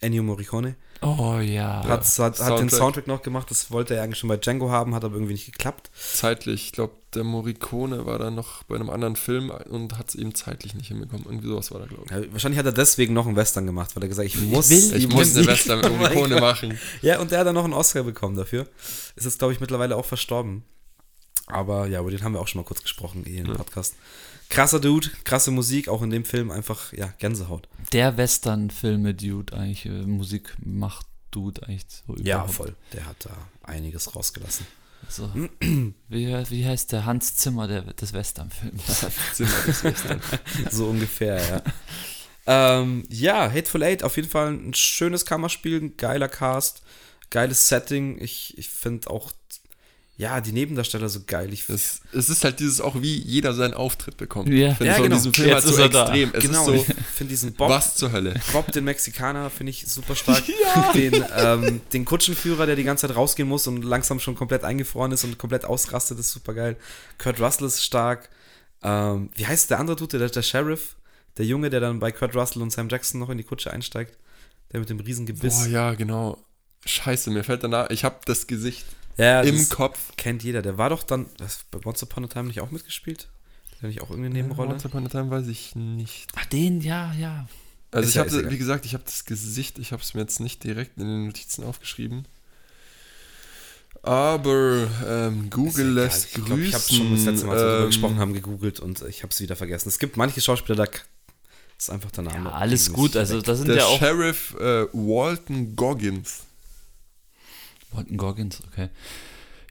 Speaker 1: Ennio Morricone
Speaker 3: oh ja.
Speaker 1: hat, hat, hat den
Speaker 2: Soundtrack.
Speaker 1: Noch gemacht. Das wollte er eigentlich schon bei Django haben, hat aber irgendwie nicht geklappt.
Speaker 2: Zeitlich, ich glaube, der Morricone war da noch bei einem anderen Film und hat es eben zeitlich nicht hinbekommen. Irgendwie sowas war da, glaube ich.
Speaker 1: Ja, wahrscheinlich hat er deswegen noch einen Western gemacht, weil er gesagt hat, ich muss.
Speaker 3: will-
Speaker 2: Ich
Speaker 3: Die
Speaker 2: muss eine
Speaker 3: Musik.
Speaker 2: Western mit Morricone <laughs> machen.
Speaker 1: Ja, und der hat dann noch einen Oscar bekommen dafür. Ist jetzt, glaube ich, mittlerweile auch verstorben. Aber ja, über den haben wir auch schon mal kurz gesprochen hier im
Speaker 2: Ja.
Speaker 1: Podcast. Krasser Dude, krasse Musik, auch in dem Film einfach, ja, Gänsehaut.
Speaker 3: Der Western-Filme-Dude eigentlich, äh, Musik macht Dude eigentlich so
Speaker 1: Ja,
Speaker 3: überhaupt.
Speaker 1: voll. Der hat da einiges rausgelassen.
Speaker 3: So. wie, wie heißt der Hans Zimmer der, des Western-Films?
Speaker 2: Sind wir das Western. <laughs>
Speaker 1: so ungefähr, ja. ähm, ja, Hateful Eight, auf jeden Fall ein schönes Kammerspiel, ein geiler Cast, geiles Setting. Ich, ich finde auch, ja, die Nebendarsteller so geil. Ich,
Speaker 2: Es, es ist halt dieses auch, wie jeder seinen Auftritt bekommt.
Speaker 3: Ja.
Speaker 2: Ich finde
Speaker 1: Ja,
Speaker 2: in
Speaker 1: genau.
Speaker 2: diesem Film
Speaker 3: Jetzt
Speaker 2: halt so
Speaker 3: ist er da.
Speaker 2: extrem. Es
Speaker 1: genau,
Speaker 2: ist
Speaker 1: ich
Speaker 2: so,
Speaker 1: finde diesen Bob,
Speaker 2: was zur Hölle.
Speaker 1: Bob, den Mexikaner, finde ich super stark. <laughs> Den, ähm, den Kutschenführer, der die ganze Zeit rausgehen muss und langsam schon komplett eingefroren ist und komplett ausrastet, ist super geil. Kurt Russell ist stark. Ähm, wie heißt der andere Dude, der, der Sheriff? Der Junge, der dann bei Kurt Russell und Sam Jackson noch in die Kutsche einsteigt. Der mit dem riesen Gebiss.
Speaker 2: Boah, ja, genau. Scheiße, mir fällt danach, ich habe das Gesicht
Speaker 1: ja,
Speaker 2: im
Speaker 1: das
Speaker 2: Kopf.
Speaker 1: kennt jeder. Der war doch dann, das bei Once Upon a Time nicht auch mitgespielt? Hat der nicht auch irgendeine Nebenrolle?
Speaker 2: Once Upon a Time weiß ich nicht.
Speaker 3: Ach, den, ja, ja.
Speaker 2: Also
Speaker 1: Ist
Speaker 2: ich
Speaker 1: ja-
Speaker 2: habe, wie gesagt, ich habe das Gesicht, ich habe es mir jetzt nicht direkt in den Notizen aufgeschrieben. Aber ähm, Google
Speaker 1: egal.
Speaker 2: lässt
Speaker 1: ich
Speaker 2: grüßen.
Speaker 1: glaube, ich habe schon das letzte Mal, als wir darüber
Speaker 2: ähm,
Speaker 1: gesprochen haben, gegoogelt und ich habe es wieder vergessen. Es gibt manche Schauspieler, da ist einfach der Name.
Speaker 3: Ja, alles gut. Also da sind
Speaker 2: Der
Speaker 3: ja auch.
Speaker 2: Sheriff äh, Walton Goggins.
Speaker 3: Walton Goggins, okay.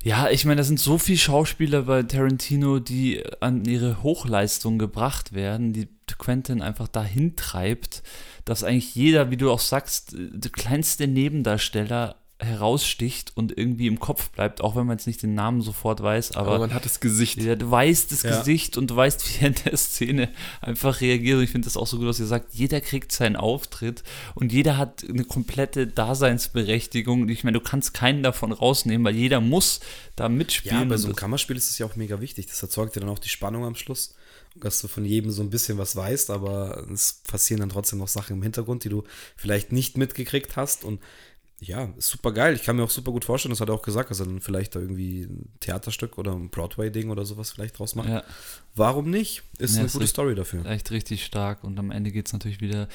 Speaker 3: Ja, ich meine, da sind so viele Schauspieler bei Tarantino, die an ihre Hochleistung gebracht werden, die Quentin einfach dahin treibt, dass eigentlich jeder, wie du auch sagst, der kleinste Nebendarsteller heraussticht und irgendwie im Kopf bleibt, auch wenn man jetzt nicht den Namen sofort weiß,
Speaker 2: Aber,
Speaker 3: aber,
Speaker 2: man hat das Gesicht.
Speaker 3: ja, du weißt das
Speaker 1: Ja.
Speaker 3: Gesicht und du weißt, wie er in der Szene einfach reagiert. Und ich finde das auch so gut, dass ihr sagt, jeder kriegt seinen Auftritt und jeder hat eine komplette Daseinsberechtigung. Ich meine, du kannst keinen davon rausnehmen, weil jeder muss da mitspielen.
Speaker 1: Ja, bei so einem Kammerspiel ist es ja auch mega wichtig. Das erzeugt ja dann auch die Spannung am Schluss. Dass du von jedem so ein bisschen was weißt, aber es passieren dann trotzdem noch Sachen im Hintergrund, die du vielleicht nicht mitgekriegt hast. Und Ja, ist super geil. Ich kann mir auch super gut vorstellen, das hat er auch gesagt, dass er dann vielleicht da irgendwie ein Theaterstück oder ein Broadway-Ding oder sowas vielleicht draus macht.
Speaker 3: Ja,
Speaker 1: Warum nicht? Ist
Speaker 3: Ja,
Speaker 1: eine
Speaker 3: ist
Speaker 1: gute Story dafür.
Speaker 3: echt richtig stark. Und am Ende geht es natürlich wieder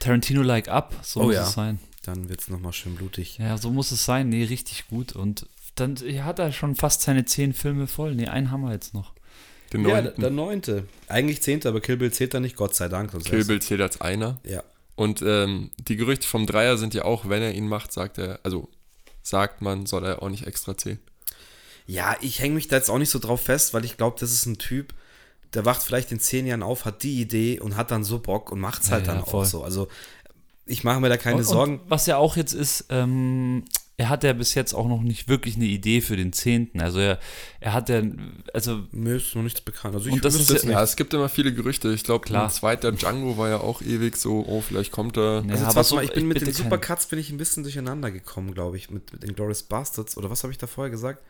Speaker 3: Tarantino-like ab. So
Speaker 1: Oh
Speaker 3: muss
Speaker 1: ja.
Speaker 3: es sein.
Speaker 1: Dann wird es nochmal schön blutig.
Speaker 3: Ja, so muss es sein. Nee, richtig gut. Und dann hat er schon fast seine zehn Filme voll. Nee, einen haben wir jetzt noch.
Speaker 2: Den
Speaker 1: Ja,
Speaker 2: neunten.
Speaker 1: der neunte. Eigentlich zehnte, aber Kill Bill zählt da nicht, Gott sei Dank.
Speaker 2: Kill Bill zählt als einer.
Speaker 1: Ja.
Speaker 2: Und ähm, die Gerüchte vom Dreier sind ja auch, wenn er ihn macht, sagt er, also sagt man, soll er auch nicht extra zählen.
Speaker 1: Ja, ich hänge mich da jetzt auch nicht so drauf fest, weil ich glaube, das ist ein Typ, der wacht vielleicht in zehn Jahren auf, hat die Idee und hat dann so Bock und macht es halt
Speaker 3: Ja,
Speaker 1: dann
Speaker 3: ja,
Speaker 1: auch so. Also ich mache mir da keine
Speaker 3: und,
Speaker 1: Sorgen.
Speaker 3: Und was ja auch jetzt ist, ähm, er hat ja bis jetzt auch noch nicht wirklich eine Idee für den zehnten. Also er, er hat ja, also
Speaker 1: Mir ist noch nichts bekannt. Also ich
Speaker 3: Und das ist
Speaker 1: jetzt
Speaker 2: Ja, es gibt immer viele Gerüchte. Ich glaube,
Speaker 3: Klar.
Speaker 2: ein zweiter Django war ja auch ewig so, oh, vielleicht kommt er.
Speaker 3: Nee,
Speaker 1: Also
Speaker 3: aber
Speaker 1: warte
Speaker 3: so-
Speaker 1: mal, ich bin mit
Speaker 3: bitte
Speaker 1: den Supercuts bin ich ein bisschen durcheinander gekommen, glaube ich, mit, mit den Glorious Bastards. Oder was habe ich da vorher gesagt?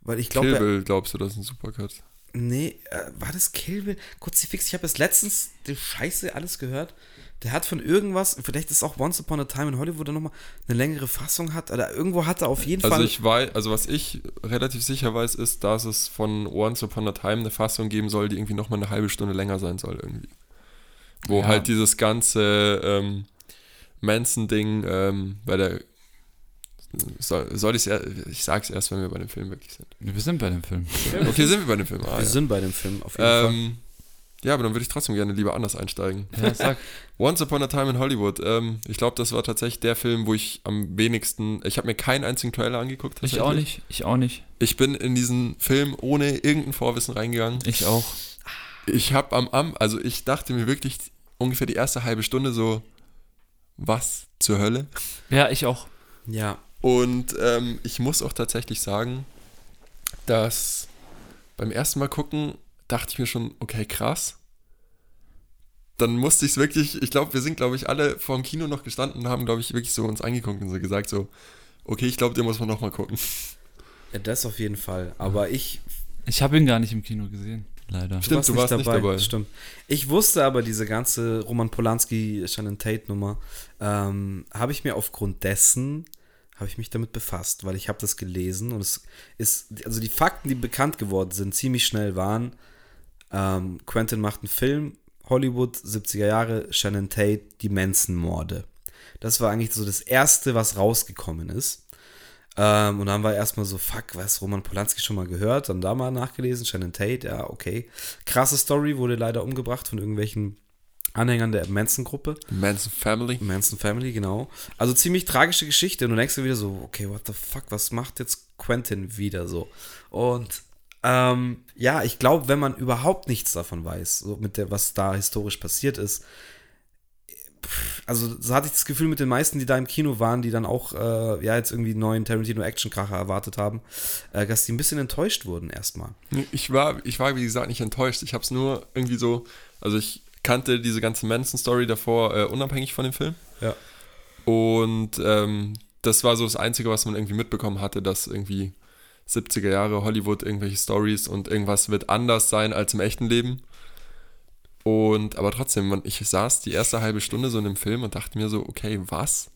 Speaker 1: Weil ich
Speaker 2: Kill
Speaker 1: glaube,
Speaker 2: Bill, glaubst du, das ist ein Supercut?
Speaker 1: nee, äh, war das Kill Bill? Kurz fix, ich habe jetzt letztens die Scheiße alles gehört. Der hat von irgendwas, vielleicht ist auch Once Upon a Time in Hollywood noch mal eine längere Fassung hat, oder irgendwo hat er auf jeden
Speaker 2: Also
Speaker 1: Fall.
Speaker 2: ich weiß, also was ich relativ sicher weiß, ist, dass es von Once Upon a Time eine Fassung geben soll, die irgendwie nochmal eine halbe Stunde länger sein soll irgendwie. Wo
Speaker 3: Ja.
Speaker 2: halt dieses ganze ähm, Manson-Ding, ähm, bei der soll, soll ich ich sag's erst, wenn wir bei dem Film wirklich sind.
Speaker 3: wir sind bei dem Film.
Speaker 2: Okay, sind wir bei dem Film. Ah,
Speaker 1: wir
Speaker 2: ja.
Speaker 1: sind bei dem Film auf jeden Fall.
Speaker 2: Ja, aber dann würde ich trotzdem gerne lieber anders einsteigen.
Speaker 3: Ja, sag. <laughs>
Speaker 2: Once Upon a Time in Hollywood. Ähm, ich glaube, das war tatsächlich der Film, wo ich am wenigsten. Ich habe mir keinen einzigen Trailer angeguckt.
Speaker 3: Ich auch nicht, ich auch nicht.
Speaker 2: Ich bin in diesen Film ohne irgendein Vorwissen reingegangen.
Speaker 3: Ich auch.
Speaker 2: Ich habe am Am, also ich dachte mir wirklich ungefähr die erste halbe Stunde so, was zur Hölle?
Speaker 3: Ja, ich auch.
Speaker 1: Ja,
Speaker 2: Und ähm, ich muss auch tatsächlich sagen, dass beim ersten Mal gucken dachte ich mir schon, okay, krass. Dann musste ich es wirklich, ich glaube, wir sind, glaube ich, alle vor dem Kino noch gestanden und haben, glaube ich, wirklich so uns angeguckt und so gesagt, so, okay, ich glaube, den muss man nochmal gucken.
Speaker 1: ja, das auf jeden Fall. Aber ich
Speaker 3: Ich habe ihn gar nicht im Kino gesehen, leider.
Speaker 2: Stimmt, du warst nicht dabei.
Speaker 1: Stimmt. Ich wusste aber diese ganze Roman Polanski, Shannon Tate Nummer, ähm, habe ich mir aufgrund dessen habe ich mich damit befasst, weil ich habe das gelesen und es ist, also die Fakten, die bekannt geworden sind, ziemlich schnell waren, ähm, Quentin macht einen Film, Hollywood, 70er Jahre, Shannon Tate, die Manson-Morde. Das war eigentlich so das Erste, was rausgekommen ist. Ähm, und dann war erstmal so, fuck, was, Roman Polanski schon mal gehört, dann da mal nachgelesen, Shannon Tate, ja, okay. Krasse Story, wurde leider umgebracht von irgendwelchen Anhängern der Manson-Gruppe.
Speaker 2: Manson Family.
Speaker 1: Manson Family, genau. Also ziemlich tragische Geschichte. Und du denkst dir wieder so, okay, what the fuck, was macht jetzt Quentin wieder so? Und ähm, ja, ich glaube, wenn man überhaupt nichts davon weiß, so mit der, was da historisch passiert ist, also so hatte ich das Gefühl mit den meisten, die da im Kino waren, die dann auch äh, ja jetzt irgendwie einen neuen Tarantino-Action-Kracher erwartet haben, äh, dass die ein bisschen enttäuscht wurden erstmal.
Speaker 2: Ich war, ich war, wie gesagt, nicht enttäuscht. Ich habe es nur irgendwie so, also ich kannte diese ganze Manson-Story davor äh, unabhängig von dem Film.
Speaker 1: Ja.
Speaker 2: Und ähm, das war so das Einzige, was man irgendwie mitbekommen hatte, dass irgendwie 70er Jahre Hollywood irgendwelche Stories und irgendwas wird anders sein als im echten Leben. Und aber trotzdem, man, ich saß die erste halbe Stunde so in dem Film und dachte mir so, okay, was?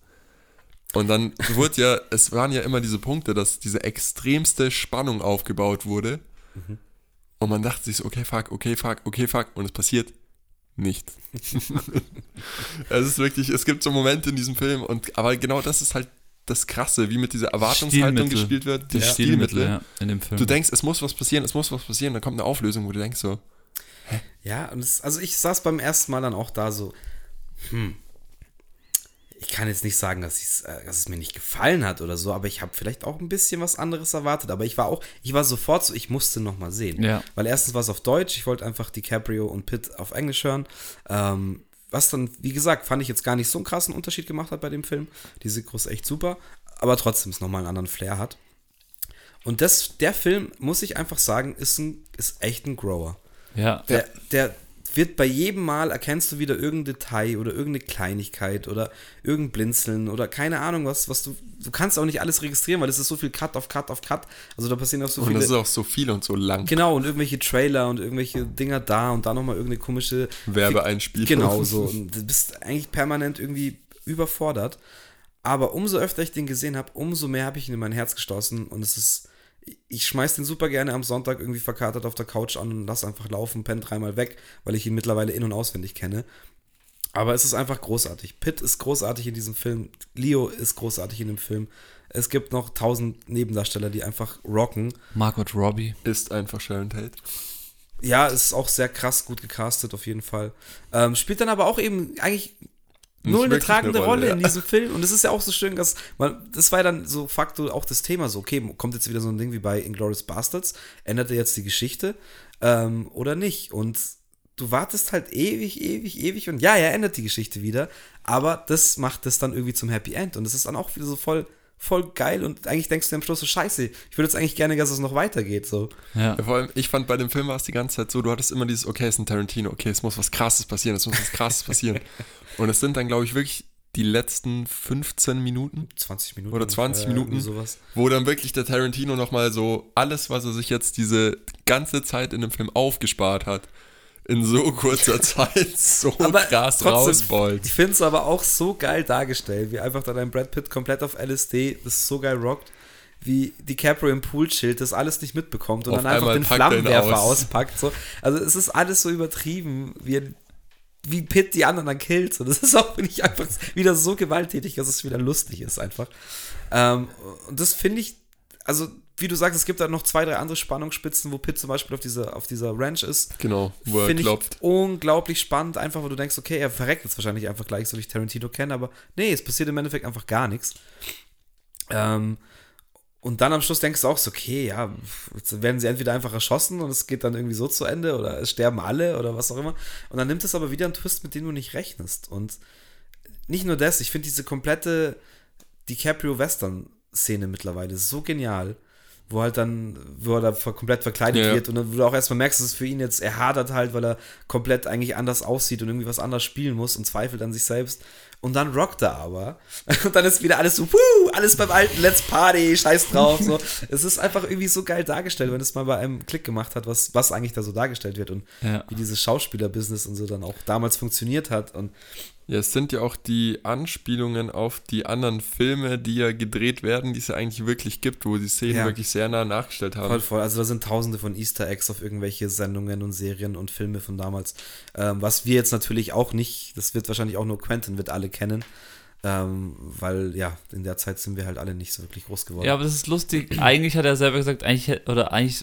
Speaker 2: Und dann wurde ja, <laughs> es waren ja immer diese Punkte, dass diese extremste Spannung aufgebaut wurde. Und man dachte sich so, okay, fuck, okay, fuck, okay, fuck. Und es passiert nichts. <laughs> <laughs> es ist wirklich, es gibt so Momente in diesem Film und aber genau das ist halt das Krasse, wie mit dieser Erwartungshaltung gespielt wird.
Speaker 3: Die
Speaker 2: Die
Speaker 3: Stilmittel, ja, in dem Film.
Speaker 2: Du denkst, es muss was passieren, es muss was passieren, dann kommt eine Auflösung, wo du denkst so,
Speaker 1: Ja, und es, also ich saß beim ersten Mal dann auch da so, hm, ich kann jetzt nicht sagen, dass, ich's, äh, dass es mir nicht gefallen hat oder so, aber ich habe vielleicht auch ein bisschen was anderes erwartet. Aber ich war auch, ich war sofort so, ich musste noch mal sehen.
Speaker 3: Ja.
Speaker 1: Weil erstens war es auf Deutsch, ich wollte einfach DiCaprio und Pitt auf Englisch hören. Ähm, was dann, wie gesagt, fand ich jetzt gar nicht so einen krassen Unterschied gemacht hat bei dem Film. Die Synchro ist echt super, aber trotzdem es nochmal einen anderen Flair hat. Und das, der Film, muss ich einfach sagen, ist, ein, ist echt ein Grower.
Speaker 3: ja,
Speaker 1: Der, der wird bei jedem Mal erkennst du wieder irgendein Detail oder irgendeine Kleinigkeit oder irgendein Blinzeln oder keine Ahnung was, was du. Du kannst auch nicht alles registrieren, weil es ist so viel Cut auf Cut auf Cut. Also da passieren auch so
Speaker 2: und
Speaker 1: viele.
Speaker 2: das ist auch so viel und so lang.
Speaker 1: Genau, und irgendwelche Trailer und irgendwelche Dinger da und da nochmal irgendeine komische
Speaker 2: Werbeeinspielung.
Speaker 1: Genau so. <laughs> Und du bist eigentlich permanent irgendwie überfordert. Aber umso öfter ich den gesehen habe, umso mehr habe ich ihn in mein Herz gestoßen. Und es ist, ich schmeiß den super gerne am Sonntag irgendwie verkatert auf der Couch an und lass einfach laufen, penn dreimal weg, weil ich ihn mittlerweile in- und auswendig kenne. Aber es ist einfach großartig. Pitt ist großartig in diesem Film. Leo ist großartig in dem Film. Es gibt noch tausend Nebendarsteller, die einfach rocken.
Speaker 3: Margot Robbie.
Speaker 2: Ist einfach Sharon Tate.
Speaker 1: Ja, ist auch sehr krass gut gecastet, auf jeden Fall. Ähm, spielt dann aber auch eben eigentlich null eine tragende
Speaker 2: eine
Speaker 1: Rolle,
Speaker 2: Rolle,
Speaker 1: in diesem Film. Und es ist ja auch so schön, dass man, das war ja dann so Faktor auch das Thema, so, okay, kommt jetzt wieder so ein Ding wie bei Inglourious Bastards, ändert er jetzt die Geschichte ähm, oder nicht? Und du wartest halt ewig, ewig, ewig und ja, er ändert die Geschichte wieder, aber das macht es dann irgendwie zum Happy End und es ist dann auch wieder so voll, voll geil und eigentlich denkst du dir am Schluss so, scheiße, ich würde jetzt eigentlich gerne, dass es noch weitergeht, so.
Speaker 3: Ja.
Speaker 2: Ja, vor allem, ich fand bei dem Film war es die ganze Zeit so, du hattest immer dieses, okay, es ist ein Tarantino, okay, es muss was krasses passieren, es muss was krasses passieren. <laughs> Und es sind dann, glaube ich, wirklich die letzten 15 Minuten,
Speaker 1: 20 Minuten.
Speaker 2: Oder 20
Speaker 1: ungefähr,
Speaker 2: Minuten.
Speaker 1: Sowas.
Speaker 2: wo dann wirklich der Tarantino nochmal so alles, was er sich jetzt diese ganze Zeit in dem Film aufgespart hat, in so kurzer <laughs> Zeit so krass rausballt.
Speaker 1: Ich finde es aber auch so geil dargestellt, wie einfach dann ein Brad Pitt komplett auf LSD das so geil rockt, wie DiCaprio im Pool chillt, das alles nicht mitbekommt und
Speaker 2: Auf
Speaker 1: dann einfach den
Speaker 2: er
Speaker 1: Flammenwerfer
Speaker 2: aus.
Speaker 1: auspackt. So. Also es ist alles so übertrieben, wie, wie Pitt die anderen dann killt. So. Das ist auch, finde ich, einfach wieder so gewalttätig, dass es wieder lustig ist einfach. Ähm, und das finde ich, also wie du sagst, es gibt da noch zwei, drei andere Spannungsspitzen, wo Pitt zum Beispiel auf dieser, auf dieser Ranch ist.
Speaker 2: Genau, wo er klopft.
Speaker 1: unglaublich spannend, einfach weil du denkst, okay, er verreckt jetzt wahrscheinlich einfach gleich, so wie ich Tarantino kenne, aber nee, es passiert im Endeffekt einfach gar nichts. Ähm, und dann am Schluss denkst du auch so, okay, ja, jetzt werden sie entweder einfach erschossen und es geht dann irgendwie so zu Ende oder es sterben alle oder was auch immer. Und dann nimmt es aber wieder einen Twist, mit dem du nicht rechnest. Und nicht nur das, ich finde diese komplette DiCaprio-Western-Szene mittlerweile so genial, wo halt dann, wo er da komplett verkleidet
Speaker 2: Ja.
Speaker 1: wird und dann, wo du auch erstmal merkst, dass es für ihn jetzt, er hadert halt, weil er komplett eigentlich anders aussieht und irgendwie was anderes spielen muss und zweifelt an sich selbst. Und dann rockt er aber. <laughs> Und dann ist wieder alles so, wuh, alles beim alten Let's Party, scheiß drauf. So. <laughs> Es ist einfach irgendwie so geil dargestellt, wenn es mal bei einem Klick gemacht hat, was, was eigentlich da so dargestellt wird und
Speaker 3: Ja.
Speaker 1: wie dieses Schauspielerbusiness und so dann auch damals funktioniert hat. Und
Speaker 2: Ja, es sind ja auch die Anspielungen auf die anderen Filme, die ja gedreht werden, die es ja eigentlich wirklich gibt, wo die Szenen
Speaker 1: Ja.
Speaker 2: wirklich sehr nah nachgestellt haben.
Speaker 1: Voll, voll. Also da sind tausende von Easter Eggs auf irgendwelche Sendungen und Serien und Filme von damals. Ähm, was wir jetzt natürlich auch nicht, das wird wahrscheinlich auch nur Quentin wird alle kennen. Ähm, weil ja, in der Zeit sind wir halt alle nicht so wirklich groß geworden.
Speaker 3: Ja, aber das ist lustig. Eigentlich hat er selber gesagt, eigentlich, hätte- oder eigentlich,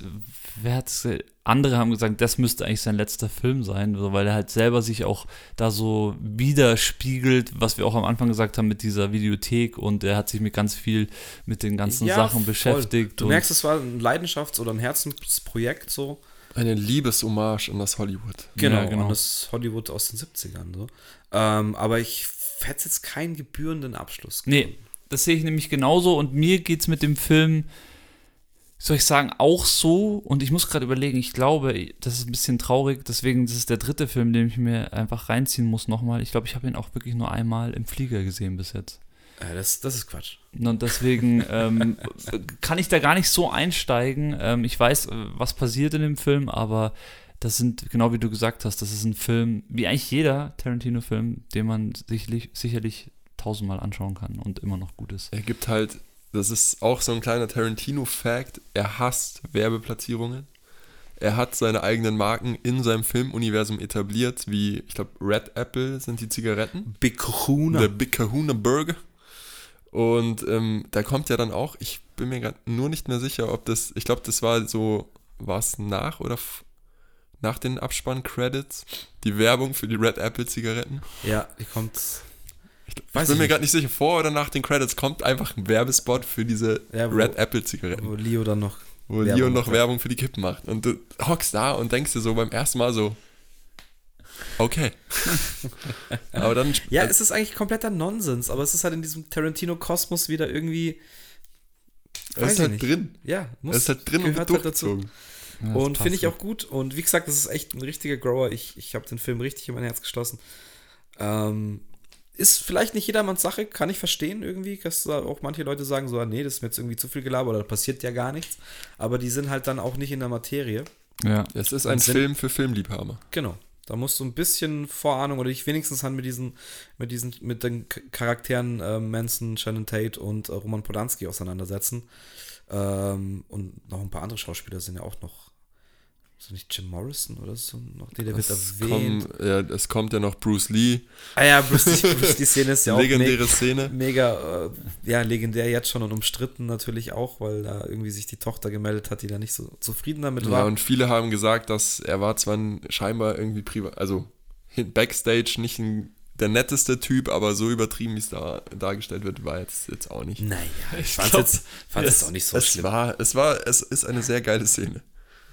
Speaker 3: wer hat's, andere haben gesagt, das müsste eigentlich sein letzter Film sein, so, weil er halt selber sich auch da so widerspiegelt, was wir auch am Anfang gesagt haben mit dieser Videothek und er hat sich mit ganz viel mit den ganzen
Speaker 1: Ja,
Speaker 3: Sachen
Speaker 1: voll.
Speaker 3: beschäftigt.
Speaker 1: Du
Speaker 3: und
Speaker 1: merkst, es war ein Leidenschafts- oder ein Herzensprojekt so.
Speaker 2: Eine Liebeshommage an das Hollywood.
Speaker 1: Genau,
Speaker 3: Ja, genau.
Speaker 1: Und das Hollywood aus den 70ern so. Ähm, aber ich hätte jetzt keinen gebührenden Abschluss.
Speaker 3: Nee, das sehe ich nämlich genauso und mir geht es mit dem Film, soll ich sagen, auch so und ich muss gerade überlegen, ich glaube, das ist ein bisschen traurig, deswegen, das ist der dritte Film, den ich mir einfach reinziehen muss nochmal. Ich glaube, ich habe ihn auch wirklich nur einmal im Flieger gesehen bis jetzt.
Speaker 1: Äh, das, das ist Quatsch.
Speaker 3: Und deswegen <laughs> ähm, kann ich da gar nicht so einsteigen. Ähm, ich weiß, äh, was passiert in dem Film, aber das sind, genau wie du gesagt hast, das ist ein Film, wie eigentlich jeder Tarantino-Film, den man sicherlich, sicherlich tausendmal anschauen kann und immer noch gut ist.
Speaker 2: Er gibt halt, das ist auch so ein kleiner Tarantino-Fact, er hasst Werbeplatzierungen. Er hat seine eigenen Marken in seinem Filmuniversum etabliert, wie, ich glaube, Red Apple sind die Zigaretten.
Speaker 1: Big Kahuna.
Speaker 2: Der Big Kahuna Burger. Und ähm, da kommt ja dann auch, ich bin mir gerade nur nicht mehr sicher, ob das, ich glaube, das war so, war es nach oder nach den Abspann-Credits, die Werbung für die Red Apple Zigaretten.
Speaker 1: Ja, die kommt.
Speaker 2: Ich, ich
Speaker 1: Weiß
Speaker 2: bin
Speaker 1: ich
Speaker 2: mir gerade nicht sicher, vor oder nach den Credits kommt einfach ein Werbespot für diese
Speaker 1: Ja, wo-
Speaker 2: Red Apple Zigaretten,
Speaker 1: Wo Leo dann noch.
Speaker 2: wo
Speaker 1: Werbung
Speaker 2: noch
Speaker 1: macht.
Speaker 2: Werbung für die Kippen macht. Und du hockst da und denkst dir so beim ersten Mal so, okay. <laughs> Aber dann,
Speaker 1: Ja, es ist eigentlich kompletter Nonsens, aber es ist halt in diesem Tarantino-Kosmos wieder irgendwie.
Speaker 2: es ist
Speaker 1: ich
Speaker 2: halt
Speaker 1: nicht.
Speaker 2: drin.
Speaker 1: Ja, muss.
Speaker 2: Es ist halt drin und
Speaker 1: halt dazu.
Speaker 2: durchgezogen.
Speaker 3: Ja, das
Speaker 1: Und finde ich auch gut. Und wie gesagt, das ist echt ein richtiger Grower. Ich, ich habe den Film richtig in mein Herz geschlossen. Ähm, ist vielleicht nicht jedermanns Sache, kann ich verstehen irgendwie, dass da auch manche Leute sagen so, ah, nee, das ist mir jetzt irgendwie zu viel gelabert oder da passiert ja gar nichts. Aber die sind halt dann auch nicht in der Materie.
Speaker 3: Ja.
Speaker 2: Es ist ein
Speaker 1: sind-
Speaker 2: Film für Filmliebhaber.
Speaker 1: Genau. Da musst du ein bisschen Vorahnung oder dich wenigstens halt mit diesen, mit diesen, mit den Charakteren äh, Manson, Shannon Tate und äh, Roman Polanski auseinandersetzen. Ähm, und noch ein paar andere Schauspieler sind ja auch noch. So nicht Jim Morrison oder so noch? Nee, der wird
Speaker 2: Es,
Speaker 1: erwähnt.
Speaker 2: kommen, ja, es kommt ja noch Bruce Lee.
Speaker 1: Ah ja, Bruce, Lee- Bruce, die Szene ist ja auch
Speaker 2: legendäre
Speaker 1: me
Speaker 2: Szene.
Speaker 1: mega, äh, ja, legendär jetzt schon und umstritten natürlich auch, weil da irgendwie sich die Tochter gemeldet hat, die da nicht so zufrieden damit
Speaker 2: Ja,
Speaker 1: war.
Speaker 2: und viele haben gesagt, dass er war zwar ein, scheinbar irgendwie privat, also Backstage nicht ein, der netteste Typ, aber so übertrieben, wie es da dargestellt wird, war jetzt, jetzt auch nicht.
Speaker 1: naja, ich fand
Speaker 3: glaub,
Speaker 1: jetzt, fand es
Speaker 3: es-
Speaker 1: auch nicht so
Speaker 2: es
Speaker 1: schlimm.
Speaker 2: war, es war, es ist eine sehr geile Szene.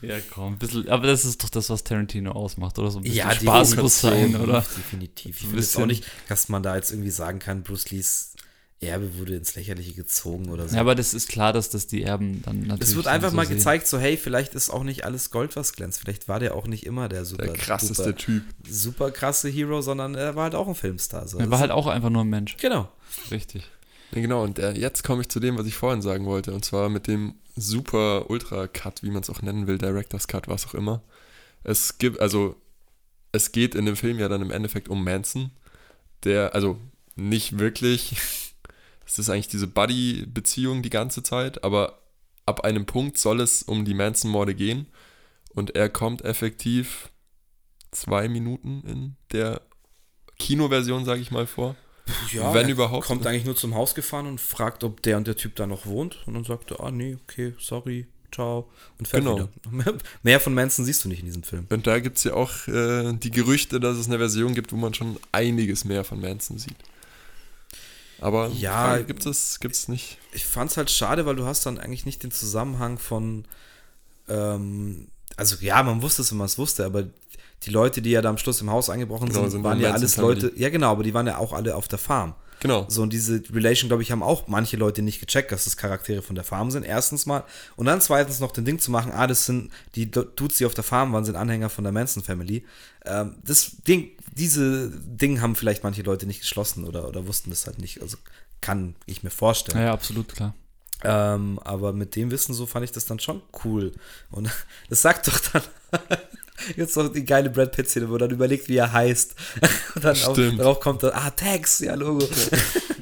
Speaker 3: Ja, komm, ein bisschen. Aber das ist doch das, was Tarantino ausmacht, oder? So ein bisschen
Speaker 1: Ja, die
Speaker 3: Spaß muss sein, oder? <laughs>
Speaker 1: Definitiv. Ich finde jetzt auch nicht, dass man da jetzt irgendwie sagen kann, Bruce Lees Erbe wurde ins Lächerliche gezogen oder so.
Speaker 3: Ja, aber das ist klar, dass das die Erben dann natürlich.
Speaker 1: es wird einfach
Speaker 3: so
Speaker 1: mal
Speaker 3: sehen.
Speaker 1: gezeigt, so hey, vielleicht ist auch nicht alles Gold, was glänzt. Vielleicht war der auch nicht immer der super,
Speaker 2: Der krasseste
Speaker 1: super,
Speaker 2: Typ.
Speaker 1: super krasse Hero, sondern er war halt auch ein Filmstar. So.
Speaker 3: Er war halt auch einfach nur ein Mensch.
Speaker 1: genau.
Speaker 3: Richtig.
Speaker 2: Genau, und äh, jetzt komme ich zu dem, was ich vorhin sagen wollte, und zwar mit dem super Ultra-Cut, wie man es auch nennen will, Director's Cut, was auch immer. Es gibt, also, es geht in dem Film ja dann im Endeffekt um Manson, der, also nicht wirklich, <laughs> es ist eigentlich diese Buddy-Beziehung die ganze Zeit, aber ab einem Punkt soll es um die Manson-Morde gehen und er kommt effektiv zwei Minuten in der Kinoversion, sage ich mal, vor.
Speaker 1: Ja,
Speaker 2: Wenn
Speaker 1: er
Speaker 2: überhaupt.
Speaker 1: Kommt eigentlich nur zum Haus gefahren und fragt, ob der und der Typ da noch wohnt. Und dann sagt er, ah nee, okay, sorry, ciao. Und fährt
Speaker 2: Genau.
Speaker 1: wieder. Mehr- <laughs> Mehr von Manson siehst du nicht in diesem Film.
Speaker 2: Und da gibt es ja auch äh, die Gerüchte, dass es eine Version gibt, wo man schon einiges mehr von Manson sieht. Aber
Speaker 1: Ja,
Speaker 2: gibt es gibt's nicht.
Speaker 1: ich fand es halt schade, weil du hast dann eigentlich nicht den Zusammenhang von, ähm, also ja, man wusste es, wenn man es wusste, aber die Leute, die ja da am Schluss im Haus eingebrochen
Speaker 2: Genau,
Speaker 1: sind,
Speaker 2: sind
Speaker 1: waren ja alles
Speaker 2: Family.
Speaker 1: Leute, ja genau, aber die waren ja auch alle auf der Farm.
Speaker 2: Genau.
Speaker 1: So, und diese Relation, glaube ich, haben auch manche Leute nicht gecheckt, dass das Charaktere von der Farm sind. Erstens mal. Und dann zweitens noch den Ding zu machen, ah, das sind die Dudes, die auf der Farm waren, sind Anhänger von der Manson Family. Ähm, das Ding, diese Dinge haben vielleicht manche Leute nicht geschlossen oder, oder wussten das halt nicht. Also kann ich mir vorstellen.
Speaker 3: Ja, ja, absolut klar.
Speaker 1: Ähm, aber mit dem Wissen so fand ich das dann schon cool. Und <laughs> das sagt doch dann jetzt noch die geile Brad Pitt-Szene, wo dann überlegt, wie er heißt. Und dann auch, darauf kommt dann, ah, Tags, ja, Logo.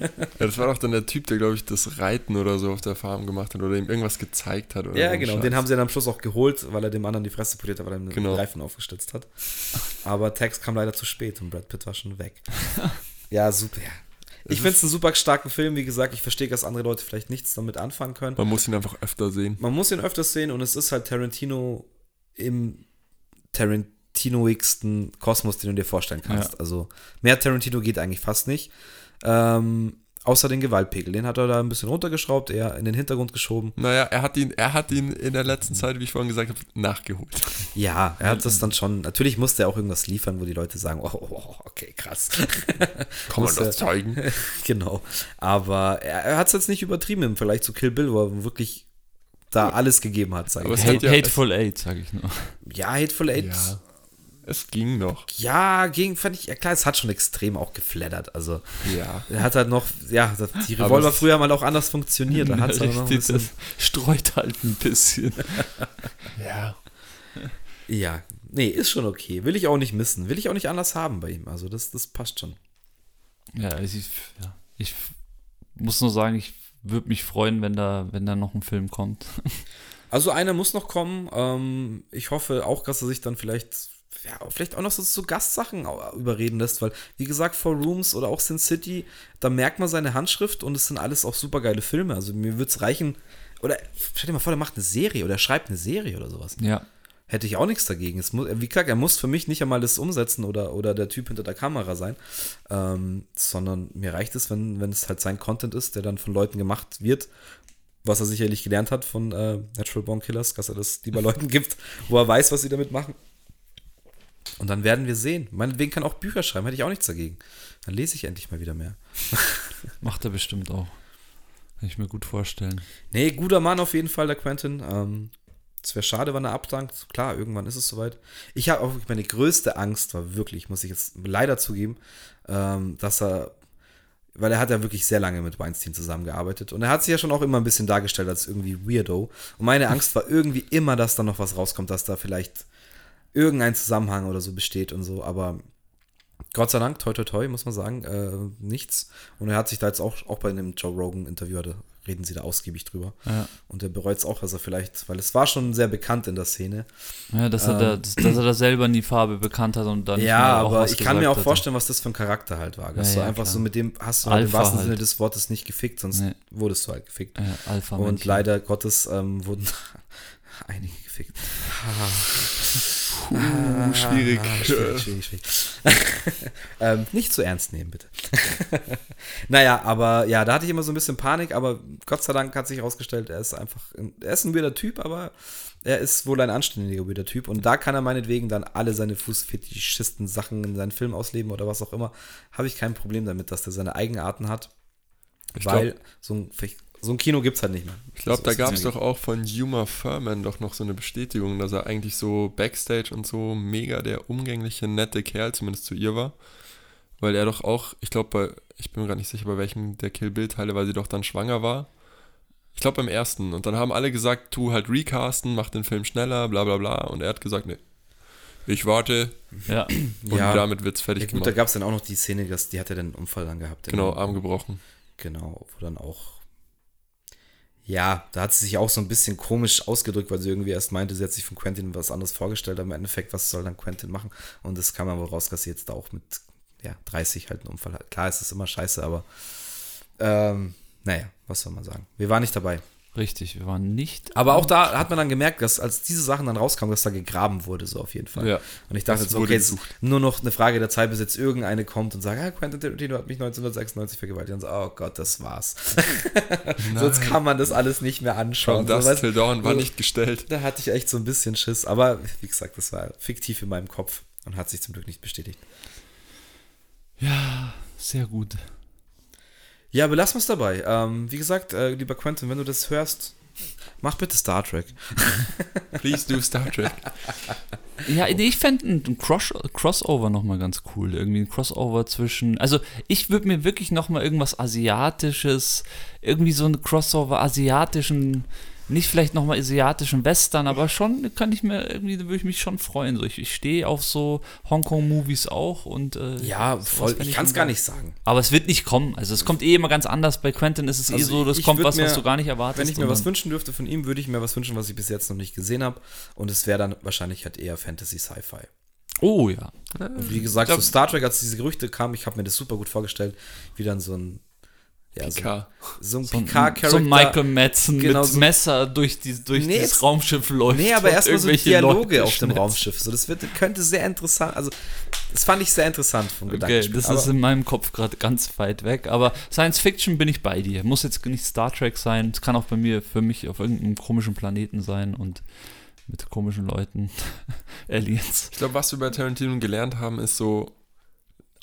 Speaker 2: Ja, das war doch dann der Typ, der, glaube ich, das Reiten oder so auf der Farm gemacht hat oder ihm irgendwas gezeigt hat. Oder
Speaker 1: Ja, genau.
Speaker 2: Scheiß.
Speaker 1: Den haben sie dann am Schluss auch geholt, weil er dem anderen die Fresse poliert hat, weil er einen
Speaker 2: Genau.
Speaker 1: Reifen aufgestützt hat. Aber Tags kam leider zu spät und Brad Pitt war schon weg. <laughs> ja, super. Ja. Ich finde es einen super starken Film. Wie gesagt, ich verstehe, dass andere Leute vielleicht nichts damit anfangen können.
Speaker 2: Man muss ihn einfach öfter sehen.
Speaker 1: Man muss ihn öfters sehen und es ist halt Tarantino im Tarantinoigsten Kosmos, den du dir vorstellen kannst.
Speaker 3: Ja.
Speaker 1: Also mehr Tarantino geht eigentlich fast nicht. Ähm, außer den Gewaltpegel. Den hat er da ein bisschen runtergeschraubt, eher in den Hintergrund geschoben.
Speaker 2: Naja, er hat ihn, er hat ihn in der letzten Zeit, wie ich vorhin gesagt habe, nachgeholt.
Speaker 1: Ja, er hat das dann schon. Natürlich musste er auch irgendwas liefern, wo die Leute sagen, oh, oh, oh, okay, krass. <laughs>
Speaker 2: Kann man das zeigen? <laughs>
Speaker 1: genau. Aber er, er hat es jetzt nicht übertrieben im Vergleich zu Kill Bill, wo er wirklich da alles gegeben hat, sage
Speaker 2: Aber
Speaker 1: ich.
Speaker 2: es
Speaker 1: mal.
Speaker 2: hat
Speaker 3: Hate,
Speaker 2: ja-
Speaker 3: Hateful Eight, sag ich nur.
Speaker 1: Ja, Hateful Eight.
Speaker 2: Ja. Es ging noch.
Speaker 1: Ja, gegen, fand ich, ja klar, es hat schon extrem auch geflattert. Also,
Speaker 2: Ja.
Speaker 1: er hat halt noch, ja, das- die Revolver
Speaker 2: es-
Speaker 1: früher haben halt auch anders funktioniert. Da hat es halt <laughs> noch ein
Speaker 3: Richtig,
Speaker 1: bisschen,
Speaker 3: das streut halt ein bisschen. <laughs>
Speaker 2: Ja.
Speaker 1: Ja, nee, ist schon okay. Will ich auch nicht missen. Will ich auch nicht anders haben bei ihm. Also, das, das passt schon.
Speaker 3: Ja, ich, ja, ich muss nur sagen, ich würde mich freuen, wenn da, wenn da noch ein Film kommt. <laughs>
Speaker 1: Also, einer muss noch kommen. Ähm, ich hoffe auch, dass er sich dann vielleicht, ja, vielleicht auch noch so, so Gastsachen überreden lässt, weil, wie gesagt, Four Rooms oder auch Sin City, da merkt man seine Handschrift und es sind alles auch super geile Filme. Also, mir würde es reichen. Oder stell dir mal vor, der macht eine Serie oder er schreibt eine Serie oder sowas.
Speaker 3: Ja,
Speaker 1: hätte ich auch nichts dagegen. Es muss, wie gesagt, er muss für mich nicht einmal das umsetzen oder, oder der Typ hinter der Kamera sein, ähm, sondern mir reicht es, wenn, wenn es halt sein Content ist, der dann von Leuten gemacht wird, was er sicherlich gelernt hat von äh, Natural Born Killers, dass er das lieber <laughs> Leuten gibt, wo er weiß, was sie damit machen. Und dann werden wir sehen. Meinetwegen kann auch Bücher schreiben, hätte ich auch nichts dagegen. Dann lese ich endlich mal wieder mehr. <laughs>
Speaker 3: macht er bestimmt auch. Kann ich mir gut vorstellen.
Speaker 1: Nee, guter Mann auf jeden Fall, der Quentin. Ähm, es wäre schade, wenn er abdankt. Klar, irgendwann ist es soweit. Ich habe auch meine größte Angst war wirklich, muss ich jetzt leider zugeben, ähm, dass er, weil er hat ja wirklich sehr lange mit Weinstein zusammengearbeitet und er hat sich ja schon auch immer ein bisschen dargestellt als irgendwie Weirdo. Und meine Angst war irgendwie immer, dass da noch was rauskommt, dass da vielleicht irgendein Zusammenhang oder so besteht und so, aber Gott sei Dank, toi toi toi, muss man sagen, äh, nichts. Und er hat sich da jetzt auch, auch bei einem Joe Rogan-Interview, reden sie da ausgiebig drüber.
Speaker 3: Ja.
Speaker 1: Und er bereut es auch, dass er vielleicht, weil es war schon sehr bekannt in der Szene.
Speaker 3: Ja, dass, er da, dass, dass er da selber nie Farbe bekannt hat und dann
Speaker 1: Ja, aber ich kann mir auch vorstellen, was das für ein Charakter halt war. Dass
Speaker 3: Ja,
Speaker 1: du einfach
Speaker 3: klar.
Speaker 1: so mit dem hast du halt im wahrsten
Speaker 3: halt.
Speaker 1: Sinne des Wortes nicht gefickt, sonst
Speaker 3: Nee.
Speaker 1: wurdest du halt gefickt.
Speaker 3: Alpha
Speaker 1: Und leider Gottes ähm, wurden einige gefickt.
Speaker 2: Uh, schwierig.
Speaker 1: Ah, schwierig, schwierig, schwierig. <laughs> ähm, nicht zu ernst nehmen, bitte. <laughs> naja, aber ja, da hatte ich immer so ein bisschen Panik, aber Gott sei Dank hat sich herausgestellt, er ist einfach, ein, er ist ein weirder Typ, aber er ist wohl ein anständiger weirder Typ und da kann er meinetwegen dann alle seine Fußfetischisten Sachen in seinen Film ausleben oder was auch immer. Habe ich kein Problem damit, dass der seine Eigenarten hat,
Speaker 2: Ich
Speaker 1: weil
Speaker 2: glaub-
Speaker 1: so ein, so ein Kino gibt es halt nicht mehr.
Speaker 2: Ich glaube, da gab es doch auch von Yuma Furman doch noch so eine Bestätigung, dass er eigentlich so Backstage und so mega der umgängliche, nette Kerl, zumindest zu ihr war. Weil er doch auch, ich glaube, bei, ich bin mir gerade nicht sicher, bei welchem der Kill Bill-Teile, weil sie doch dann schwanger war. Ich glaube beim ersten. Und dann haben alle gesagt, tu halt recasten, mach den Film schneller, bla bla bla. Und er hat gesagt, nee. Ich warte
Speaker 3: Ja,
Speaker 2: und
Speaker 1: Ja.
Speaker 2: damit wird's fertig
Speaker 1: Ja, gut, da
Speaker 2: gemacht.
Speaker 1: gab es dann auch noch die Szene, dass die hat ja den Unfall dann gehabt.
Speaker 2: Genau, Arm gebrochen.
Speaker 1: Genau, wo dann auch. Ja, da hat sie sich auch so ein bisschen komisch ausgedrückt, weil sie irgendwie erst meinte, sie hat sich von Quentin was anderes vorgestellt, aber im Endeffekt, was soll dann Quentin machen? Und das kam man wohl raus, dass sie jetzt da auch mit ja, 30 halt einen Unfall hat. Klar ist das immer scheiße, aber ähm, naja, was soll man sagen? Wir waren nicht dabei.
Speaker 3: Richtig. Wir waren nicht.
Speaker 1: Aber auch da hat man dann gemerkt, dass als diese Sachen dann rauskamen, dass da gegraben wurde, so auf jeden Fall.
Speaker 2: Ja.
Speaker 1: Und ich dachte jetzt, okay, jetzt nur noch eine Frage der Zeit, bis jetzt irgendeine kommt und sagt, ah, Quentin Tarantino hat mich 1996 vergewaltigt. Und so, oh Gott, das war's. <laughs> Sonst kann man das alles nicht mehr anschauen.
Speaker 2: From
Speaker 1: So,
Speaker 2: Dust Till Dawn war nicht gestellt.
Speaker 1: Da hatte ich echt so ein bisschen Schiss. Aber wie gesagt, das war fiktiv in meinem Kopf und hat sich zum Glück nicht bestätigt.
Speaker 3: Ja, sehr gut.
Speaker 1: Ja, belassen wir es dabei. Ähm, wie gesagt, äh, lieber Quentin, wenn du das hörst, mach bitte Star Trek. <laughs>
Speaker 2: Please do Star Trek. <laughs>
Speaker 3: Ja, nee, ich fände ein Cross Crossover nochmal ganz cool. Irgendwie ein Crossover zwischen. Also, ich würde mir wirklich nochmal irgendwas Asiatisches, irgendwie so ein Crossover asiatischen, nicht vielleicht nochmal asiatischen Western, aber schon kann ich mir irgendwie, da würde ich mich schon freuen. So, ich, ich stehe auf so Hongkong-Movies auch und. Äh,
Speaker 1: Ja, voll. Ich kann es gar nicht sagen.
Speaker 3: Aber es wird nicht kommen. Also, es kommt eh immer ganz anders. Bei Quentin ist es eh
Speaker 1: Also
Speaker 3: so, das kommt was, was
Speaker 1: mir-
Speaker 3: du gar nicht erwartest.
Speaker 1: Wenn ich mir was wünschen dürfte von ihm, würde ich mir was wünschen, was ich bis jetzt noch nicht gesehen habe. Und es wäre dann wahrscheinlich halt eher Fantasy Sci-Fi.
Speaker 3: Oh ja.
Speaker 1: Und wie gesagt,
Speaker 2: glaub-
Speaker 1: so Star Trek, als diese Gerüchte kamen, ich habe mir das super gut vorgestellt, wie dann so ein ja, so,
Speaker 2: Picard.
Speaker 1: so ein
Speaker 3: So ein,
Speaker 1: Picard-Charakter.
Speaker 3: so ein Michael Madsen
Speaker 1: Genau,
Speaker 3: mit
Speaker 1: so-
Speaker 3: Messer durch, die, durch
Speaker 1: Nee,
Speaker 3: dieses
Speaker 1: es-
Speaker 3: Raumschiff läuft.
Speaker 1: Nee, aber erstmal so
Speaker 3: irgendwelche
Speaker 1: Dialoge
Speaker 3: Leute
Speaker 1: auf dem. Raumschiff. So, das wird, könnte sehr interessant, also das fand ich sehr interessant vom
Speaker 3: Okay,
Speaker 1: Gedankenspiel.
Speaker 3: das
Speaker 1: aber,
Speaker 3: ist in meinem Kopf gerade ganz weit weg. Aber Science Fiction bin ich bei dir. Muss jetzt nicht Star Trek sein. Es kann auch bei mir, für mich auf irgendeinem komischen Planeten sein und mit komischen Leuten. <laughs> Aliens.
Speaker 2: Ich glaube, was wir bei Tarantino gelernt haben, ist so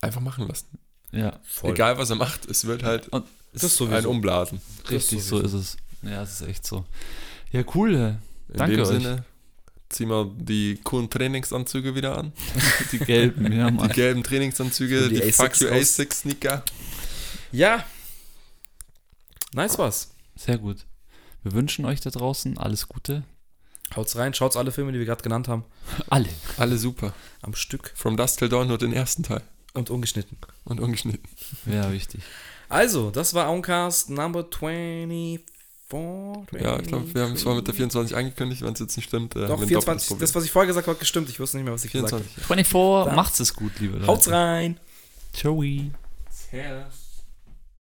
Speaker 2: einfach machen lassen.
Speaker 3: Ja,
Speaker 1: voll.
Speaker 2: Egal, was er macht, es wird halt
Speaker 3: und
Speaker 1: Das ist
Speaker 2: ein
Speaker 1: sowieso.
Speaker 2: Umblasen.
Speaker 3: richtig, so ist es. Ja, es ist echt so. Ja, cool.
Speaker 2: In
Speaker 3: Danke
Speaker 2: dem
Speaker 3: euch.
Speaker 2: Sinne ziehen wir die coolen Trainingsanzüge wieder an. <laughs>
Speaker 3: Die gelben, ja,
Speaker 2: Die
Speaker 3: Mann.
Speaker 2: gelben Trainingsanzüge,
Speaker 1: Und die
Speaker 2: die, Fuck You
Speaker 1: aus.
Speaker 2: Asics Sneaker.
Speaker 1: Ja. Nice was.
Speaker 3: Sehr gut. Wir wünschen euch da draußen alles Gute.
Speaker 1: Haut's rein, schaut's alle Filme, die wir gerade genannt haben, <laughs>
Speaker 3: Alle.
Speaker 2: Alle super.
Speaker 1: am Stück
Speaker 2: From Dust Till Dawn nur den ersten Teil.
Speaker 1: und ungeschnitten.
Speaker 2: Und ungeschnitten.
Speaker 3: Ja, wichtig.
Speaker 1: Also, das war Oncast Number 24.
Speaker 2: Ja, ich glaube, wir haben es mal mit der 24 angekündigt, wenn es jetzt nicht stimmt. Äh,
Speaker 1: Doch,
Speaker 2: haben wir ein
Speaker 1: 24.
Speaker 2: doppeltes Problem.
Speaker 1: Das, was ich vorher gesagt habe, hat gestimmt. Ich wusste nicht mehr, was ich
Speaker 2: 24.
Speaker 1: gesagt
Speaker 3: 24,
Speaker 1: Dann-
Speaker 3: macht's es gut, liebe
Speaker 1: habe.
Speaker 3: Leute.
Speaker 1: Haut's rein.
Speaker 3: Ciao.
Speaker 2: Cheers.